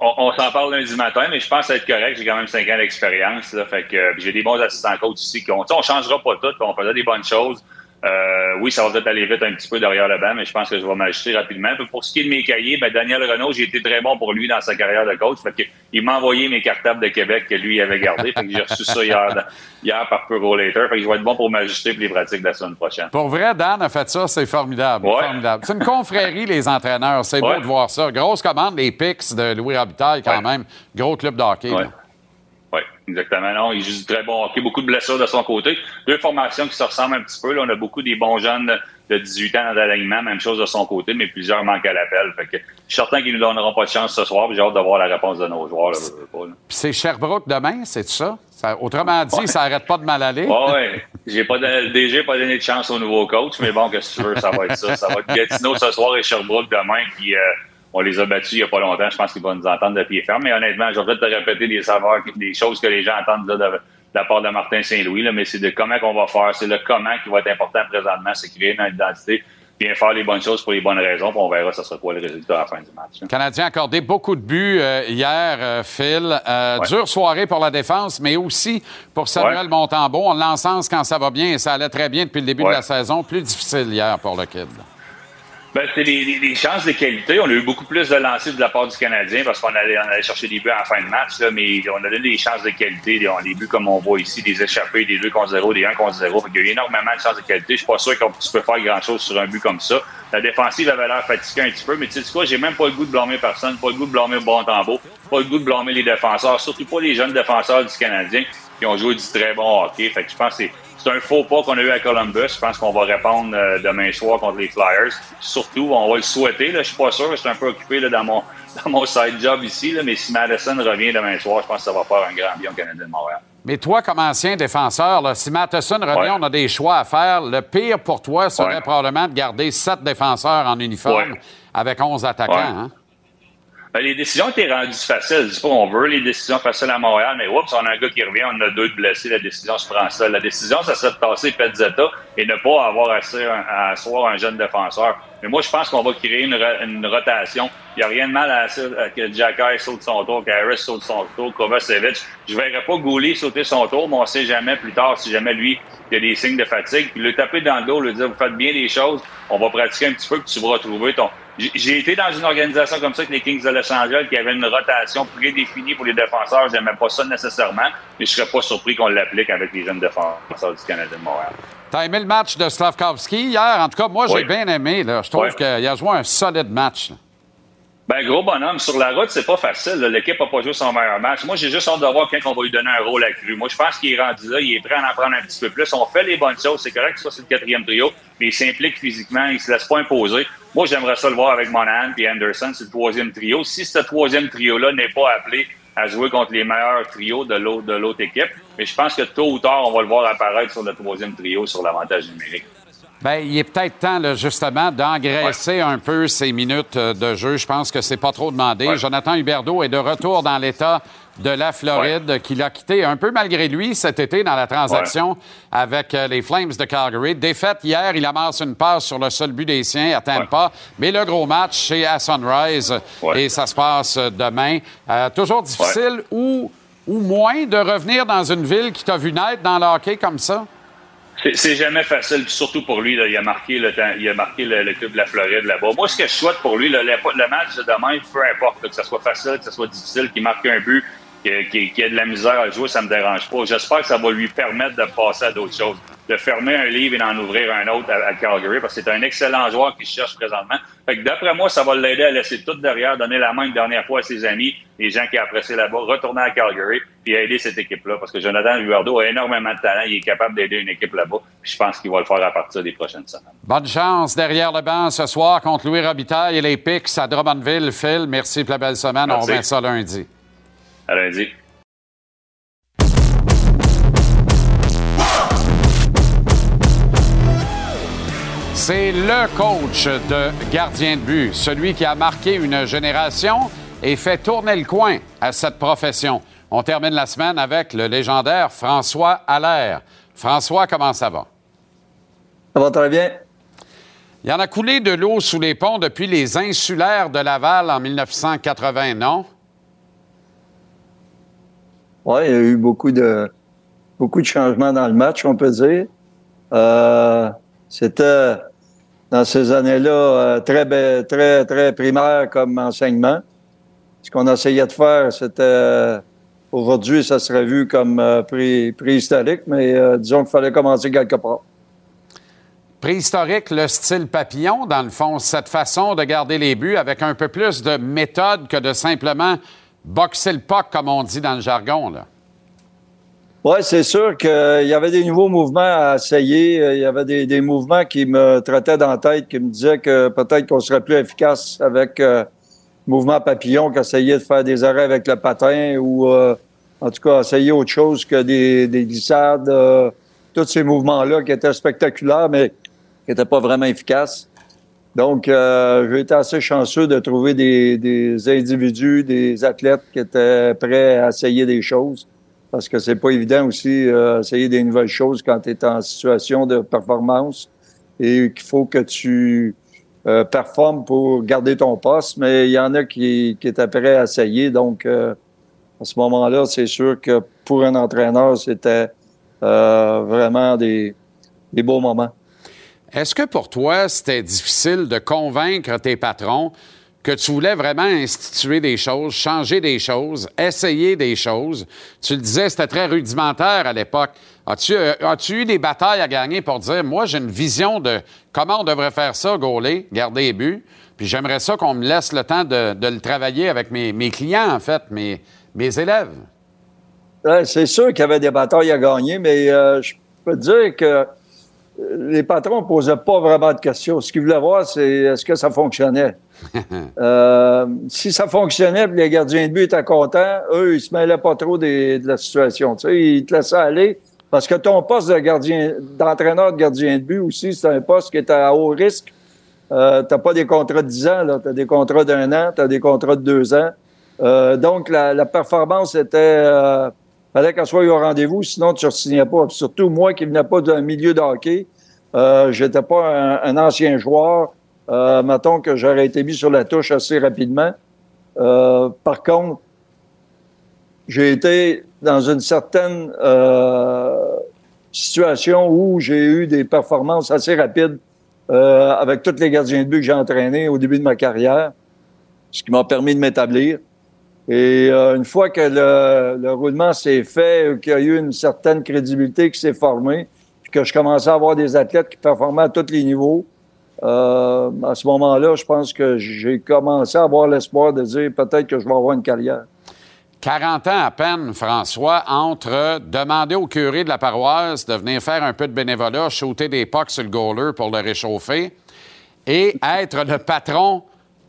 On, on s'en parle lundi matin, mais je pense être correct. J'ai quand même cinq ans d'expérience. Fait que euh, j'ai des bons assistants coach ici. qui ont- on changera pas tout. On faisait des bonnes choses. Euh, oui, ça va peut-être aller vite un petit peu derrière le banc, mais je pense que je vais m'ajuster rapidement. Puis pour ce qui est de mes cahiers, ben Daniel Renault, j'ai été très bon pour lui dans sa carrière de coach. Fait que il m'a envoyé mes cartables de Québec que lui avait. Fait que j'ai reçu ça hier, par Puro Later. Fait que je vais être bon pour m'ajuster pour les pratiques de la semaine prochaine. Pour vrai, Dan a fait ça, c'est formidable. Ouais. formidable. C'est une confrérie, les entraîneurs. C'est Ouais. beau de voir ça. Grosse commande, les Pix de Louis Robitaille, quand même. Gros club de hockey. Oui, exactement. Non, il joue du très bon hockey. Beaucoup de blessures de son côté. Deux formations qui se ressemblent un petit peu. Là, on a beaucoup des bons jeunes de 18 ans dans l'alignement. Même chose de son côté, mais plusieurs manquent à l'appel. Fait que je suis certain qu'ils ne nous donneront pas de chance ce soir. puis J'ai hâte de voir la réponse de nos joueurs. C'est Sherbrooke demain, c'est ça? Ça- Autrement dit, Ouais. ça arrête pas de mal aller. Ouais, ouais. J'ai pas donné, le DG pas donné de chance au nouveau coach, mais bon, qu'est-ce que tu veux, ça va être ça. Ça va être Gatineau ce soir et Sherbrooke demain, qui euh, on les a battus il y a pas longtemps. Je pense qu'ils vont nous entendre de pied ferme. Mais honnêtement, je vais peut-être te répéter des saveurs, des choses que les gens entendent là, de, de la part de Martin Saint-Louis, mais c'est de comment qu'on va faire. C'est le comment qui va être important présentement, c'est créer notre identité, bien faire les bonnes choses pour les bonnes raisons, puis on verra ça sera quoi le résultat à la fin du match. Le Canadien a accordé beaucoup de buts euh, hier, euh, Phil. Euh, Ouais. Dure soirée pour la défense, mais aussi pour Samuel Ouais. Montembeau. On l'encense quand ça va bien et ça allait très bien depuis le début de la saison. Plus difficile hier pour le Kid. Ben, c'était des, des- chances de qualité. On a eu beaucoup plus de lancers de la part du Canadien parce qu'on allait, on allait chercher des buts la fin de match, là, mais on a donné des chances de qualité. Des buts comme on voit ici, des échappés, des 2 contre 0, des 1 contre 0. Fait qu'il y a eu énormément de chances de qualité. Je suis pas sûr qu'on tu peux faire grand-chose sur un but comme ça. La défensive avait l'air fatiguée un petit peu, mais tu sais quoi, j'ai même pas le goût de blâmer personne, pas le goût de blâmer Bon Tambo, pas le goût de blâmer les défenseurs, surtout pas les jeunes défenseurs du Canadien qui ont joué du très bon hockey. Fait que je pense que c'est un faux pas qu'on a eu à Columbus. Je pense qu'on va répondre euh, demain soir contre les Flyers. Surtout, on va le souhaiter. Là. Je suis pas sûr. Je suis un peu occupé là, dans, mon, dans mon side job ici. Là. Mais si Madison revient demain soir, je pense que ça va faire un grand bien au Canadien de Montréal. Mais toi, comme ancien défenseur, là, si Matheson revient, Ouais. on a des choix à faire. Le pire pour toi serait Ouais. probablement de garder sept défenseurs en uniforme Ouais. avec 11 attaquants. Hein? Ben, les décisions étaient rendues faciles. Dis pas on veut les décisions faciles à Montréal, mais oups, on a un gars qui revient, on a deux de blessés, la décision se prend ça. La décision, ça serait de passer Petzetta et ne pas avoir assez à asseoir un jeune défenseur. Mais moi, je pense qu'on va créer une, une rotation. Il n'y a rien de mal à ça que Jack Harris saute son tour, qu'Harris saute son tour, Kovacevic. Je ne verrais pas Goulet sauter son tour, mais on ne sait jamais plus tard si jamais lui, il y a des signes de fatigue. Puis le taper dans le dos, lui dire, vous faites bien les choses, on va pratiquer un petit peu, puis tu vas retrouver ton... J'ai- été dans une organisation comme ça avec les Kings de Los Angeles qui avait une rotation prédéfinie pour les défenseurs. J'aimais pas ça nécessairement, mais je serais pas surpris qu'on l'applique avec les jeunes défenseurs du Canada de Montréal. T'as aimé le match de Slavkovski hier? En tout cas, moi, j'ai Oui. bien aimé. Là. Je trouve Oui. qu'il a joué un solide match. là. Ben, gros bonhomme, sur la route, c'est pas facile. L'équipe n'a pas joué son meilleur match. Moi, j'ai juste hâte de voir quand on va lui donner un rôle accru. Moi, je pense qu'il est rendu là, il est prêt à en prendre un petit peu plus. On fait les bonnes choses. C'est correct que ça, c'est le quatrième trio, mais il s'implique physiquement, il se laisse pas imposer. Moi, j'aimerais ça le voir avec Monahan et Anderson, c'est le troisième trio. Si ce troisième trio-là n'est pas appelé à jouer contre les meilleurs trios de l'autre équipe, mais je pense que tôt ou tard, on va le voir apparaître sur le troisième trio sur l'avantage numérique. Ben, il est peut-être temps, là, justement, d'engraisser un peu ses minutes euh, de jeu. Je pense que c'est pas trop demandé. Jonathan Huberdeau est de retour dans l'État de la Floride, qu'il a quitté un peu malgré lui cet été dans la transaction avec euh, les Flames de Calgary. Défaite hier, il amasse une passe sur le seul but des siens à Tampa. Mais le gros match, c'est à Sunrise et ça se passe euh, demain. Euh, toujours difficile ou, ou moins de revenir dans une ville qui t'a vu naître dans le hockey comme ça? C'est- jamais facile, surtout pour lui. Là, il a marqué le temps- il a marqué le, club de la Floride là-bas. Moi, ce que je souhaite pour lui, là, le, le match de demain, peu importe, que ce soit facile, que ce soit difficile, qu'il marque un but, qu'il qu'il- qu'il ait de la misère à jouer, ça me dérange pas. J'espère que ça va lui permettre de passer à d'autres choses, de fermer un livre et d'en ouvrir un autre à, à Calgary, parce que c'est un excellent joueur qui cherche présentement. Fait que d'après moi, ça va l'aider à laisser tout derrière, donner la main une dernière fois à ses amis, les gens qui apprécient là-bas, retourner à Calgary, puis aider cette équipe-là. Parce que Jonathan Huardo a énormément de talent, il est capable d'aider une équipe là-bas. Puis je pense qu'il va le faire à partir des prochaines semaines. Bonne chance derrière le banc ce soir contre Louis Robitaille et les Pics à Drummondville. Phil, merci pour la belle semaine. Merci. On remet ça lundi. À lundi. C'est le coach de gardien de but, celui qui a marqué une génération et fait tourner le coin à cette profession. On termine la semaine avec le légendaire François Allaire. François, comment ça va? Ça va très bien. Il y en a coulé de l'eau sous les ponts depuis les insulaires de Laval en 1980, non? Oui, il y a eu beaucoup de, beaucoup de changements dans le match, on peut dire. Euh, C'était dans ces années-là euh, très, très, très primaire comme enseignement. Ce qu'on essayait de faire, c'était aujourd'hui, ça serait vu comme euh, pré- préhistorique, mais disons qu'il fallait commencer quelque part. Préhistorique, le style papillon, dans le fond, cette façon de garder les buts avec un peu plus de méthode que de simplement boxer le puck, comme on dit dans le jargon. Là. Oui, c'est sûr qu'il y avait des nouveaux mouvements à essayer. Euh, Il y avait des, des mouvements qui me traitaient dans la tête, qui me disaient que peut-être qu'on serait plus efficace avec euh, mouvement papillon qu'essayer de faire des arrêts avec le patin ou euh, en tout cas essayer autre chose que des, des glissades. euh, tous ces mouvements-là qui étaient spectaculaires, mais qui n'étaient pas vraiment efficaces. Donc, euh, j'ai été assez chanceux de trouver des, des individus, des athlètes qui étaient prêts à essayer des choses. Parce que c'est pas évident aussi euh, essayer des nouvelles choses quand tu es en situation de performance et qu'il faut que tu euh, performes pour garder ton poste. Mais il y en a qui, qui étaient prêts à essayer. Donc, euh, à ce moment-là, c'est sûr que pour un entraîneur, c'était euh, vraiment des, des beaux moments. Est-ce que pour toi, c'était difficile de convaincre tes patrons que tu voulais vraiment instituer des choses, changer des choses, essayer des choses? Tu le disais, c'était très rudimentaire à l'époque. As-tu euh, as-tu eu des batailles à gagner pour dire, moi, j'ai une vision de comment on devrait faire ça, gauler, garder les buts, puis j'aimerais ça qu'on me laisse le temps de, le travailler avec mes, clients, en fait, mes, élèves? Ouais, c'est sûr qu'il y avait des batailles à gagner, mais euh, je peux dire que euh, les patrons ne posaient pas vraiment de questions. Ce qu'ils voulaient voir, c'est est-ce que ça fonctionnait. Euh, si ça fonctionnait, puis les gardiens de but étaient contents, eux, ils se mêlaient pas trop des- de la situation. Tu sais, ils te laissaient aller. Parce que ton poste de gardien, d'entraîneur de gardien de but aussi, c'est un poste qui est à haut risque. Euh, t'as pas des contrats de 10 ans, là. T'as des contrats d'un an, t'as des contrats de deux ans. Euh, donc, la, la performance était, euh, fallait qu'elle soit au rendez-vous, sinon tu ne signais pas. Surtout, moi qui venais pas d'un milieu de hockey, euh, j'étais pas un, un ancien joueur. Euh, mettons que j'aurais été mis sur la touche assez rapidement. Euh, par contre, j'ai été dans une certaine euh, situation où j'ai eu des performances assez rapides euh, avec tous les gardiens de but que j'ai entraînés au début de ma carrière, ce qui m'a permis de m'établir. Et euh, une fois que le, le roulement s'est fait, qu'il y a eu une certaine crédibilité qui s'est formée, puis que je commençais à avoir des athlètes qui performaient à tous les niveaux, euh, à ce moment-là, je pense que j'ai commencé à avoir l'espoir de dire peut-être que je vais avoir une carrière. 40 ans à peine, François, entre demander au curé de la paroisse de venir faire un peu de bénévolat, shooter des pucks sur le goaler pour le réchauffer, et être le patron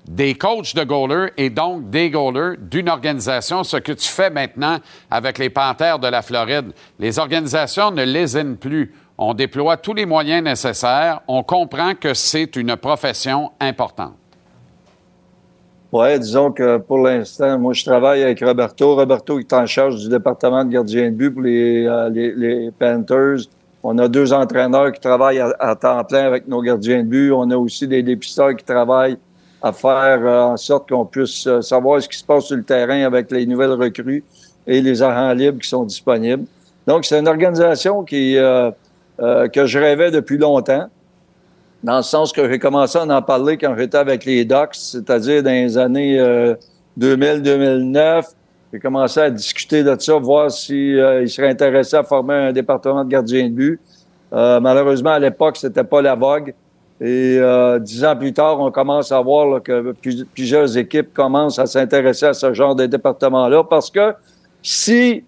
des coachs de goalers et donc des goalers d'une organisation, ce que tu fais maintenant avec les Panthères de la Floride. Les organisations ne lésinent plus. On déploie tous les moyens nécessaires. On comprend que c'est une profession importante. Oui, disons que pour l'instant, moi, je travaille avec Roberto. Roberto est en charge du département de gardien de but pour les, euh, Panthers. On a deux entraîneurs qui travaillent à, à temps plein avec nos gardiens de but. On a aussi des dépisteurs qui travaillent à faire euh, en sorte qu'on puisse euh, savoir ce qui se passe sur le terrain avec les nouvelles recrues et les agents libres qui sont disponibles. Donc, c'est une organisation qui, euh, euh, que je rêvais depuis longtemps, dans le sens que j'ai commencé à en parler quand j'étais avec les Ducks, c'est-à-dire dans les années 2000-2009. J'ai commencé à discuter de ça, voir s'ils si, seraient intéressés à former un département de gardien de but. malheureusement, à l'époque, c'était pas la vogue. Et euh, dix ans plus tard, on commence à voir là, que plusieurs équipes commencent à s'intéresser à ce genre de département-là parce que si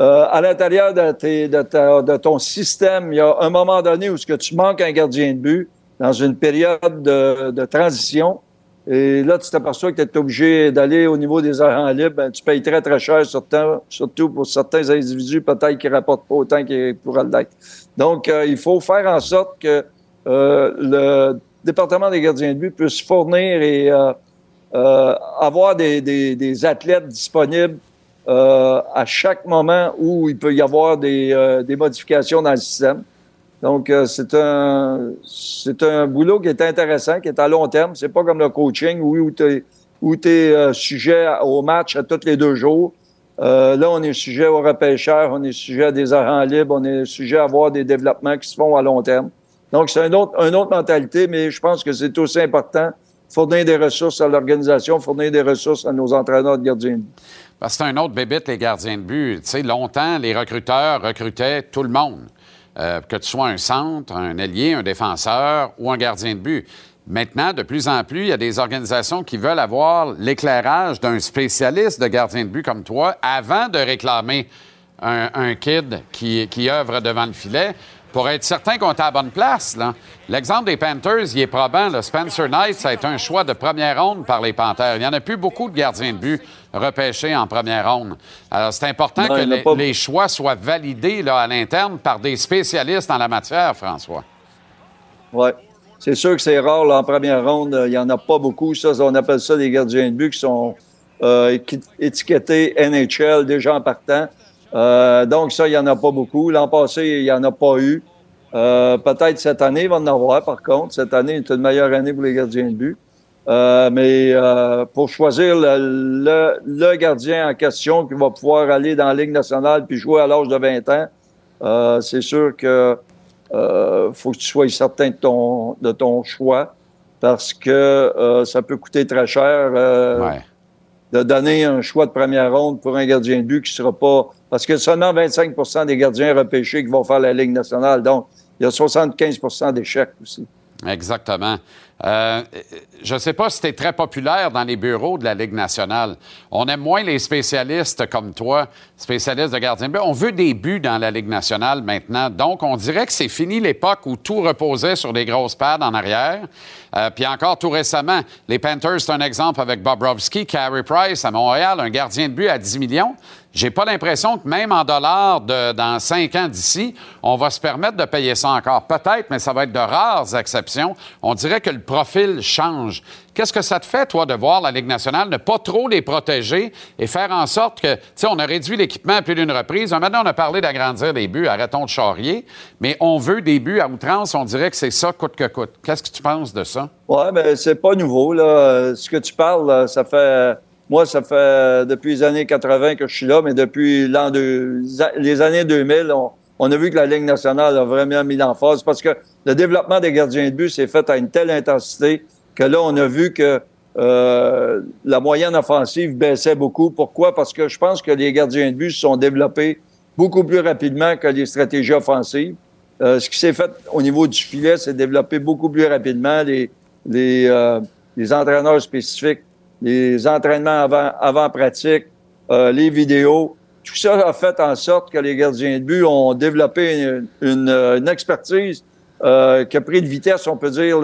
euh, à l'intérieur de, tes, de, ta, de, ton système, il y a un moment donné où ce que tu manques un gardien de but dans une période de, de transition, et là, tu t'aperçois que tu es obligé d'aller au niveau des agents libres, ben, tu payes très, très cher, surtout, pour certains individus peut-être qui rapportent pas autant qu'ils pourraient l'être. Donc, euh, il faut faire en sorte que le département des gardiens de but puisse fournir et euh, euh, avoir des, des, des, athlètes disponibles à chaque moment où il peut y avoir des, des modifications dans le système. Donc, c'est un c'est un boulot qui est intéressant, qui est à long terme. C'est pas comme le coaching où, tu es, où sujet au match à tous les deux jours. là, on est sujet au repêcheur, on est sujet à des arrêts libres, on est sujet à avoir des développements qui se font à long terme. Donc, c'est une autre, mentalité, mais je pense que c'est aussi important fournir des ressources à l'organisation, fournir des ressources à nos entraîneurs de gardiens de but. C'est un autre bébite, les gardiens de but. Tu sais, longtemps, les recruteurs recrutaient tout le monde. Euh, que tu sois un centre, un ailier, un défenseur ou un gardien de but. Maintenant, de plus en plus, il y a des organisations qui veulent avoir l'éclairage d'un spécialiste de gardien de but comme toi avant de réclamer un, kid qui, qui œuvre devant le filet pour être certain qu'on est à la bonne place. L'exemple des Panthers, il est probant. Spencer Knight, ça a été un choix de première ronde par les Panthers. Il n'y en a plus beaucoup de gardiens de but repêchés en première ronde. Alors, c'est important que les, choix soient validés là, à l'interne par des spécialistes en la matière, François. Oui. C'est sûr que c'est rare en première ronde. Il n'y en a pas beaucoup. Ça, on appelle ça des gardiens de but qui sont euh, étiquetés NHL déjà en partant. Euh, donc, ça, il n'y en a pas beaucoup. L'an passé, il n'y en a pas eu. Euh, peut-être cette année, il va en avoir, par contre. Cette année est une meilleure année pour les gardiens de but. Euh, mais pour choisir le, le, gardien en question qui va pouvoir aller dans la Ligue nationale puis jouer à l'âge de 20 ans, c'est sûr que faut que tu sois certain de ton, de ton choix parce que ça peut coûter très cher. Ouais de donner un choix de première ronde pour un gardien de but qui sera pas... Parce que seulement 25% des gardiens repêchés qui vont faire la Ligue nationale. Donc, il y a 75% d'échecs aussi. Exactement. Euh, je ne sais pas si tu es très populaire dans les bureaux de la Ligue nationale. On aime moins les spécialistes comme toi, spécialistes de gardien de but. On veut des buts dans la Ligue nationale maintenant. Donc, on dirait que c'est fini l'époque où tout reposait sur des grosses pads en arrière. Euh, puis encore tout récemment, les Panthers, c'est un exemple avec Bobrovski, Carey Price à Montréal, un gardien de but à 10 millions. J'ai pas l'impression que même en dollars dans cinq ans d'ici, on va se permettre de payer ça encore. Peut-être, mais ça va être de rares exceptions. On dirait que le profil change. Qu'est-ce que ça te fait, toi, de voir la Ligue nationale ne pas trop les protéger et faire en sorte que, tu sais, on a réduit l'équipement à plus d'une reprise. Maintenant, on a parlé d'agrandir les buts, arrêtons de charrier, mais on veut des buts à outrance. On dirait que c'est ça coûte que coûte. Qu'est-ce que tu penses de ça? Oui, mais c'est pas nouveau, là. Ce que tu parles, ça fait moi, ça fait depuis les années 80 que je suis là, mais depuis les années 2000, on, a vu que la Ligue nationale a vraiment mis l'emphase parce que le développement des gardiens de but s'est fait à une telle intensité que là, on a vu que euh, la moyenne offensive baissait beaucoup. Pourquoi? Parce que je pense que les gardiens de but se sont développés beaucoup plus rapidement que les stratégies offensives. Euh, ce qui s'est fait au niveau du filet, c'est développé beaucoup plus rapidement. Les, les, euh, les entraîneurs spécifiques les entraînements avant, avant pratique, euh, les vidéos. Tout ça a fait en sorte que les gardiens de but ont développé une, une, expertise euh, qui a pris de vitesse, on peut dire,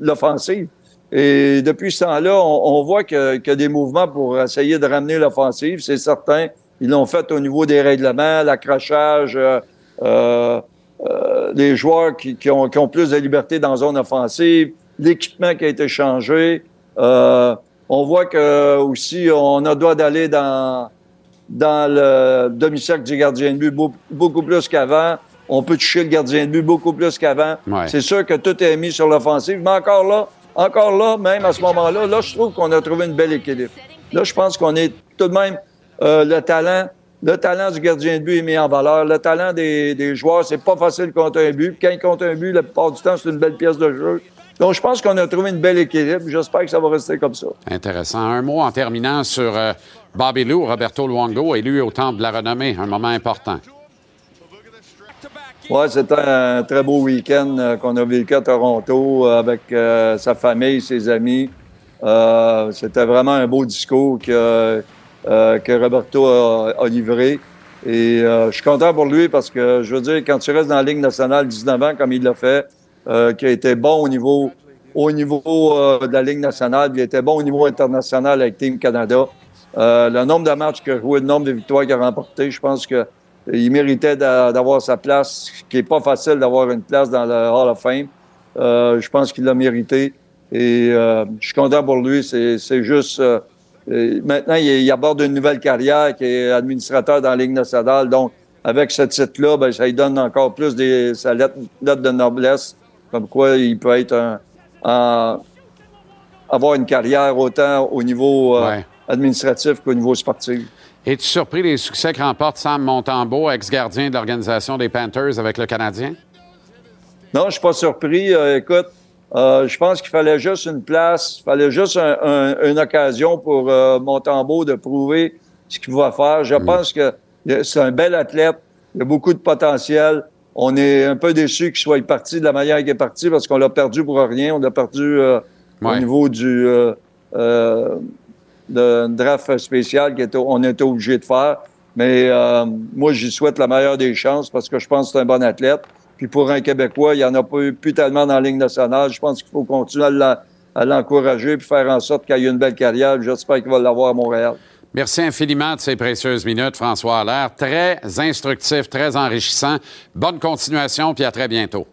l'offensive. Et depuis ce temps-là, on, voit qu'il des mouvements pour essayer de ramener l'offensive, c'est certain. Ils l'ont fait au niveau des règlements, l'accrochage, euh, euh, euh les joueurs qui, qui, ont, qui, ont, plus de liberté dans la zone offensive, l'équipement qui a été changé. Euh, on voit que aussi on a droit d'aller dans dans le demi-cercle du gardien de but beaucoup plus qu'avant. On peut toucher le gardien de but beaucoup plus qu'avant. C'est sûr que tout est mis sur l'offensive, mais encore là, encore là, même à ce moment-là, là, je trouve qu'on a trouvé une belle équilibre. Là, je pense qu'on est tout de même euh, le talent Le talent du gardien de but est mis en valeur. Le talent des, des joueurs, c'est pas facile contre un but. Quand ils comptent un but, la plupart du temps, c'est une belle pièce de jeu. Donc, je pense qu'on a trouvé une belle équilibre. J'espère que ça va rester comme ça. Intéressant. Un mot en terminant sur euh, Bobby Lou, Roberto Luongo, élu au Temple de la Renommée. Un moment important. Oui, c'était un très beau week-end euh, qu'on a vécu à Toronto euh, avec euh, sa famille, ses amis. C'était vraiment un beau discours que, que Roberto a, livré. Et je suis content pour lui parce que, je veux dire, quand tu restes dans la Ligue nationale 19 ans, comme il l'a fait, qui a été bon au niveau, au niveau de la Ligue nationale, il était bon au niveau international avec Team Canada. Le nombre de matchs qu'il a joué, le nombre de victoires qu'il a remporté, je pense que il méritait d'a- d'avoir sa place, qui est pas facile d'avoir une place dans le Hall of Fame. Euh, je pense qu'il l'a mérité. Et euh, je suis content pour lui. C'est juste... euh, maintenant, il, il aborde une nouvelle carrière qui est administrateur dans la Ligue nationale. Donc, avec ce titre-là, ben, ça lui donne encore plus des, sa lettre, lettre de noblesse, comme quoi il peut être un, en- avoir une carrière autant au niveau euh, administratif qu'au niveau sportif. Es-tu surpris des succès que remporte Sam Montembeau, ex-gardien de l'organisation des Panthers avec le Canadien? Non, je suis pas surpris. Euh, écoute, euh, je pense qu'il fallait juste une place, il fallait juste un- un- une occasion pour euh, Montembeau de prouver ce qu'il va faire. Je pense que c'est un bel athlète, il a beaucoup de potentiel. On est un peu déçu qu'il soit parti de la manière qu'il est parti parce qu'on l'a perdu pour rien. On l'a perdu euh, au niveau du d'un draft spécial qu'on était obligé de faire. Mais euh, moi, j'y souhaite la meilleure des chances parce que je pense que c'est un bon athlète. Puis pour un Québécois, il n'y en a pas eu plus tellement dans la Ligue nationale. Je pense qu'il faut continuer à l'encourager puis faire en sorte qu'il ait une belle carrière. J'espère qu'il va l'avoir à Montréal. Merci infiniment de ces précieuses minutes, François Allaire. Très instructif, très enrichissant. Bonne continuation, puis à très bientôt.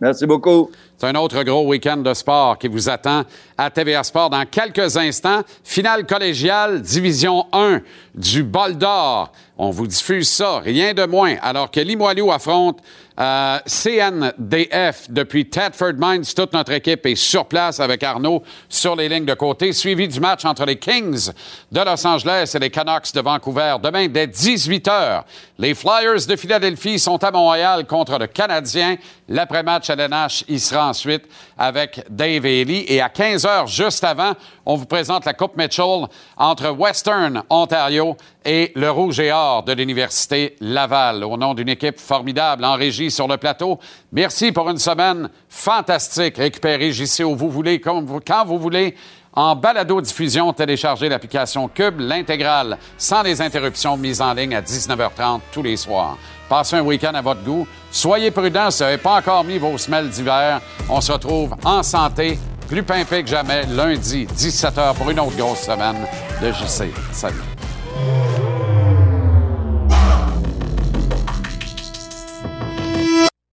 Merci beaucoup. Un autre gros week-end de sport qui vous attend à TVA Sport dans quelques instants. Finale collégiale, division 1 du Bol d'Or. On vous diffuse ça, rien de moins, alors que Limoilou affronte euh, CNDF depuis Tedford Mines. Toute notre équipe est sur place avec Arnaud sur les lignes de côté, suivi du match entre les Kings de Los Angeles et les Canucks de Vancouver. Demain, dès 18 h, les Flyers de Philadelphie sont à Montréal contre le Canadien. L'après-match à l'NH, il sera ensuite avec Dave Ely. Et à 15 h, juste avant, on vous présente la Coupe Mitchell entre Western Ontario et le Rouge et Or de l'Université Laval. Au nom d'une équipe formidable en régie sur le plateau, merci pour une semaine fantastique. Récupérez JC où vous voulez, comme vous- quand vous voulez. En balado-diffusion, téléchargez l'application Cube, l'intégrale, sans les interruptions, mise en ligne à 19h30 tous les soirs. Passez un week-end à votre goût. Soyez prudents si vous n'avez pas encore mis vos semelles d'hiver. On se retrouve en santé, plus pimpé que jamais, lundi, 17h, pour une autre grosse semaine de JC. Salut.